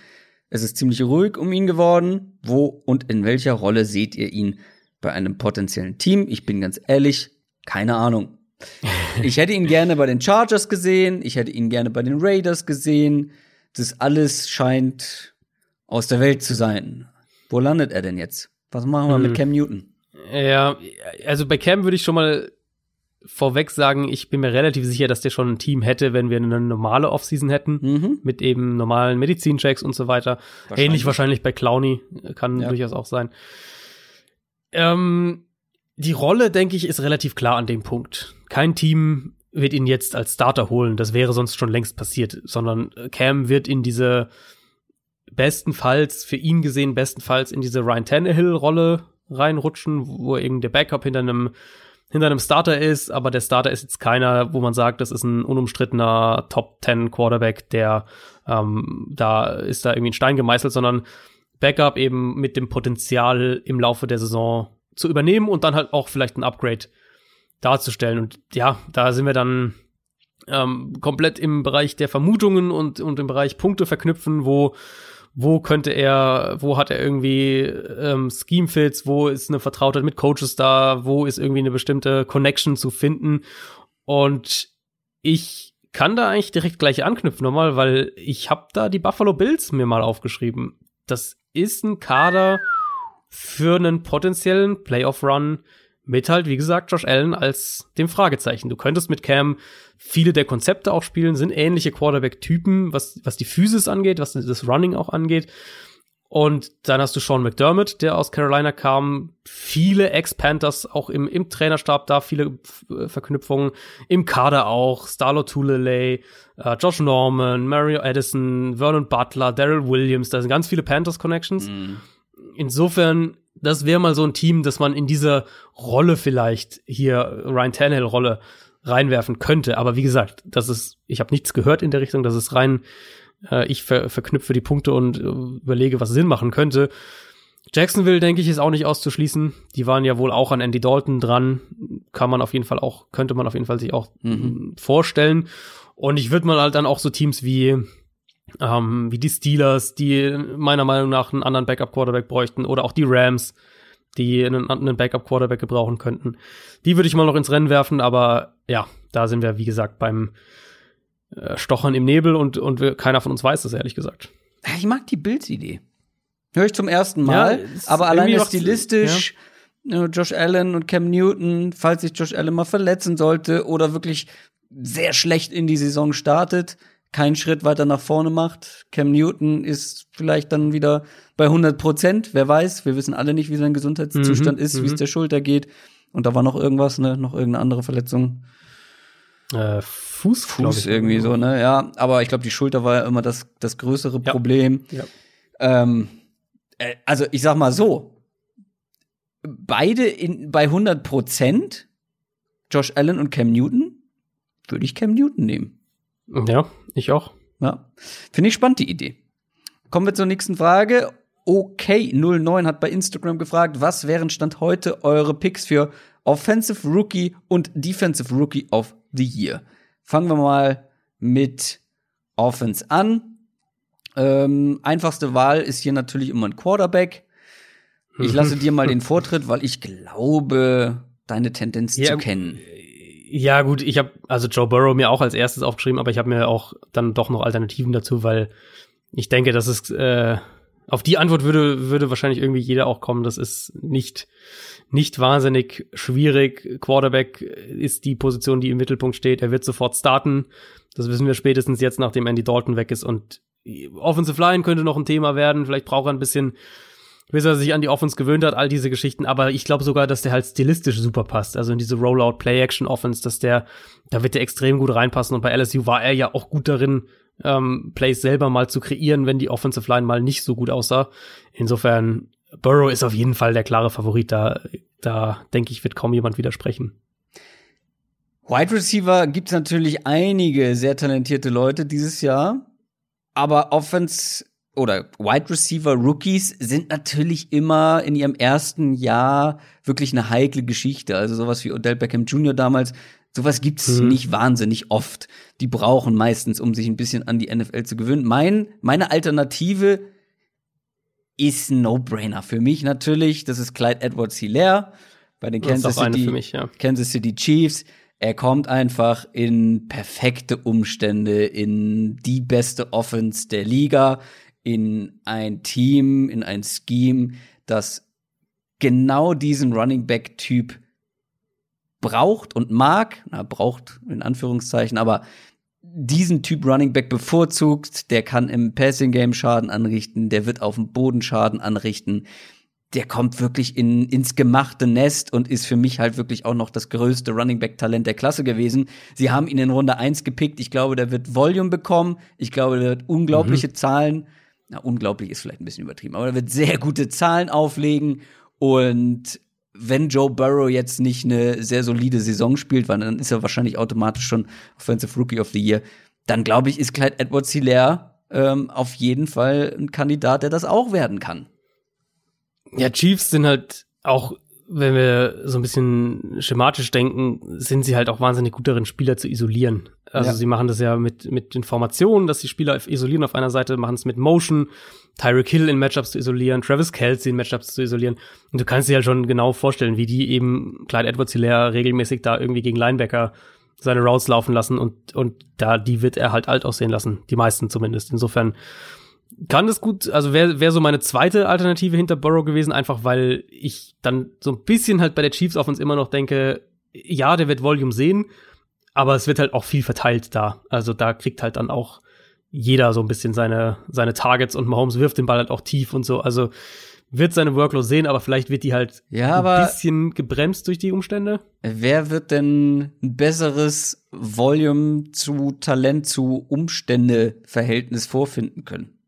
Es ist ziemlich ruhig um ihn geworden. Wo und in welcher Rolle seht ihr ihn bei einem potenziellen Team? Ich bin ganz ehrlich, keine Ahnung. Ich hätte ihn gerne bei den Chargers gesehen, ich hätte ihn gerne bei den Raiders gesehen. Das alles scheint aus der Welt zu sein. Wo landet er denn jetzt? Was machen wir hm. mit Cam Newton? Ja, also bei Cam würde ich schon mal vorweg sagen, ich bin mir relativ sicher, dass der schon ein Team hätte, wenn wir eine normale Offseason hätten, mhm. mit eben normalen Medizinchecks und so weiter. Wahrscheinlich. Ähnlich wahrscheinlich bei Clowny, kann ja. durchaus auch sein. Ähm, die Rolle, denke ich, ist relativ klar an dem Punkt. Kein Team wird ihn jetzt als Starter holen, das wäre sonst schon längst passiert, sondern Cam wird in diese bestenfalls, für ihn gesehen, bestenfalls in diese Ryan Tannehill-Rolle reinrutschen, wo irgendwie der Backup hinter einem hinter einem Starter ist, aber der Starter ist jetzt keiner, wo man sagt, das ist ein unumstrittener Top 10 Quarterback, der ähm, da ist da irgendwie ein Stein gemeißelt, sondern Backup eben mit dem Potenzial im Laufe der Saison zu übernehmen und dann halt auch vielleicht ein Upgrade darzustellen. Und ja, da sind wir dann ähm, komplett im Bereich der Vermutungen und, und im Bereich Punkte verknüpfen, wo wo könnte er, wo hat er irgendwie ähm, Scheme-Fits, wo ist eine Vertrautheit mit Coaches da, wo ist irgendwie eine bestimmte Connection zu finden. Und ich kann da eigentlich direkt gleich anknüpfen nochmal, weil ich habe da die Buffalo Bills mir mal aufgeschrieben. Das ist ein Kader für einen potenziellen Playoff-Run mit halt, wie gesagt, Josh Allen als dem Fragezeichen. Du könntest mit Cam viele der Konzepte auch spielen, sind ähnliche Quarterback-Typen, was, was die Physis angeht, was das Running auch angeht. Und dann hast du Sean McDermott, der aus Carolina kam. Viele Ex-Panthers auch im, im Trainerstab da, viele äh, Verknüpfungen. Im Kader auch. Starlo Tulele, äh, Josh Norman, Mario Edison, Vernon Butler, Daryl Williams. Da sind ganz viele Panthers-Connections. Mm. Insofern das wäre mal so ein Team, das man in diese Rolle vielleicht hier Ryan Tannehill Rolle reinwerfen könnte. Aber wie gesagt, das ist, ich habe nichts gehört in der Richtung, das ist rein, äh, ich ver verknüpfe die Punkte und äh, überlege, was Sinn machen könnte. Jacksonville, denke ich, ist auch nicht auszuschließen. Die waren ja wohl auch an Andy Dalton dran. Kann man auf jeden Fall auch, könnte man auf jeden Fall sich auch mhm. vorstellen. Und ich würde mal halt dann auch so Teams wie ähm, wie die Steelers, die meiner Meinung nach einen anderen Backup-Quarterback bräuchten, oder auch die Rams, die einen, einen Backup-Quarterback gebrauchen könnten. Die würde ich mal noch ins Rennen werfen, aber ja, da sind wir, wie gesagt, beim äh, stochern im Nebel und, und wir, keiner von uns weiß das, ehrlich gesagt. Ich mag die Bills-Idee. Höre ich zum ersten Mal, ja, aber alleine stilistisch, ja. Josh Allen und Cam Newton, falls sich Josh Allen mal verletzen sollte oder wirklich sehr schlecht in die Saison startet, keinen Schritt weiter nach vorne macht. Cam Newton ist vielleicht dann wieder bei 100 Prozent, wer weiß. Wir wissen alle nicht, wie sein Gesundheitszustand mhm, ist, wie es mhm. der Schulter geht. Und da war noch irgendwas, ne, noch irgendeine andere Verletzung. Äh, Fuß, Fuß irgendwie so, ne? Ja, aber ich glaube, die Schulter war ja immer das, das größere ja. Problem. Ja. Ähm, äh, also ich sag mal so, beide in, bei 100 Prozent, Josh Allen und Cam Newton, würde ich Cam Newton nehmen. Ja, ich auch. Ja, finde ich spannend, die Idee. Kommen wir zur nächsten Frage. OK09 hat bei Instagram gefragt, was wären Stand heute eure Picks für Offensive Rookie und Defensive Rookie of the Year? Fangen wir mal mit Offense an. Ähm, einfachste Wahl ist hier natürlich immer ein Quarterback. Ich mhm. lasse dir mal den Vortritt, weil ich glaube, deine Tendenz ja, zu kennen. Ja, gut, ich habe also Joe Burrow mir auch als erstes aufgeschrieben, aber ich habe mir auch dann doch noch Alternativen dazu, weil ich denke, dass es äh, auf die Antwort würde würde wahrscheinlich irgendwie jeder auch kommen. Das ist nicht nicht wahnsinnig schwierig. Quarterback ist die Position, die im Mittelpunkt steht. Er wird sofort starten. Das wissen wir spätestens jetzt, nachdem Andy Dalton weg ist. Und Offensive Line könnte noch ein Thema werden. Vielleicht braucht er ein bisschen, bis er sich an die Offense gewöhnt hat, all diese Geschichten. Aber ich glaube sogar, dass der halt stilistisch super passt. Also in diese Rollout Play Action Offense, dass der, da wird der extrem gut reinpassen. Und bei LSU war er ja auch gut darin, ähm, Plays selber mal zu kreieren, wenn die Offensive Line mal nicht so gut aussah. Insofern, Burrow ist auf jeden Fall der klare Favorit. Da, da denke ich, wird kaum jemand widersprechen. Wide Receiver gibt es natürlich einige sehr talentierte Leute dieses Jahr. Aber Offense oder Wide Receiver Rookies sind natürlich immer in ihrem ersten Jahr wirklich eine heikle Geschichte. Also sowas wie Odell Beckham Jr. damals, sowas gibt's mhm. nicht wahnsinnig oft. Die brauchen meistens, um sich ein bisschen an die NFL zu gewöhnen. Mein, meine Alternative ist ein No-Brainer für mich natürlich. Das ist Clyde Edwards-Hilaire bei den Kansas City, mich, ja. Kansas City Chiefs er kommt einfach in perfekte Umstände, in die beste Offense der Liga, in ein Team, in ein Scheme, das genau diesen Running Back Typ braucht und mag, na, braucht in Anführungszeichen, aber diesen Typ Running Back bevorzugt, der kann im Passing Game Schaden anrichten, der wird auf dem Boden Schaden anrichten der kommt wirklich in, ins gemachte Nest und ist für mich halt wirklich auch noch das größte Running Back Talent der Klasse gewesen. Sie haben ihn in Runde 1 gepickt. Ich glaube, der wird Volume bekommen. Ich glaube, der wird unglaubliche mhm. Zahlen. Na, unglaublich ist vielleicht ein bisschen übertrieben, aber er wird sehr gute Zahlen auflegen und wenn Joe Burrow jetzt nicht eine sehr solide Saison spielt, weil dann ist er wahrscheinlich automatisch schon Offensive Rookie of the Year, dann glaube ich, ist Clyde Edwards Hilaire ähm, auf jeden Fall ein Kandidat, der das auch werden kann. Ja, Chiefs sind halt auch, wenn wir so ein bisschen schematisch denken, sind sie halt auch wahnsinnig gut darin, Spieler zu isolieren. Also ja. sie machen das ja mit, mit Informationen, dass die Spieler isolieren auf einer Seite, machen es mit Motion, Tyreek Hill in Matchups zu isolieren, Travis Kelsey in Matchups zu isolieren. Und du kannst dir halt schon genau vorstellen, wie die eben Clyde Edwards Hilaire regelmäßig da irgendwie gegen Linebacker seine Routes laufen lassen und, und da, die wird er halt alt aussehen lassen. Die meisten zumindest. Insofern, kann das gut, also wäre wär so meine zweite Alternative hinter Burrow gewesen, einfach weil ich dann so ein bisschen halt bei der Chiefs auf uns immer noch denke, ja, der wird Volume sehen, aber es wird halt auch viel verteilt da. Also da kriegt halt dann auch jeder so ein bisschen seine, seine Targets und Mahomes wirft den Ball halt auch tief und so. Also wird seine Workload sehen, aber vielleicht wird die halt ja, ein bisschen gebremst durch die Umstände. Wer wird denn ein besseres Volume zu Talent zu Umstände Verhältnis vorfinden können?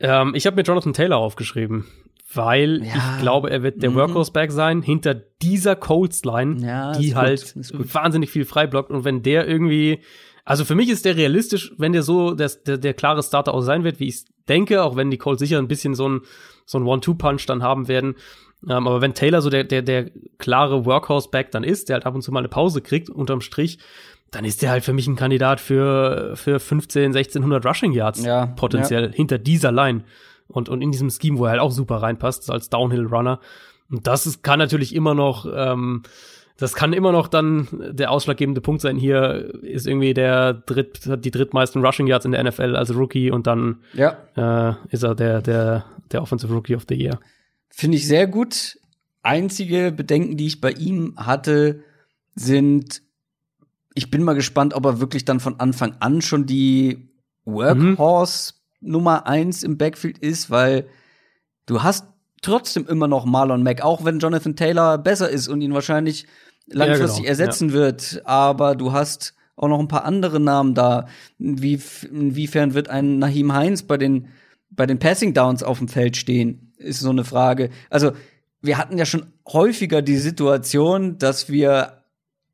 Ähm, ich habe mir Jonathan Taylor aufgeschrieben, weil ja. ich glaube, er wird der mhm. Workhorse-Back sein hinter dieser Colts-Line, ja, die halt gut, wahnsinnig viel frei blockt. Und wenn der irgendwie, also für mich ist der realistisch, wenn der so der, der, der klare Starter auch sein wird, wie ich denke, auch wenn die Colts sicher ein bisschen so ein, so ein One-Two-Punch dann haben werden. Ähm, aber wenn Taylor so der, der, der klare Workhorse-Back dann ist, der halt ab und zu mal eine Pause kriegt, unterm Strich, dann ist der halt für mich ein Kandidat für, für 15, 1600 Rushing Yards ja, potenziell ja. hinter dieser Line. Und, und in diesem Scheme, wo er halt auch super reinpasst, als Downhill Runner. Und das ist, kann natürlich immer noch ähm, das kann immer noch dann der ausschlaggebende Punkt sein. Hier ist irgendwie der dritt, hat die drittmeisten Rushing Yards in der NFL als Rookie und dann Ja. äh, ist er der, der, der Offensive Rookie of the Year. Finde ich sehr gut. Einzige Bedenken, die ich bei ihm hatte, sind, ich bin mal gespannt, ob er wirklich dann von Anfang an schon die Workhorse Nummer eins im Backfield ist, weil du hast trotzdem immer noch Marlon Mack, auch wenn Jonathan Taylor besser ist und ihn wahrscheinlich langfristig genau, ersetzen wird, aber du hast auch noch ein paar andere Namen da. Wie, inwiefern wird ein Nahim Heinz bei den, bei den Passing Downs auf dem Feld stehen, ist so eine Frage. Also, wir hatten ja schon häufiger die Situation, dass wir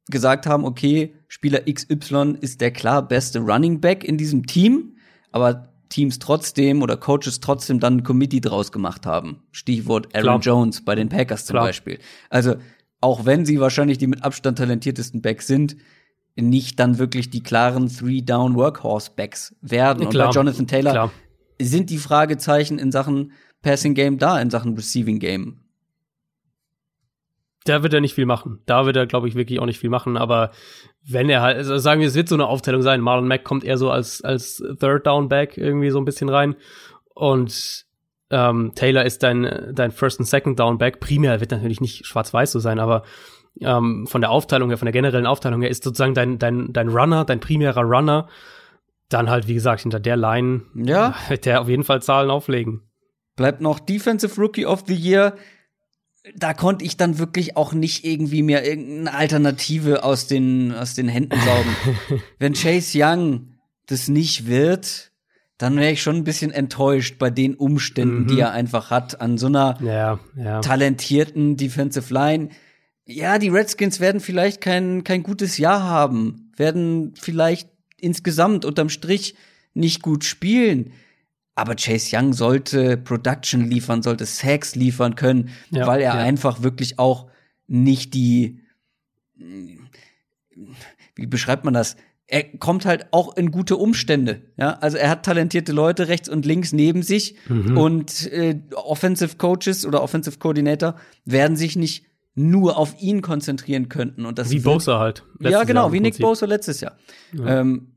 gesagt haben, okay, Spieler XY ist der klar beste Running Back in diesem Team, aber Teams trotzdem oder Coaches trotzdem dann ein Committee draus gemacht haben. Stichwort Aaron Klar. Jones bei den Packers zum Klar. Beispiel. Also, auch wenn sie wahrscheinlich die mit Abstand talentiertesten Backs sind, nicht dann wirklich die klaren Three-Down-Workhorse-Backs werden. Und Klar. bei Jonathan Taylor Klar. sind die Fragezeichen in Sachen Passing Game da, in Sachen Receiving Game. Da wird er nicht viel machen. Da wird er, glaube ich, wirklich auch nicht viel machen. Aber wenn er halt, also sagen wir, es wird so eine Aufteilung sein. Marlon Mack kommt eher so als, als Third Down Back irgendwie so ein bisschen rein. Und ähm, Taylor ist dein, dein First und Second Down Back. Primär wird natürlich nicht schwarz-weiß so sein, aber ähm, von der Aufteilung her, von der generellen Aufteilung her, ist sozusagen dein, dein, dein Runner, dein primärer Runner, dann halt, wie gesagt, hinter der Line Ja. wird der auf jeden Fall Zahlen auflegen. Bleibt noch Defensive Rookie of the Year. Da konnte ich dann wirklich auch nicht irgendwie mir irgendeine Alternative aus den, aus den Händen saugen. Wenn Chase Young das nicht wird, dann wäre ich schon ein bisschen enttäuscht bei den Umständen, Mhm. die er einfach hat an so einer Ja, ja. talentierten Defensive Line. Ja, die Redskins werden vielleicht kein, kein gutes Jahr haben, werden vielleicht insgesamt unterm Strich nicht gut spielen. Aber Chase Young sollte Production liefern, sollte Sacks liefern können, Ja, weil er ja. einfach wirklich auch nicht die, wie beschreibt man das? Er kommt halt auch in gute Umstände. Ja, also er hat talentierte Leute rechts und links neben sich Mhm. und äh, Offensive Coaches oder Offensive Coordinator werden sich nicht nur auf ihn konzentrieren könnten und das Wie Bosa halt. ja, genau, Jahr wie Nick. Bosa letztes Jahr. Ja. Ähm,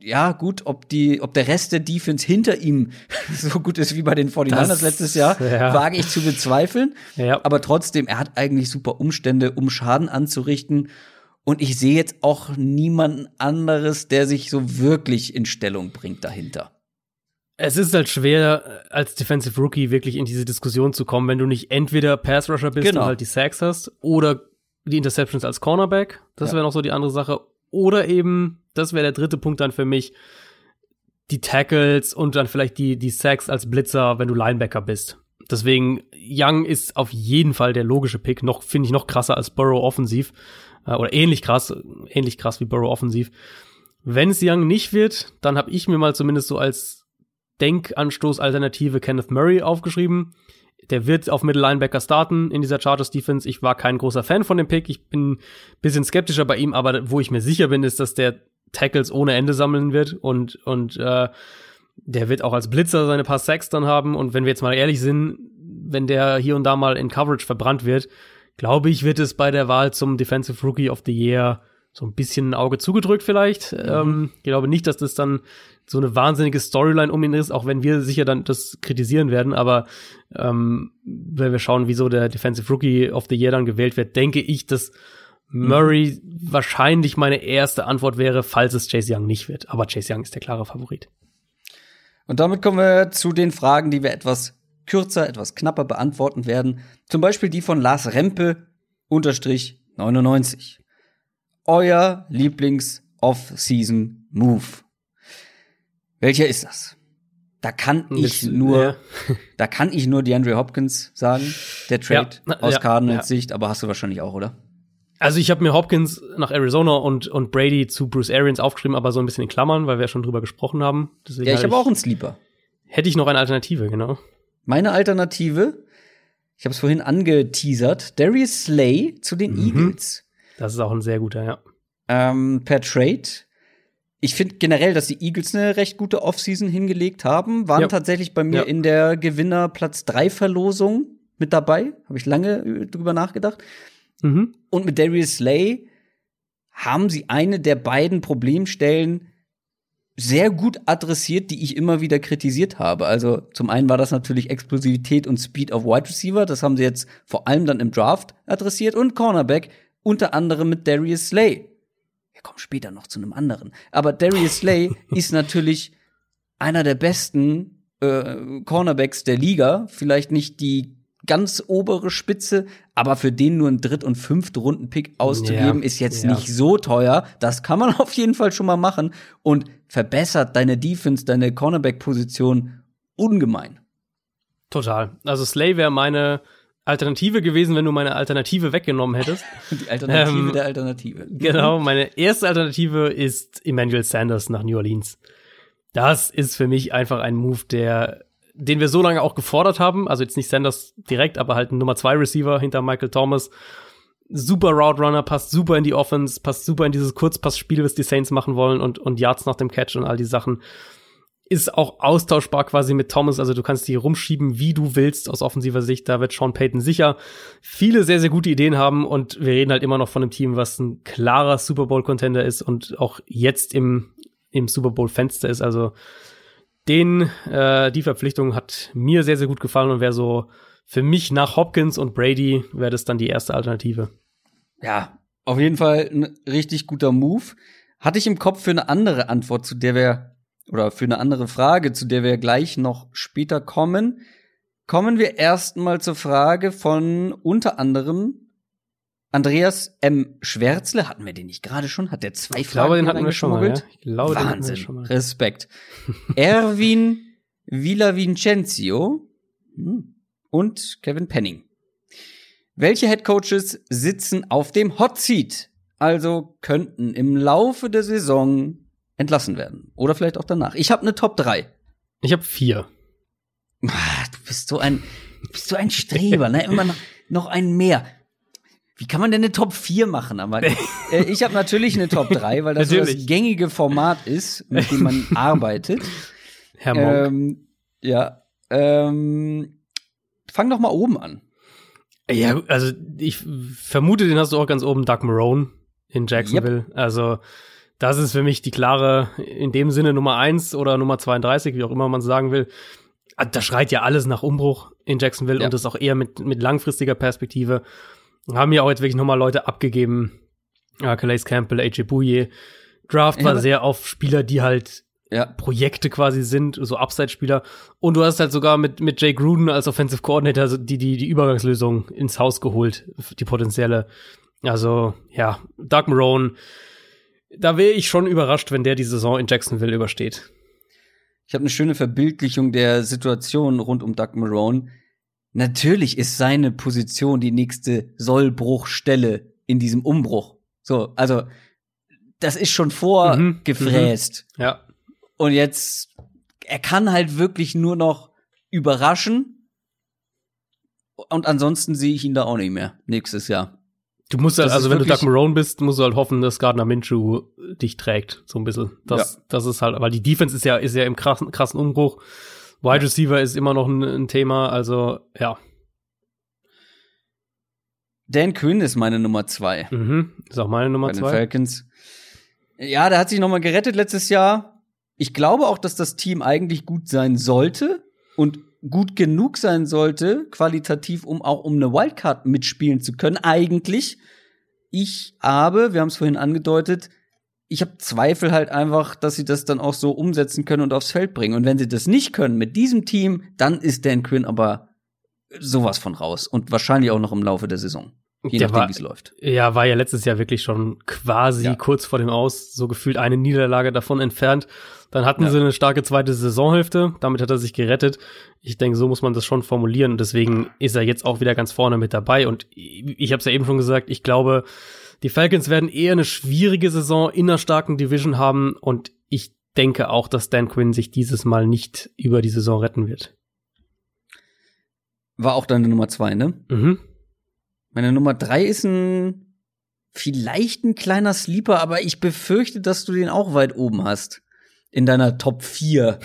ja, gut, ob die, ob der Rest der Defense hinter ihm so gut ist wie bei den 49ers Das- letztes Jahr, ja. wage ich zu bezweifeln. Ja. Aber trotzdem, er hat eigentlich super Umstände, um Schaden anzurichten. Und ich sehe jetzt auch niemanden anderes, der sich so wirklich in Stellung bringt dahinter. Es ist halt schwer, als Defensive Rookie wirklich in diese Diskussion zu kommen, wenn du nicht entweder Pass Rusher bist Genau. und halt die Sacks hast oder die Interceptions als Cornerback. Das Ja. wäre noch so die andere Sache. Oder eben, das wäre der dritte Punkt dann für mich, die Tackles und dann vielleicht die, die Sacks als Blitzer, wenn du Linebacker bist. Deswegen, Young ist auf jeden Fall der logische Pick. Noch, finde ich, noch krasser als Burrow offensiv. Äh, oder ähnlich krass, ähnlich krass wie Burrow offensiv. Wenn es Young nicht wird, dann habe ich mir mal zumindest so als Denkanstoß-Alternative Kenneth Murray aufgeschrieben. Der wird auf Middle Linebacker starten in dieser Chargers Defense. Ich war kein großer Fan von dem Pick. Ich bin ein bisschen skeptischer bei ihm, aber wo ich mir sicher bin, ist, dass der Tackles ohne Ende sammeln wird und, und äh, der wird auch als Blitzer seine paar Sacks dann haben. Und wenn wir jetzt mal ehrlich sind, wenn der hier und da mal in Coverage verbrannt wird, glaube ich, wird es bei der Wahl zum Defensive Rookie of the Year so ein bisschen ein Auge zugedrückt vielleicht. Ähm, ich glaube nicht, dass das dann so eine wahnsinnige Storyline um ihn ist, auch wenn wir sicher dann das kritisieren werden. Aber ähm, wenn wir schauen, wieso der Defensive Rookie of the Year dann gewählt wird, denke ich, dass Murray wahrscheinlich meine erste Antwort wäre, falls es Chase Young nicht wird. Aber Chase Young ist der klare Favorit. Und damit kommen wir zu den Fragen, die wir etwas kürzer, etwas knapper beantworten werden. Zum Beispiel die von Lars Rempe, unterstrich 99. Euer Lieblings-Off-Season-Move. Welcher ist das? Da kann ich Mit- nur, ja. da kann ich nur DeAndre Hopkins sagen, der Trade Ja, aus ja, Cardinals. Sicht, aber hast du wahrscheinlich auch, oder? Also ich habe mir Hopkins nach Arizona und, und Brady zu Bruce Arians aufgeschrieben, aber so ein bisschen in Klammern, weil wir ja schon drüber gesprochen haben. Deswegen Ja, ich habe auch einen Sleeper. Hätte ich noch eine Alternative, genau. Meine Alternative, ich habe es vorhin angeteasert, Darius Slay zu den Mhm. Eagles. Das ist auch ein sehr guter, ja. ähm, per Trade. Ich finde generell, dass die Eagles eine recht gute Offseason hingelegt haben. Waren Ja. tatsächlich bei mir Ja. in der Gewinner Platz 3 Verlosung mit dabei. Habe ich lange äh, drüber nachgedacht. Mhm. Und mit Darius Slay haben sie eine der beiden Problemstellen sehr gut adressiert, die ich immer wieder kritisiert habe. Also zum einen war das natürlich Explosivität und Speed of Wide Receiver, das haben sie jetzt vor allem dann im Draft adressiert und Cornerback, unter anderem mit Darius Slay. Wir kommen später noch zu einem anderen. Aber Darius Slay ist natürlich einer der besten äh, Cornerbacks der Liga. Vielleicht nicht die ganz obere Spitze, aber für den nur einen Dritt- und fünfte Runden-Pick auszugeben, ja, ist jetzt ja. nicht so teuer. Das kann man auf jeden Fall schon mal machen und verbessert deine Defense, deine Cornerback-Position ungemein. Total. Also Slay wäre meine Alternative gewesen, wenn du meine Alternative weggenommen hättest. Die Alternative ähm, der Alternative. Genau, meine erste Alternative ist Emmanuel Sanders nach New Orleans. Das ist für mich einfach ein Move, der den wir so lange auch gefordert haben, also jetzt nicht Sanders direkt, aber halt ein Nummer zwei Receiver hinter Michael Thomas. Super Route Runner, passt super in die Offense, passt super in dieses Kurzpassspiel, was die Saints machen wollen und, und Yards nach dem Catch und all die Sachen. Ist auch austauschbar quasi mit Thomas, also du kannst die rumschieben, wie du willst aus offensiver Sicht. Da wird Sean Payton sicher viele sehr, sehr gute Ideen haben und wir reden halt immer noch von einem Team, was ein klarer Super Bowl Contender ist und auch jetzt im, im Super Bowl Fenster ist. Also den, äh, die Verpflichtung hat mir sehr, sehr gut gefallen und wäre so für mich nach Hopkins und Brady wäre das dann die erste Alternative. Ja, auf jeden Fall ein richtig guter Move. Hatte ich im Kopf für eine andere Antwort, zu der wir, oder für eine andere Frage, zu der wir gleich noch später kommen. Kommen wir erstmal zur Frage von unter anderem Andreas M. Schwärzle, hatten wir den nicht gerade schon? Hat der zwei ich glaube, den hatten wir schon mal. Ja? Ich glaube, Wahnsinn. Den hatten wir schon mal. Respekt. Erwin Villavicencio hm, und Kevin Penning. Welche Headcoaches sitzen auf dem Hot Seat? Also könnten im Laufe der Saison entlassen werden. Oder vielleicht auch danach. Ich habe eine Top 3. Ich habe vier. Ah, du bist so ein, bist so ein Streber, ne? Immer noch, noch ein mehr. Wie kann man denn eine Top 4 machen? Aber äh, ich habe natürlich eine Top 3, weil das so das gängige Format ist, mit dem man arbeitet. Herr Monk. Ähm, ja. Ähm, fang doch mal oben an. Ja, also ich vermute, den hast du auch ganz oben, Doug Marone in Jacksonville. Yep. Also das ist für mich die klare, in dem Sinne Nummer 1 oder Nummer 32, wie auch immer man sagen will. Ah, da schreit ja alles nach Umbruch in Jacksonville ja. und das auch eher mit, mit langfristiger Perspektive haben ja auch jetzt wirklich nochmal Leute abgegeben. Ja, Calais Campbell, AJ Bouye. Draft war sehr auf Spieler, die halt ja. Projekte quasi sind, so Upside-Spieler. Und du hast halt sogar mit, mit Jay Gruden als Offensive Coordinator die, die, die Übergangslösung ins Haus geholt, die potenzielle. Also, ja, Doug Marone, da wäre ich schon überrascht, wenn der die Saison in Jacksonville übersteht. Ich habe eine schöne Verbildlichung der Situation rund um Doug Marone. Natürlich ist seine Position die nächste Sollbruchstelle in diesem Umbruch. So, also das ist schon vorgefräst. Mhm, mhm. Ja. Und jetzt, er kann halt wirklich nur noch überraschen. Und ansonsten sehe ich ihn da auch nicht mehr nächstes Jahr. Du musst halt, also wenn du Doug Marone bist, musst du halt hoffen, dass Gardner Minshew dich trägt, so ein bisschen. Das, ja. das ist halt, weil die Defense ist ja, ist ja im krassen, krassen Umbruch. Wide Receiver ist immer noch ein, ein Thema, also ja. Dan Quinn ist meine Nummer zwei. Mhm, ist auch meine Nummer Bei zwei. Den Falcons. Ja, der hat sich noch mal gerettet letztes Jahr. Ich glaube auch, dass das Team eigentlich gut sein sollte und gut genug sein sollte, qualitativ, um auch um eine Wildcard mitspielen zu können. Eigentlich. Ich habe, wir haben es vorhin angedeutet, ich habe Zweifel halt einfach, dass sie das dann auch so umsetzen können und aufs Feld bringen. Und wenn sie das nicht können mit diesem Team, dann ist Dan Quinn aber sowas von raus und wahrscheinlich auch noch im Laufe der Saison. Je der nachdem, wie es läuft. Ja, war ja letztes Jahr wirklich schon quasi ja. kurz vor dem Aus, so gefühlt eine Niederlage davon entfernt. Dann hatten ja. sie eine starke zweite Saisonhälfte, damit hat er sich gerettet. Ich denke, so muss man das schon formulieren und deswegen ist er jetzt auch wieder ganz vorne mit dabei. Und ich habe es ja eben schon gesagt, ich glaube, die Falcons werden eher eine schwierige Saison in einer starken Division haben und ich denke auch, dass Dan Quinn sich dieses Mal nicht über die Saison retten wird. War auch deine Nummer zwei, ne? Mhm. Meine Nummer drei ist ein vielleicht ein kleiner Sleeper, aber ich befürchte, dass du den auch weit oben hast. In deiner Top 4.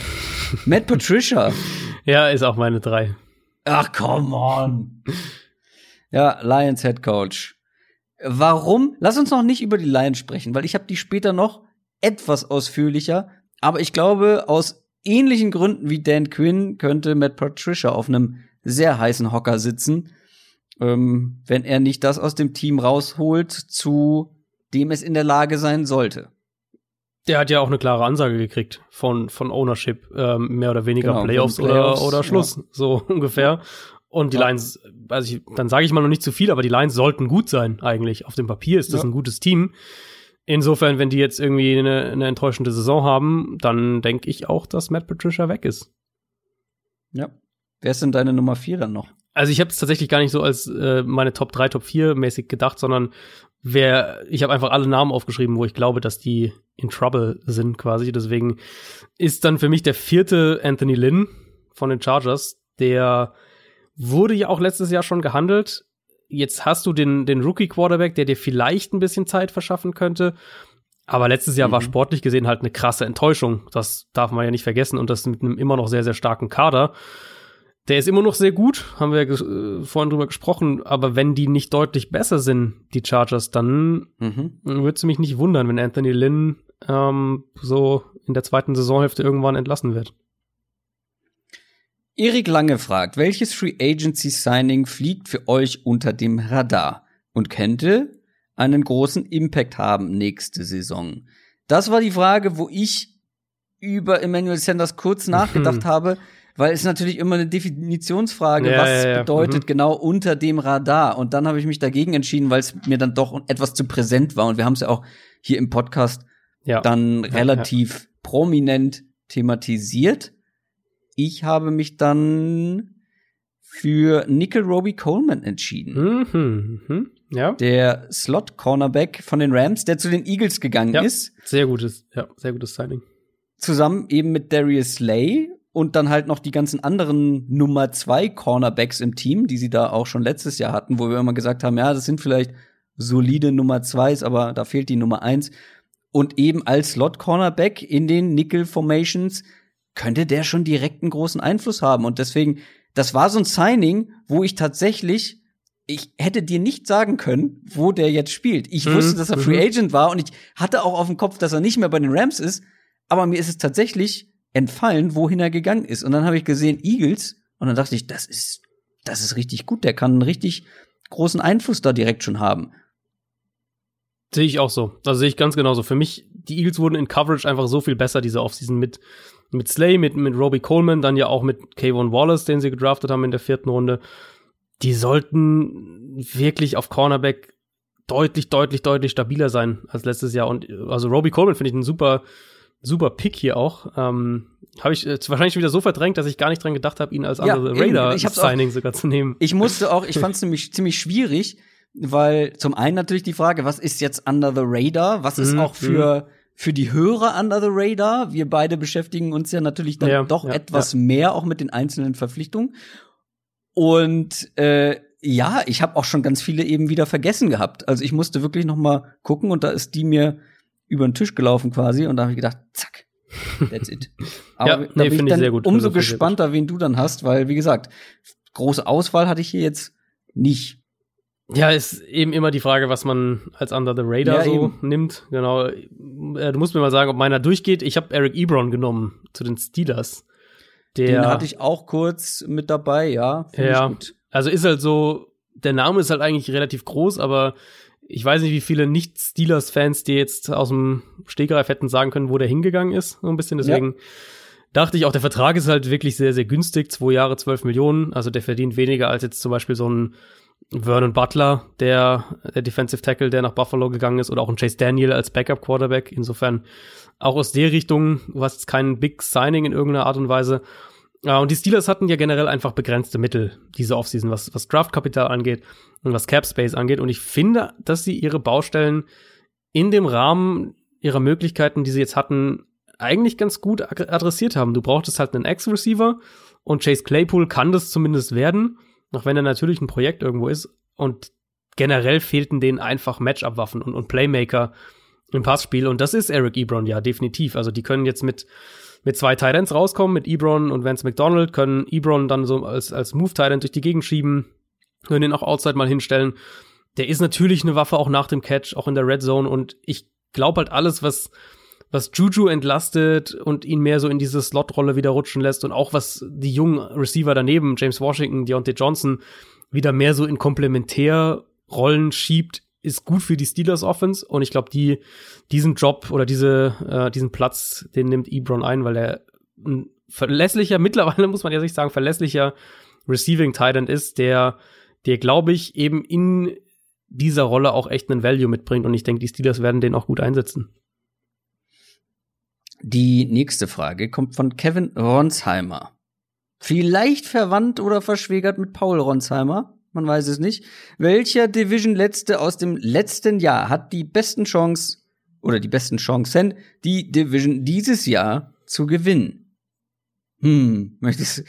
Matt Patricia. Ja, ist auch meine drei. Ach, come on. Ja, Lions Head Coach. Warum? Lass uns noch nicht über die Lions sprechen, weil ich habe die später noch etwas ausführlicher. Aber ich glaube, aus ähnlichen Gründen wie Dan Quinn könnte Matt Patricia auf einem sehr heißen Hocker sitzen, ähm, wenn er nicht das aus dem Team rausholt, zu dem es in der Lage sein sollte. Der hat ja auch eine klare Ansage gekriegt von, von Ownership, ähm, mehr oder weniger genau, Playoffs, Playoffs, oder, oder Schluss, ja. so ungefähr. Und die ja. Lions, also ich, dann sage ich mal noch nicht zu viel, aber die Lions sollten gut sein eigentlich. Auf dem Papier ist das ja. ein gutes Team. Insofern, wenn die jetzt irgendwie eine, eine enttäuschende Saison haben, dann denke ich auch, dass Matt Patricia weg ist. Ja. Wer ist denn deine Nummer vier dann noch? Also ich habe es tatsächlich gar nicht so als äh, meine Top 3, Top 4 mäßig gedacht, sondern wer, ich habe einfach alle Namen aufgeschrieben, wo ich glaube, dass die in Trouble sind quasi. Deswegen ist dann für mich der vierte Anthony Lynn von den Chargers, der wurde ja auch letztes Jahr schon gehandelt jetzt hast du den, den Rookie-Quarterback, der dir vielleicht ein bisschen Zeit verschaffen könnte. Aber letztes Jahr mhm. war sportlich gesehen halt eine krasse Enttäuschung. Das darf man ja nicht vergessen. Und das mit einem immer noch sehr, sehr starken Kader. Der ist immer noch sehr gut, haben wir äh, vorhin drüber gesprochen. Aber wenn die nicht deutlich besser sind, die Chargers, dann mhm. würde es mich nicht wundern, wenn Anthony Lynn ähm, so in der zweiten Saisonhälfte irgendwann entlassen wird. Erik Lange fragt, welches Free Agency Signing fliegt für euch unter dem Radar und könnte einen großen Impact haben nächste Saison? Das war die Frage, wo ich über Emmanuel Sanders kurz nachgedacht habe, weil es natürlich immer eine Definitionsfrage, ja, was ja, bedeutet mhm. genau unter dem Radar. Und dann habe ich mich dagegen entschieden, weil es mir dann doch etwas zu präsent war. Und wir haben es ja auch hier im Podcast dann relativ prominent thematisiert. Ich habe mich dann für Nickel Roby Coleman entschieden. Mhm, mhm, ja. Der Slot-Cornerback von den Rams, der zu den Eagles gegangen ja, ist. Sehr gutes, ja, sehr gutes Signing. Zusammen eben mit Darius Slay und dann halt noch die ganzen anderen Nummer zwei Cornerbacks im Team, die sie da auch schon letztes Jahr hatten, wo wir immer gesagt haben, ja, das sind vielleicht solide Nummer zweis, aber da fehlt die Nummer eins. Und eben als Slot-Cornerback in den Nickel-Formations könnte der schon direkt einen großen Einfluss haben. Und deswegen, das war so ein Signing, wo ich tatsächlich, ich hätte dir nicht sagen können, wo der jetzt spielt. Ich mhm. wusste, dass er Free mhm. Agent war und ich hatte auch auf dem Kopf, dass er nicht mehr bei den Rams ist. Aber mir ist es tatsächlich entfallen, wohin er gegangen ist. Und dann habe ich gesehen Eagles und dann dachte ich, das ist, das ist richtig gut. Der kann einen richtig großen Einfluss da direkt schon haben. Sehe ich auch so. Das sehe ich ganz genauso. Für mich, die Eagles wurden in Coverage einfach so viel besser diese Offseason mit mit Slay, mit, mit Robbie Coleman, dann ja auch mit Kayvon Wallace, den sie gedraftet haben in der vierten Runde. Die sollten wirklich auf Cornerback deutlich, deutlich, deutlich stabiler sein als letztes Jahr. Und also Robbie Coleman finde ich einen super, super Pick hier auch. Ähm, habe ich jetzt wahrscheinlich wieder so verdrängt, dass ich gar nicht dran gedacht habe, ihn als ja, andere Radar-Signing sogar zu nehmen. Ich musste auch, ich fand es nämlich ziemlich schwierig, weil zum einen natürlich die Frage, was ist jetzt under the radar? Was ist mhm, auch für mhm für die Hörer under the radar. Wir beide beschäftigen uns ja natürlich dann ja, doch ja, etwas mehr auch mit den einzelnen Verpflichtungen. Und äh, ja, ich habe auch schon ganz viele eben wieder vergessen gehabt. Also ich musste wirklich noch mal gucken und da ist die mir über den Tisch gelaufen quasi und da habe ich gedacht, zack, that's it. Aber ja, da nee, bin ich dann ich umso gespannter, wen du dann hast, weil wie gesagt, große Auswahl hatte ich hier jetzt nicht. Ja, ist eben immer die Frage, was man als Under the Radar ja, so eben. nimmt. Genau. Äh, du musst mir mal sagen, ob meiner durchgeht. Ich habe Eric Ebron genommen zu den Steelers. Der, Den hatte ich auch kurz mit dabei, ja. Ja. Also ist halt so, der Name ist halt eigentlich relativ groß, aber ich weiß nicht, wie viele Nicht-Steelers-Fans, die jetzt aus dem Stegreif hätten sagen können, wo der hingegangen ist, so ein bisschen. Deswegen ja. dachte ich auch, der Vertrag ist halt wirklich sehr, sehr günstig. Zwei Jahre, zwölf Millionen. Also der verdient weniger als jetzt zum Beispiel so ein Vernon Butler, der, der Defensive Tackle, der nach Buffalo gegangen ist, oder auch ein Chase Daniel als Backup Quarterback. Insofern auch aus der Richtung, was jetzt kein Big Signing in irgendeiner Art und Weise. Ja, und die Steelers hatten ja generell einfach begrenzte Mittel diese Offseason, was, was Draftkapital angeht und was Cap Space angeht. Und ich finde, dass sie ihre Baustellen in dem Rahmen ihrer Möglichkeiten, die sie jetzt hatten, eigentlich ganz gut adressiert haben. Du brauchtest halt einen Ex-Receiver und Chase Claypool kann das zumindest werden. Auch wenn er natürlich ein Projekt irgendwo ist. Und generell fehlten denen einfach Matchup-Waffen und, und Playmaker im Passspiel. Und das ist Eric Ebron ja definitiv. Also die können jetzt mit, mit zwei Titans rauskommen, mit Ebron und Vance McDonald, können Ebron dann so als, als Move-Titan durch die Gegend schieben, können ihn auch Outside mal hinstellen. der ist natürlich eine Waffe auch nach dem Catch, auch in der Red Zone. Und ich glaube halt alles, was, was Juju entlastet und ihn mehr so in diese Slot-Rolle wieder rutschen lässt und auch was die jungen Receiver daneben, James Washington, Deontay Johnson, wieder mehr so in Komplementärrollen schiebt, ist gut für die Steelers Offense. Und ich glaube, die, diesen Job oder diese, äh, diesen Platz, den nimmt Ebron ein, weil er ein verlässlicher, mittlerweile muss man ja sich sagen, verlässlicher Receiving Titan ist, der, der glaube ich eben in dieser Rolle auch echt einen Value mitbringt. Und ich denke, die Steelers werden den auch gut einsetzen. Die nächste Frage kommt von Kevin Ronsheimer. Vielleicht verwandt oder verschwägert mit Paul Ronsheimer. Man weiß es nicht. Welcher Division-Letzte aus dem letzten Jahr hat die besten Chance oder die besten Chancen, die Division dieses Jahr zu gewinnen? Hm, möchtest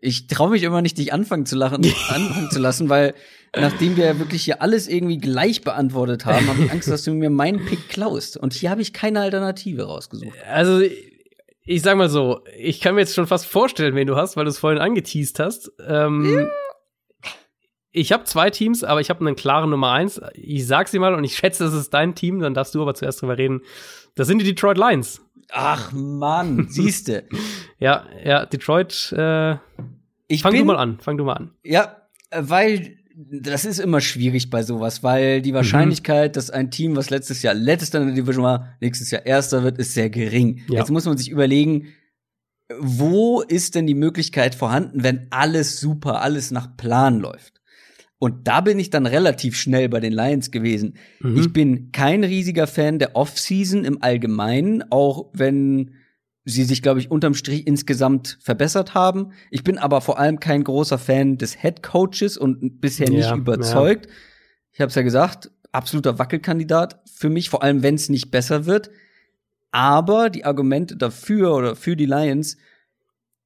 ich traue mich immer nicht, dich anfangen zu lachen, anfangen zu lassen, weil nachdem wir wirklich hier alles irgendwie gleich beantwortet haben, habe ich Angst, dass du mir meinen Pick klaust. Und hier habe ich keine Alternative rausgesucht. Also ich sag mal so, ich kann mir jetzt schon fast vorstellen, wen du hast, weil du es vorhin angeteased hast. Ähm, ja. Ich habe zwei Teams, aber ich habe einen klaren Nummer eins. Ich sag sie mal und ich schätze, das ist dein Team, dann darfst du aber zuerst drüber reden. Das sind die Detroit Lions. Ach Mann, siehste. ja, ja, Detroit. Äh, ich fang bin, du mal an, fang du mal an. Ja, weil das ist immer schwierig bei sowas, weil die Wahrscheinlichkeit, mhm. dass ein Team, was letztes Jahr letzter in der Division war, nächstes Jahr erster wird, ist sehr gering. Ja. Jetzt muss man sich überlegen, wo ist denn die Möglichkeit vorhanden, wenn alles super, alles nach Plan läuft? Und da bin ich dann relativ schnell bei den Lions gewesen. Mhm. Ich bin kein riesiger Fan der Offseason im Allgemeinen, auch wenn sie sich, glaube ich, unterm Strich insgesamt verbessert haben. Ich bin aber vor allem kein großer Fan des Head Coaches und bisher nicht ja, überzeugt. Ja. Ich habe es ja gesagt, absoluter Wackelkandidat für mich, vor allem wenn es nicht besser wird. Aber die Argumente dafür oder für die Lions,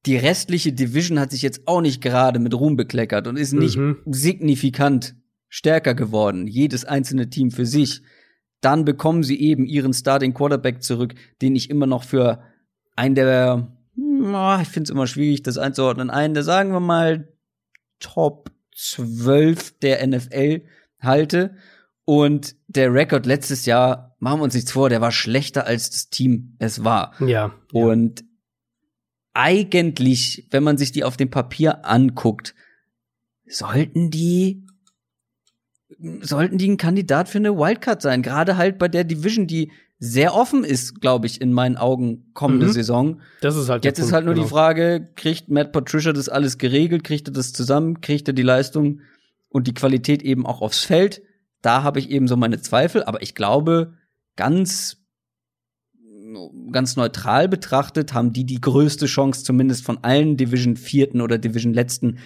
die restliche Division hat sich jetzt auch nicht gerade mit Ruhm bekleckert und ist nicht mhm. signifikant stärker geworden. Jedes einzelne Team für sich. Dann bekommen sie eben ihren Starting Quarterback zurück, den ich immer noch für einen der, ich finde es immer schwierig, das einzuordnen, einen der, sagen wir mal, Top 12 der NFL halte. Und der Rekord letztes Jahr, machen wir uns nichts vor, der war schlechter als das Team es war. Ja. Und eigentlich, wenn man sich die auf dem Papier anguckt, sollten die sollten die ein Kandidat für eine Wildcard sein, gerade halt bei der Division, die sehr offen ist, glaube ich, in meinen Augen kommende mhm. Saison. Das ist halt Jetzt ist halt nur genau. die Frage, kriegt Matt Patricia das alles geregelt, kriegt er das zusammen, kriegt er die Leistung und die Qualität eben auch aufs Feld? Da habe ich eben so meine Zweifel, aber ich glaube, ganz ganz neutral betrachtet haben die die größte Chance zumindest von allen Division vierten oder Division letzten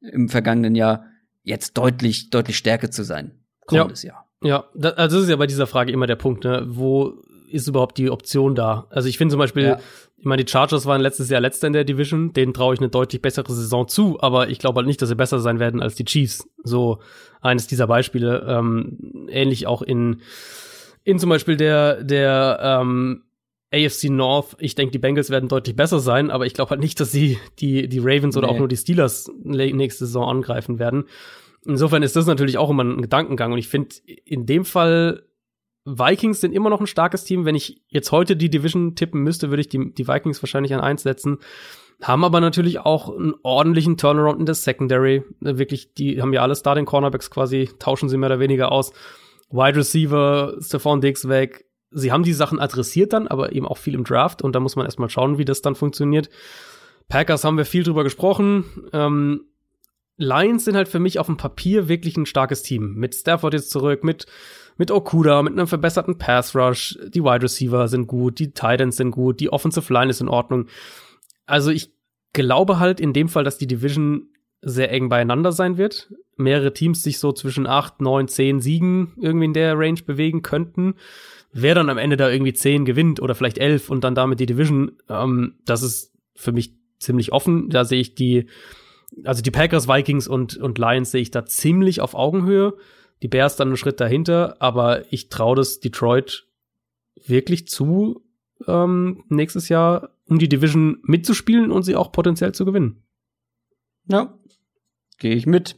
im vergangenen Jahr jetzt deutlich deutlich stärker zu sein kommendes ja. Jahr. Ja, das, also das ist ja bei dieser Frage immer der Punkt, ne? Wo ist überhaupt die Option da? Also ich finde zum Beispiel, ja. ich meine, die Chargers waren letztes Jahr letzter in der Division, denen traue ich eine deutlich bessere Saison zu, aber ich glaube halt nicht, dass sie besser sein werden als die Chiefs. So eines dieser Beispiele. Ähm, ähnlich auch in, in zum Beispiel der, der ähm, AFC North, ich denke, die Bengals werden deutlich besser sein, aber ich glaube halt nicht, dass sie die, die Ravens nee. oder auch nur die Steelers nächste Saison angreifen werden. Insofern ist das natürlich auch immer ein Gedankengang. Und ich finde, in dem Fall, Vikings sind immer noch ein starkes Team. Wenn ich jetzt heute die Division tippen müsste, würde ich die, die Vikings wahrscheinlich an eins setzen. Haben aber natürlich auch einen ordentlichen Turnaround in der Secondary. Wirklich, die haben ja alle Starting Cornerbacks quasi, tauschen sie mehr oder weniger aus. Wide Receiver, Stephon Diggs weg. Sie haben die Sachen adressiert dann, aber eben auch viel im Draft. Und da muss man erstmal schauen, wie das dann funktioniert. Packers haben wir viel drüber gesprochen. Ähm, Lions sind halt für mich auf dem Papier wirklich ein starkes Team. Mit Stafford jetzt zurück, mit, mit Okuda, mit einem verbesserten Pass Rush. Die Wide Receiver sind gut, die Titans sind gut, die Offensive Line ist in Ordnung. Also ich glaube halt in dem Fall, dass die Division sehr eng beieinander sein wird. Mehrere Teams sich so zwischen 8, 9, 10 Siegen irgendwie in der Range bewegen könnten. Wer dann am Ende da irgendwie 10 gewinnt oder vielleicht 11 und dann damit die Division, ähm, das ist für mich ziemlich offen. Da sehe ich die also die Packers, Vikings und, und Lions sehe ich da ziemlich auf Augenhöhe. Die Bears dann einen Schritt dahinter, aber ich traue das Detroit wirklich zu, ähm, nächstes Jahr um die Division mitzuspielen und sie auch potenziell zu gewinnen. Ja, gehe ich mit.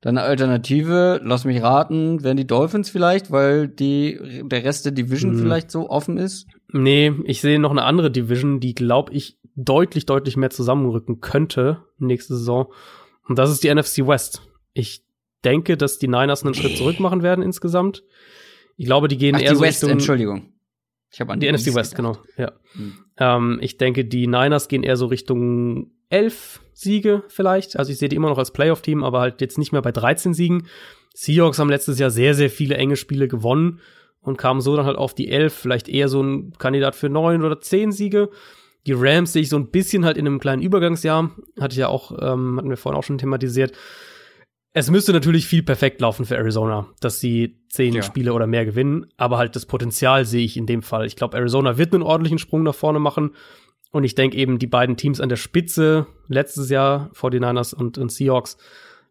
Deine Alternative, lass mich raten, wären die Dolphins vielleicht, weil die, der Rest der Division hm. vielleicht so offen ist? Nee, ich sehe noch eine andere Division, die, glaube ich, deutlich, deutlich mehr zusammenrücken könnte nächste Saison. Und das ist die NFC West. Ich denke, dass die Niners einen Schritt zurück machen werden insgesamt. Ich glaube, die gehen Ach, eher die so West, Richtung Entschuldigung. Ich habe an die, die NFC West, gedacht. genau. Ja. Hm. Ähm, ich denke, die Niners gehen eher so Richtung elf Siege vielleicht. Also ich sehe die immer noch als Playoff-Team, aber halt jetzt nicht mehr bei 13 Siegen. Seahawks haben letztes Jahr sehr, sehr viele enge Spiele gewonnen und kamen so dann halt auf die elf, vielleicht eher so ein Kandidat für neun oder zehn Siege. Die Rams sehe ich so ein bisschen halt in einem kleinen Übergangsjahr. Hatte ich ja auch, ähm, hatten wir vorhin auch schon thematisiert. Es müsste natürlich viel perfekt laufen für Arizona, dass sie zehn ja. Spiele oder mehr gewinnen, aber halt das Potenzial sehe ich in dem Fall. Ich glaube, Arizona wird einen ordentlichen Sprung nach vorne machen. Und ich denke eben, die beiden Teams an der Spitze, letztes Jahr 49ers und, und Seahawks,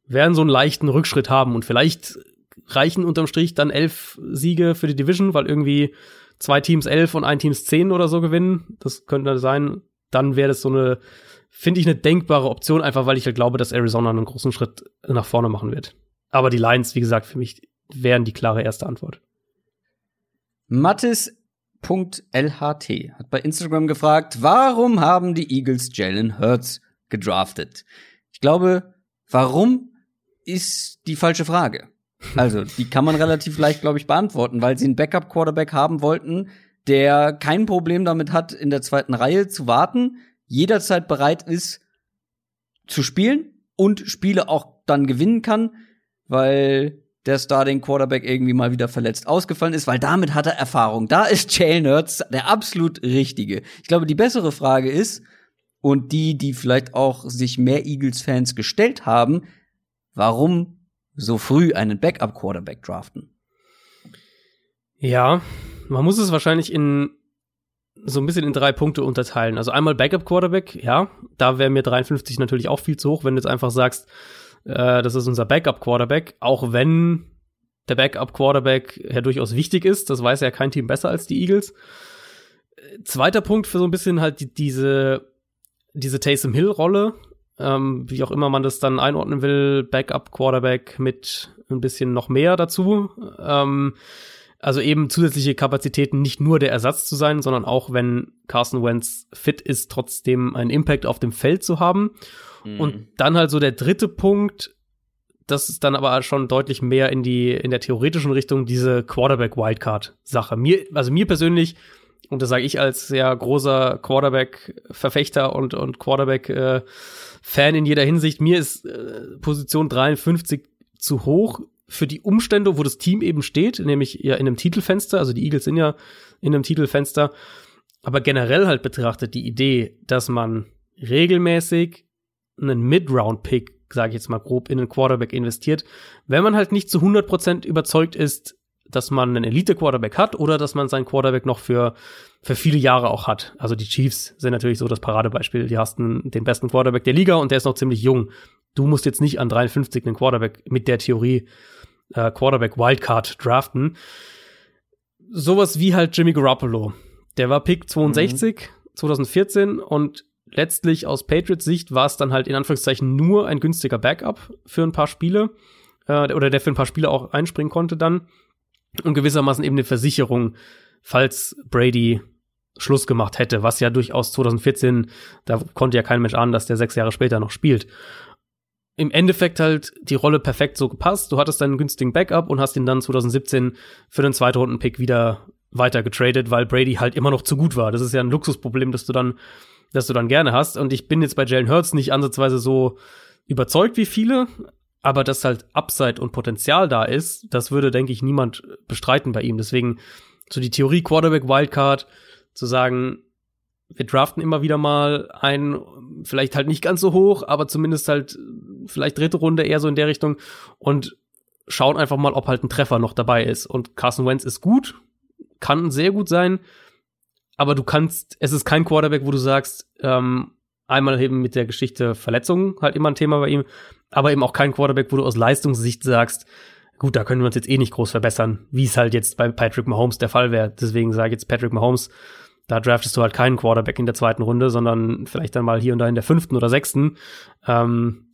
werden so einen leichten Rückschritt haben. Und vielleicht reichen unterm Strich dann elf Siege für die Division, weil irgendwie zwei Teams elf und ein Teams zehn oder so gewinnen. Das könnte sein. Dann wäre das so eine finde ich eine denkbare Option, einfach weil ich halt glaube, dass Arizona einen großen Schritt nach vorne machen wird. Aber die Lions, wie gesagt, für mich wären die klare erste Antwort. Mattis.lht hat bei Instagram gefragt, warum haben die Eagles Jalen Hurts gedraftet? Ich glaube, warum ist die falsche Frage. Also, die kann man relativ leicht, glaube ich, beantworten, weil sie einen Backup-Quarterback haben wollten, der kein Problem damit hat, in der zweiten Reihe zu warten, jederzeit bereit ist zu spielen und Spiele auch dann gewinnen kann, weil der Starting Quarterback irgendwie mal wieder verletzt ausgefallen ist, weil damit hat er Erfahrung. Da ist Jalen Hurts der absolut richtige. Ich glaube, die bessere Frage ist, und die, die vielleicht auch sich mehr Eagles-Fans gestellt haben, warum so früh einen Backup-Quarterback draften? Ja, man muss es wahrscheinlich in so ein bisschen in drei Punkte unterteilen. Also einmal Backup Quarterback, ja, da wäre mir 53 natürlich auch viel zu hoch, wenn du jetzt einfach sagst, äh, das ist unser Backup Quarterback, auch wenn der Backup Quarterback ja durchaus wichtig ist, das weiß ja kein Team besser als die Eagles. Zweiter Punkt für so ein bisschen halt die, diese diese Taysom Hill Rolle, ähm, wie auch immer man das dann einordnen will, Backup Quarterback mit ein bisschen noch mehr dazu. Ähm, also eben zusätzliche Kapazitäten, nicht nur der Ersatz zu sein, sondern auch, wenn Carson Wentz fit ist, trotzdem einen Impact auf dem Feld zu haben. Mhm. Und dann halt so der dritte Punkt, das ist dann aber schon deutlich mehr in die, in der theoretischen Richtung, diese Quarterback-Wildcard-Sache. Mir, also mir persönlich, und das sage ich als sehr großer Quarterback-Verfechter und, und Quarterback-Fan äh, in jeder Hinsicht, mir ist äh, Position 53 zu hoch für die Umstände, wo das Team eben steht, nämlich ja in einem Titelfenster, also die Eagles sind ja in einem Titelfenster, aber generell halt betrachtet die Idee, dass man regelmäßig einen Mid-Round-Pick, sage ich jetzt mal grob, in einen Quarterback investiert, wenn man halt nicht zu 100% überzeugt ist, dass man einen Elite-Quarterback hat oder dass man seinen Quarterback noch für, für viele Jahre auch hat. Also die Chiefs sind natürlich so das Paradebeispiel. Die hast einen, den besten Quarterback der Liga und der ist noch ziemlich jung. Du musst jetzt nicht an 53 einen Quarterback mit der Theorie äh, Quarterback Wildcard draften. Sowas wie halt Jimmy Garoppolo. Der war Pick 62 mhm. 2014 und letztlich aus Patriots Sicht war es dann halt in Anführungszeichen nur ein günstiger Backup für ein paar Spiele äh, oder der für ein paar Spiele auch einspringen konnte dann und gewissermaßen eben eine Versicherung, falls Brady Schluss gemacht hätte, was ja durchaus 2014, da konnte ja kein Mensch ahnen, dass der sechs Jahre später noch spielt im Endeffekt halt die Rolle perfekt so gepasst. Du hattest deinen günstigen Backup und hast ihn dann 2017 für den Zweitrunden-Pick wieder weiter getradet, weil Brady halt immer noch zu gut war. Das ist ja ein Luxusproblem, das du dann, das du dann gerne hast. Und ich bin jetzt bei Jalen Hurts nicht ansatzweise so überzeugt wie viele, aber dass halt Upside und Potenzial da ist, das würde, denke ich, niemand bestreiten bei ihm. Deswegen so die Theorie Quarterback Wildcard zu sagen, wir draften immer wieder mal einen, vielleicht halt nicht ganz so hoch, aber zumindest halt vielleicht dritte Runde eher so in der Richtung und schauen einfach mal, ob halt ein Treffer noch dabei ist. Und Carson Wentz ist gut, kann sehr gut sein, aber du kannst, es ist kein Quarterback, wo du sagst, ähm, einmal eben mit der Geschichte Verletzungen halt immer ein Thema bei ihm, aber eben auch kein Quarterback, wo du aus Leistungssicht sagst, gut, da können wir uns jetzt eh nicht groß verbessern, wie es halt jetzt bei Patrick Mahomes der Fall wäre. Deswegen sage ich jetzt Patrick Mahomes da draftest du halt keinen Quarterback in der zweiten Runde, sondern vielleicht dann mal hier und da in der fünften oder sechsten. Ähm,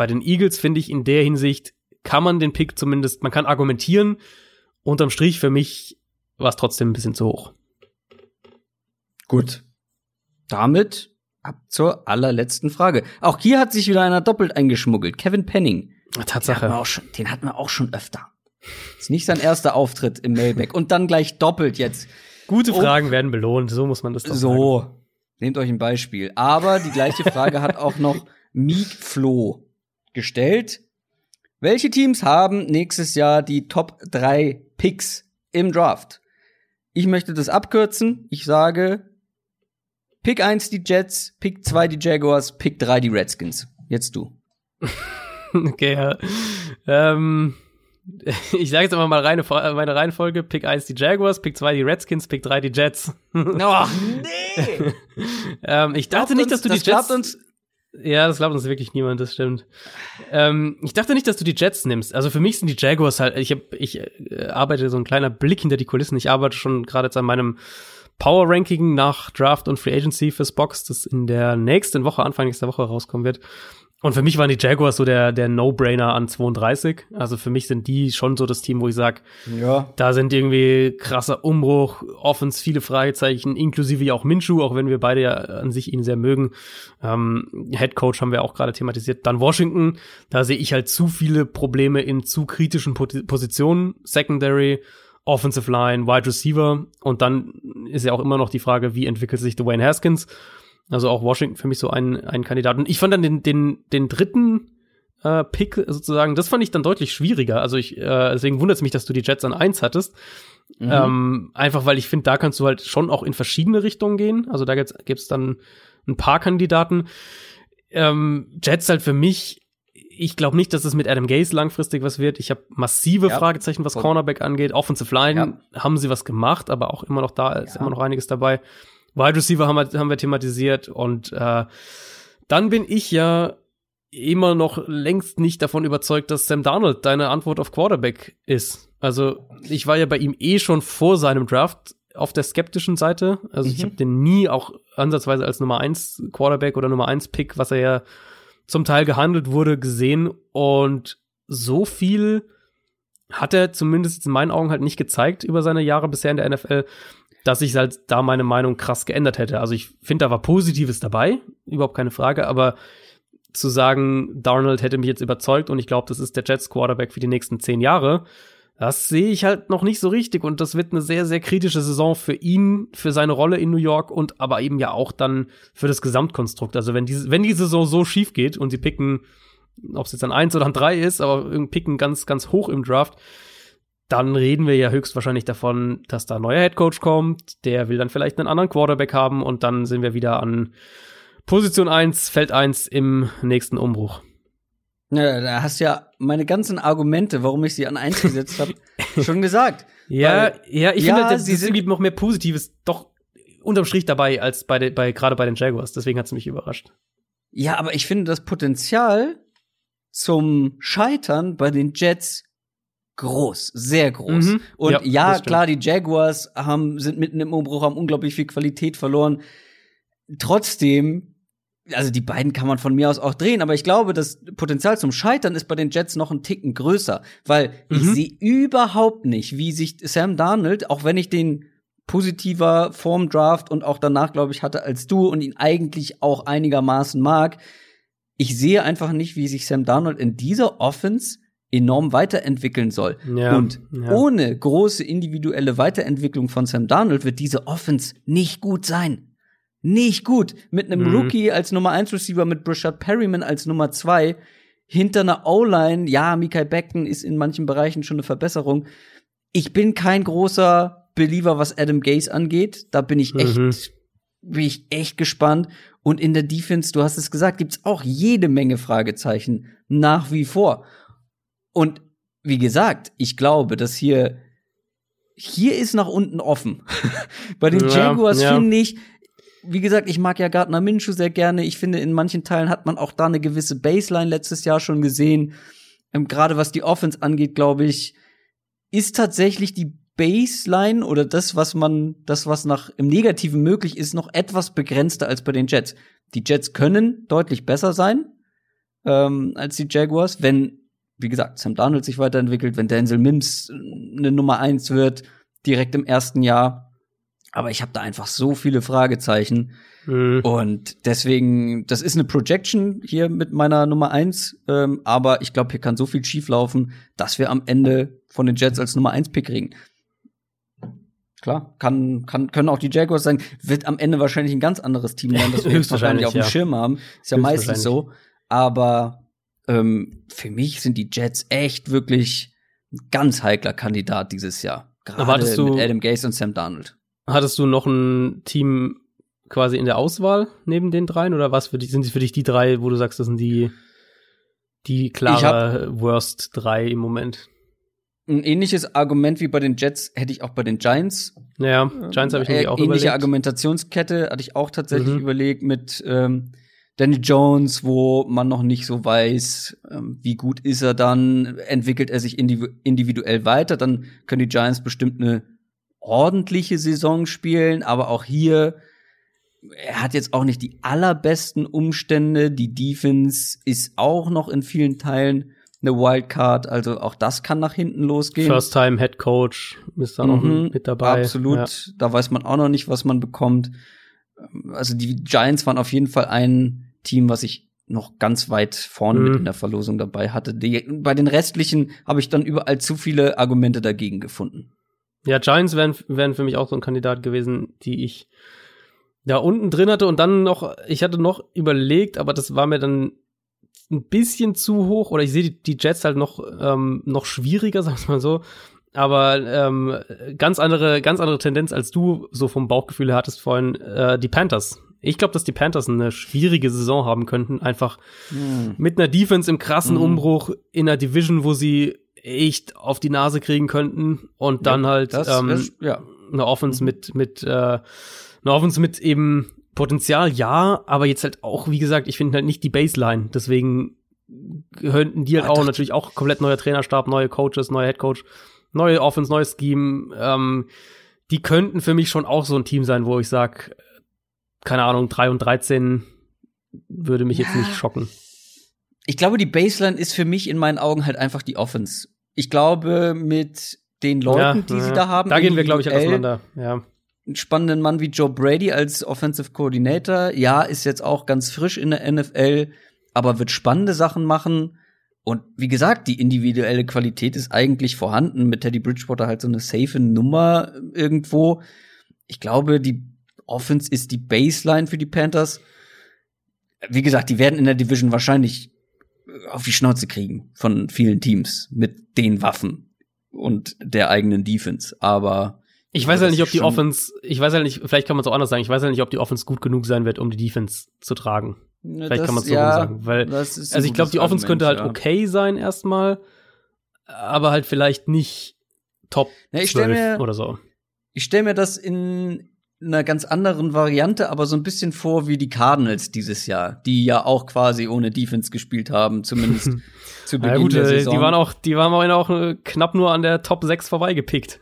bei den Eagles finde ich in der Hinsicht kann man den Pick zumindest, man kann argumentieren. Unterm Strich für mich war es trotzdem ein bisschen zu hoch. Gut. Damit ab zur allerletzten Frage. Auch hier hat sich wieder einer doppelt eingeschmuggelt. Kevin Penning. Tatsache. Den hatten wir auch schon, hatten wir auch schon öfter. Ist nicht sein erster Auftritt im Mailback. Und dann gleich doppelt jetzt. Gute Fragen oh. werden belohnt, so muss man das doch so. sagen. So, nehmt euch ein Beispiel. Aber die gleiche Frage hat auch noch Meek Flo gestellt. Welche Teams haben nächstes Jahr die Top 3 Picks im Draft? Ich möchte das abkürzen. Ich sage Pick 1 die Jets, Pick 2 die Jaguars, Pick 3 die Redskins. Jetzt du. okay, ja. Ähm, ich sage jetzt einfach mal reine, meine Reihenfolge. Pick 1 die Jaguars, Pick 2 die Redskins, Pick 3 die Jets. Ach, nee! ähm, ich dachte nicht, dass du das die Jets. Uns ja, das glaubt uns wirklich niemand, das stimmt. Ähm, ich dachte nicht, dass du die Jets nimmst. Also für mich sind die Jaguars halt, ich, hab, ich äh, arbeite so ein kleiner Blick hinter die Kulissen. Ich arbeite schon gerade jetzt an meinem Power Ranking nach Draft und Free Agency fürs Box, das in der nächsten Woche, Anfang nächster Woche rauskommen wird. Und für mich waren die Jaguars so der, der No-Brainer an 32. Also für mich sind die schon so das Team, wo ich sag, ja. da sind irgendwie krasser Umbruch, Offens viele Fragezeichen, inklusive auch Minshu, auch wenn wir beide ja an sich ihn sehr mögen. Ähm, Head Coach haben wir auch gerade thematisiert. Dann Washington, da sehe ich halt zu viele Probleme in zu kritischen Positionen. Secondary, Offensive Line, Wide Receiver. Und dann ist ja auch immer noch die Frage, wie entwickelt sich Dwayne Haskins? Also auch Washington für mich so ein, ein Kandidat. Und ich fand dann den, den, den dritten äh, Pick sozusagen, das fand ich dann deutlich schwieriger. Also ich, äh, deswegen wundert es mich, dass du die Jets an eins hattest. Mhm. Ähm, einfach weil ich finde, da kannst du halt schon auch in verschiedene Richtungen gehen. Also da gibt's, gibt's dann ein paar Kandidaten. Ähm, Jets halt für mich, ich glaube nicht, dass es mit Adam Gaze langfristig was wird. Ich habe massive ja. Fragezeichen, was Cornerback angeht. Offensive Line ja. haben sie was gemacht, aber auch immer noch da ist ja. immer noch einiges dabei. Wide Receiver haben wir, haben wir thematisiert und äh, dann bin ich ja immer noch längst nicht davon überzeugt, dass Sam Darnold deine Antwort auf Quarterback ist. Also ich war ja bei ihm eh schon vor seinem Draft auf der skeptischen Seite. Also mhm. ich habe den nie auch ansatzweise als Nummer eins Quarterback oder Nummer eins Pick, was er ja zum Teil gehandelt wurde, gesehen. Und so viel hat er zumindest in meinen Augen halt nicht gezeigt über seine Jahre bisher in der NFL, dass ich halt da meine Meinung krass geändert hätte. Also ich finde, da war Positives dabei, überhaupt keine Frage, aber zu sagen, Darnold hätte mich jetzt überzeugt und ich glaube, das ist der Jets Quarterback für die nächsten zehn Jahre, das sehe ich halt noch nicht so richtig und das wird eine sehr, sehr kritische Saison für ihn, für seine Rolle in New York und aber eben ja auch dann für das Gesamtkonstrukt. Also wenn die, wenn die Saison so schief geht und sie picken, ob es jetzt an eins oder an drei ist, aber picken ganz, ganz hoch im Draft, dann reden wir ja höchstwahrscheinlich davon, dass da ein neuer Headcoach kommt, der will dann vielleicht einen anderen Quarterback haben und dann sind wir wieder an Position 1, Feld 1 im nächsten Umbruch. Ja, da hast du ja meine ganzen Argumente, warum ich sie an 1 gesetzt habe, schon gesagt. Ja, Weil, ja, ich ja, finde, sie sind irgendwie noch mehr Positives doch unterm Strich dabei als bei, bei gerade bei den Jaguars. Deswegen hat es mich überrascht. Ja, aber ich finde das Potenzial zum Scheitern bei den Jets groß, sehr groß. Mhm. Und ja, ja klar, die Jaguars haben, sind mitten im Umbruch, haben unglaublich viel Qualität verloren. Trotzdem, also die beiden kann man von mir aus auch drehen, aber ich glaube, das Potenzial zum Scheitern ist bei den Jets noch ein Ticken größer, weil mhm. ich sehe überhaupt nicht, wie sich Sam Darnold, auch wenn ich den positiver vorm Draft und auch danach, glaube ich, hatte als du und ihn eigentlich auch einigermaßen mag, ich sehe einfach nicht, wie sich Sam Darnold in dieser Offense enorm weiterentwickeln soll. Ja, und ja. ohne große individuelle Weiterentwicklung von Sam Darnold wird diese Offense nicht gut sein. Nicht gut. Mit einem mhm. Rookie als Nummer 1 Receiver, mit Brashad Perryman als Nummer 2, hinter einer O-Line, ja, Mikael Beckton ist in manchen Bereichen schon eine Verbesserung. Ich bin kein großer Believer, was Adam Gase angeht. Da bin ich echt, mhm. bin ich echt gespannt. Und in der Defense, du hast es gesagt, gibt's auch jede Menge Fragezeichen nach wie vor. Und wie gesagt, ich glaube, dass hier hier ist nach unten offen. Bei den ja, Jaguars ja. finde ich, wie gesagt, ich mag ja Gardner Minshew sehr gerne. Ich finde, in manchen Teilen hat man auch da eine gewisse Baseline letztes Jahr schon gesehen. Ähm, Gerade was die Offense angeht, glaube ich, ist tatsächlich die Baseline oder das, was man, das, was nach im Negativen möglich ist, noch etwas begrenzter als bei den Jets. Die Jets können deutlich besser sein, ähm, als die Jaguars, wenn, wie gesagt, Sam Darnold sich weiterentwickelt, wenn Denzel Mims eine Nummer eins wird, direkt im ersten Jahr. Aber ich habe da einfach so viele Fragezeichen. Mhm. Und deswegen, das ist eine Projection hier mit meiner Nummer eins. Ähm, aber ich glaube, hier kann so viel schieflaufen, dass wir am Ende von den Jets als Nummer eins Pick kriegen. Klar, kann, kann, können auch die Jaguars sein. Wird am Ende wahrscheinlich ein ganz anderes Team sein, das wir wahrscheinlich auf dem ja. Schirm haben. Ist ja meistens so. Aber ähm, für mich sind die Jets echt wirklich ein ganz heikler Kandidat dieses Jahr. Gerade du, mit Adam Gase und Sam Darnold. Hattest du noch ein Team quasi in der Auswahl neben den dreien oder was für die, sind sie für dich die drei, wo du sagst, das sind die die klare Worst drei im Moment? Ein ähnliches Argument wie bei den Jets hätte ich auch bei den Giants. Ja, Giants habe ich äh, auch Ähnliche überlegt. Argumentationskette hatte ich auch tatsächlich mhm. überlegt mit ähm, Danny Jones, wo man noch nicht so weiß, ähm, wie gut ist er dann, entwickelt er sich individuell weiter, dann können die Giants bestimmt eine ordentliche Saison spielen, aber auch hier, er hat jetzt auch nicht die allerbesten Umstände, die Defense ist auch noch in vielen Teilen eine Wildcard, also auch das kann nach hinten losgehen. First Time Head Coach ist da noch mhm, mit dabei. Absolut, ja. da weiß man auch noch nicht, was man bekommt. Also die Giants waren auf jeden Fall ein Team, was ich noch ganz weit vorne mhm. mit in der Verlosung dabei hatte. Die, bei den restlichen habe ich dann überall zu viele Argumente dagegen gefunden. Ja, Giants wären, wären für mich auch so ein Kandidat gewesen, die ich da unten drin hatte und dann noch, ich hatte noch überlegt, aber das war mir dann ein bisschen zu hoch oder ich sehe die, die Jets halt noch, ähm, noch schwieriger, sag ich mal so. Aber ähm, ganz andere, ganz andere Tendenz, als du so vom Bauchgefühl hattest vorhin, äh, die Panthers. Ich glaube, dass die Panthers eine schwierige Saison haben könnten, einfach hm. mit einer Defense im krassen hm. Umbruch in einer Division, wo sie echt auf die Nase kriegen könnten und dann ja, halt ähm, ist, ja. eine Offense mhm. mit mit äh, eine Offense mit eben Potenzial, ja, aber jetzt halt auch, wie gesagt, ich finde halt nicht die Baseline. Deswegen könnten die halt ah, auch natürlich auch komplett neuer Trainerstab, neue Coaches, neuer Headcoach, neue Offense, neues Scheme. Ähm, die könnten für mich schon auch so ein Team sein, wo ich sag, keine Ahnung, 3 und 13 würde mich ja. jetzt nicht schocken. Ich glaube, die Baseline ist für mich in meinen Augen halt einfach die Offense. Ich glaube, mit den Leuten, ja, die ja. sie da haben. Da gehen wir, glaube ich, auseinander. Ja einen spannenden Mann wie Joe Brady als Offensive Coordinator. Ja, ist jetzt auch ganz frisch in der NFL, aber wird spannende Sachen machen. Und wie gesagt, die individuelle Qualität ist eigentlich vorhanden. Mit Teddy Bridgewater halt so eine safe Nummer irgendwo. Ich glaube, die Offense ist die Baseline für die Panthers. Wie gesagt, die werden in der Division wahrscheinlich auf die Schnauze kriegen von vielen Teams mit den Waffen und der eigenen Defense. Aber ich weiß halt nicht, ob die Offense, ich weiß halt nicht, vielleicht kann man es auch anders sagen, ich weiß halt nicht, ob die Offense gut genug sein wird, um die Defense zu tragen. Ja, vielleicht das, kann man es so ja, sagen. Weil, also ich glaube, die Offense könnte halt ja. okay sein erstmal, aber halt vielleicht nicht Top ja, ich 12 mir, oder so. Ich stelle mir das in einer ganz anderen Variante, aber so ein bisschen vor wie die Cardinals dieses Jahr, die ja auch quasi ohne Defense gespielt haben, zumindest zu Beginn ja, gut, der Saison. Die waren auch, die waren auch äh, knapp nur an der Top 6 vorbeigepickt.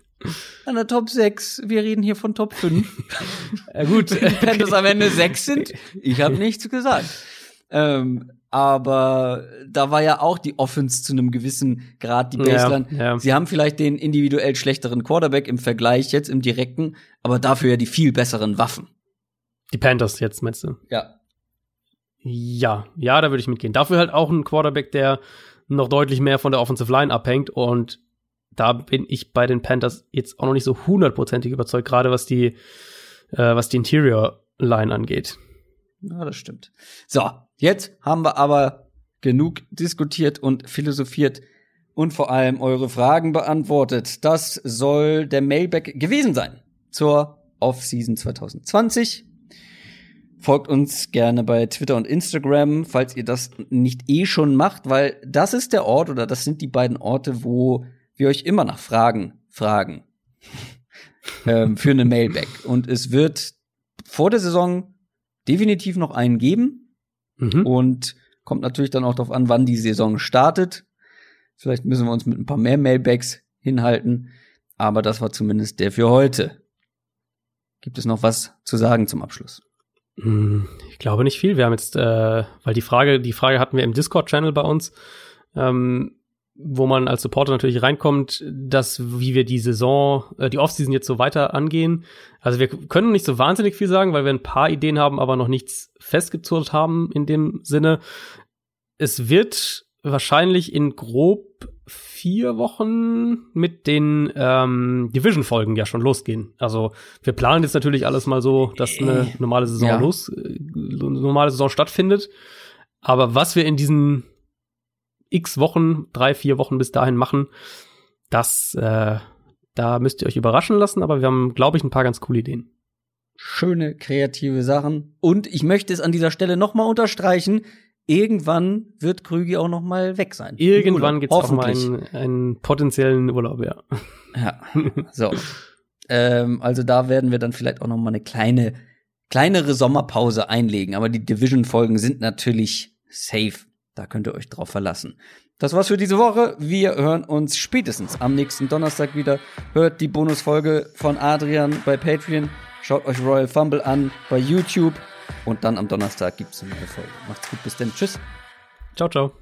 An der Top 6. Wir reden hier von Top 5. ja, gut. Wenn das am Ende 6 sind, ich habe nichts gesagt. Ähm, aber da war ja auch die Offense zu einem gewissen Grad die Baseline. Ja, ja. Sie haben vielleicht den individuell schlechteren Quarterback im Vergleich jetzt im direkten, aber dafür ja die viel besseren Waffen. Die Panthers jetzt, meinst du? Ja. Ja, ja, da würde ich mitgehen. Dafür halt auch ein Quarterback, der noch deutlich mehr von der Offensive Line abhängt und da bin ich bei den Panthers jetzt auch noch nicht so hundertprozentig überzeugt, gerade was die, äh, was die Interior Line angeht. Ja, das stimmt. So, jetzt haben wir aber genug diskutiert und philosophiert und vor allem eure Fragen beantwortet. Das soll der Mailback gewesen sein zur Off-Season 2020. Folgt uns gerne bei Twitter und Instagram, falls ihr das nicht eh schon macht, weil das ist der Ort oder das sind die beiden Orte, wo wir euch immer nach Fragen fragen ähm, für eine Mailback. Und es wird vor der Saison definitiv noch einen geben. Mhm. Und kommt natürlich dann auch darauf an, wann die Saison startet. Vielleicht müssen wir uns mit ein paar mehr Mailbacks hinhalten. Aber das war zumindest der für heute. Gibt es noch was zu sagen zum Abschluss? Hm, ich glaube nicht viel. Wir haben jetzt, äh, weil die Frage, die Frage hatten wir im Discord-Channel bei uns, ähm, wo man als Supporter natürlich reinkommt, dass wie wir die Saison, äh, die Offseason jetzt so weiter angehen. Also wir können nicht so wahnsinnig viel sagen, weil wir ein paar Ideen haben, aber noch nichts festgezurrt haben in dem Sinne. Es wird wahrscheinlich in grob vier Wochen mit den ähm, Division-Folgen ja schon losgehen. Also wir planen jetzt natürlich alles mal so, dass eine normale Saison ja. los, äh, normale Saison stattfindet. Aber was wir in diesen x Wochen, drei, vier Wochen bis dahin machen, das, äh, da müsst ihr euch überraschen lassen, aber wir haben, glaube ich, ein paar ganz coole Ideen. Schöne, kreative Sachen. Und ich möchte es an dieser Stelle nochmal unterstreichen, irgendwann wird Krügi auch noch mal weg sein. Irgendwann gibt es auch mal einen, einen, potenziellen Urlaub, ja. Ja, so. ähm, also da werden wir dann vielleicht auch noch mal eine kleine, kleinere Sommerpause einlegen. Aber die Division-Folgen sind natürlich safe. Da könnt ihr euch drauf verlassen. Das war's für diese Woche. Wir hören uns spätestens am nächsten Donnerstag wieder. Hört die Bonusfolge von Adrian bei Patreon. Schaut euch Royal Fumble an bei YouTube. Und dann am Donnerstag gibt es eine neue Folge. Macht's gut, bis dann. Tschüss. Ciao, ciao.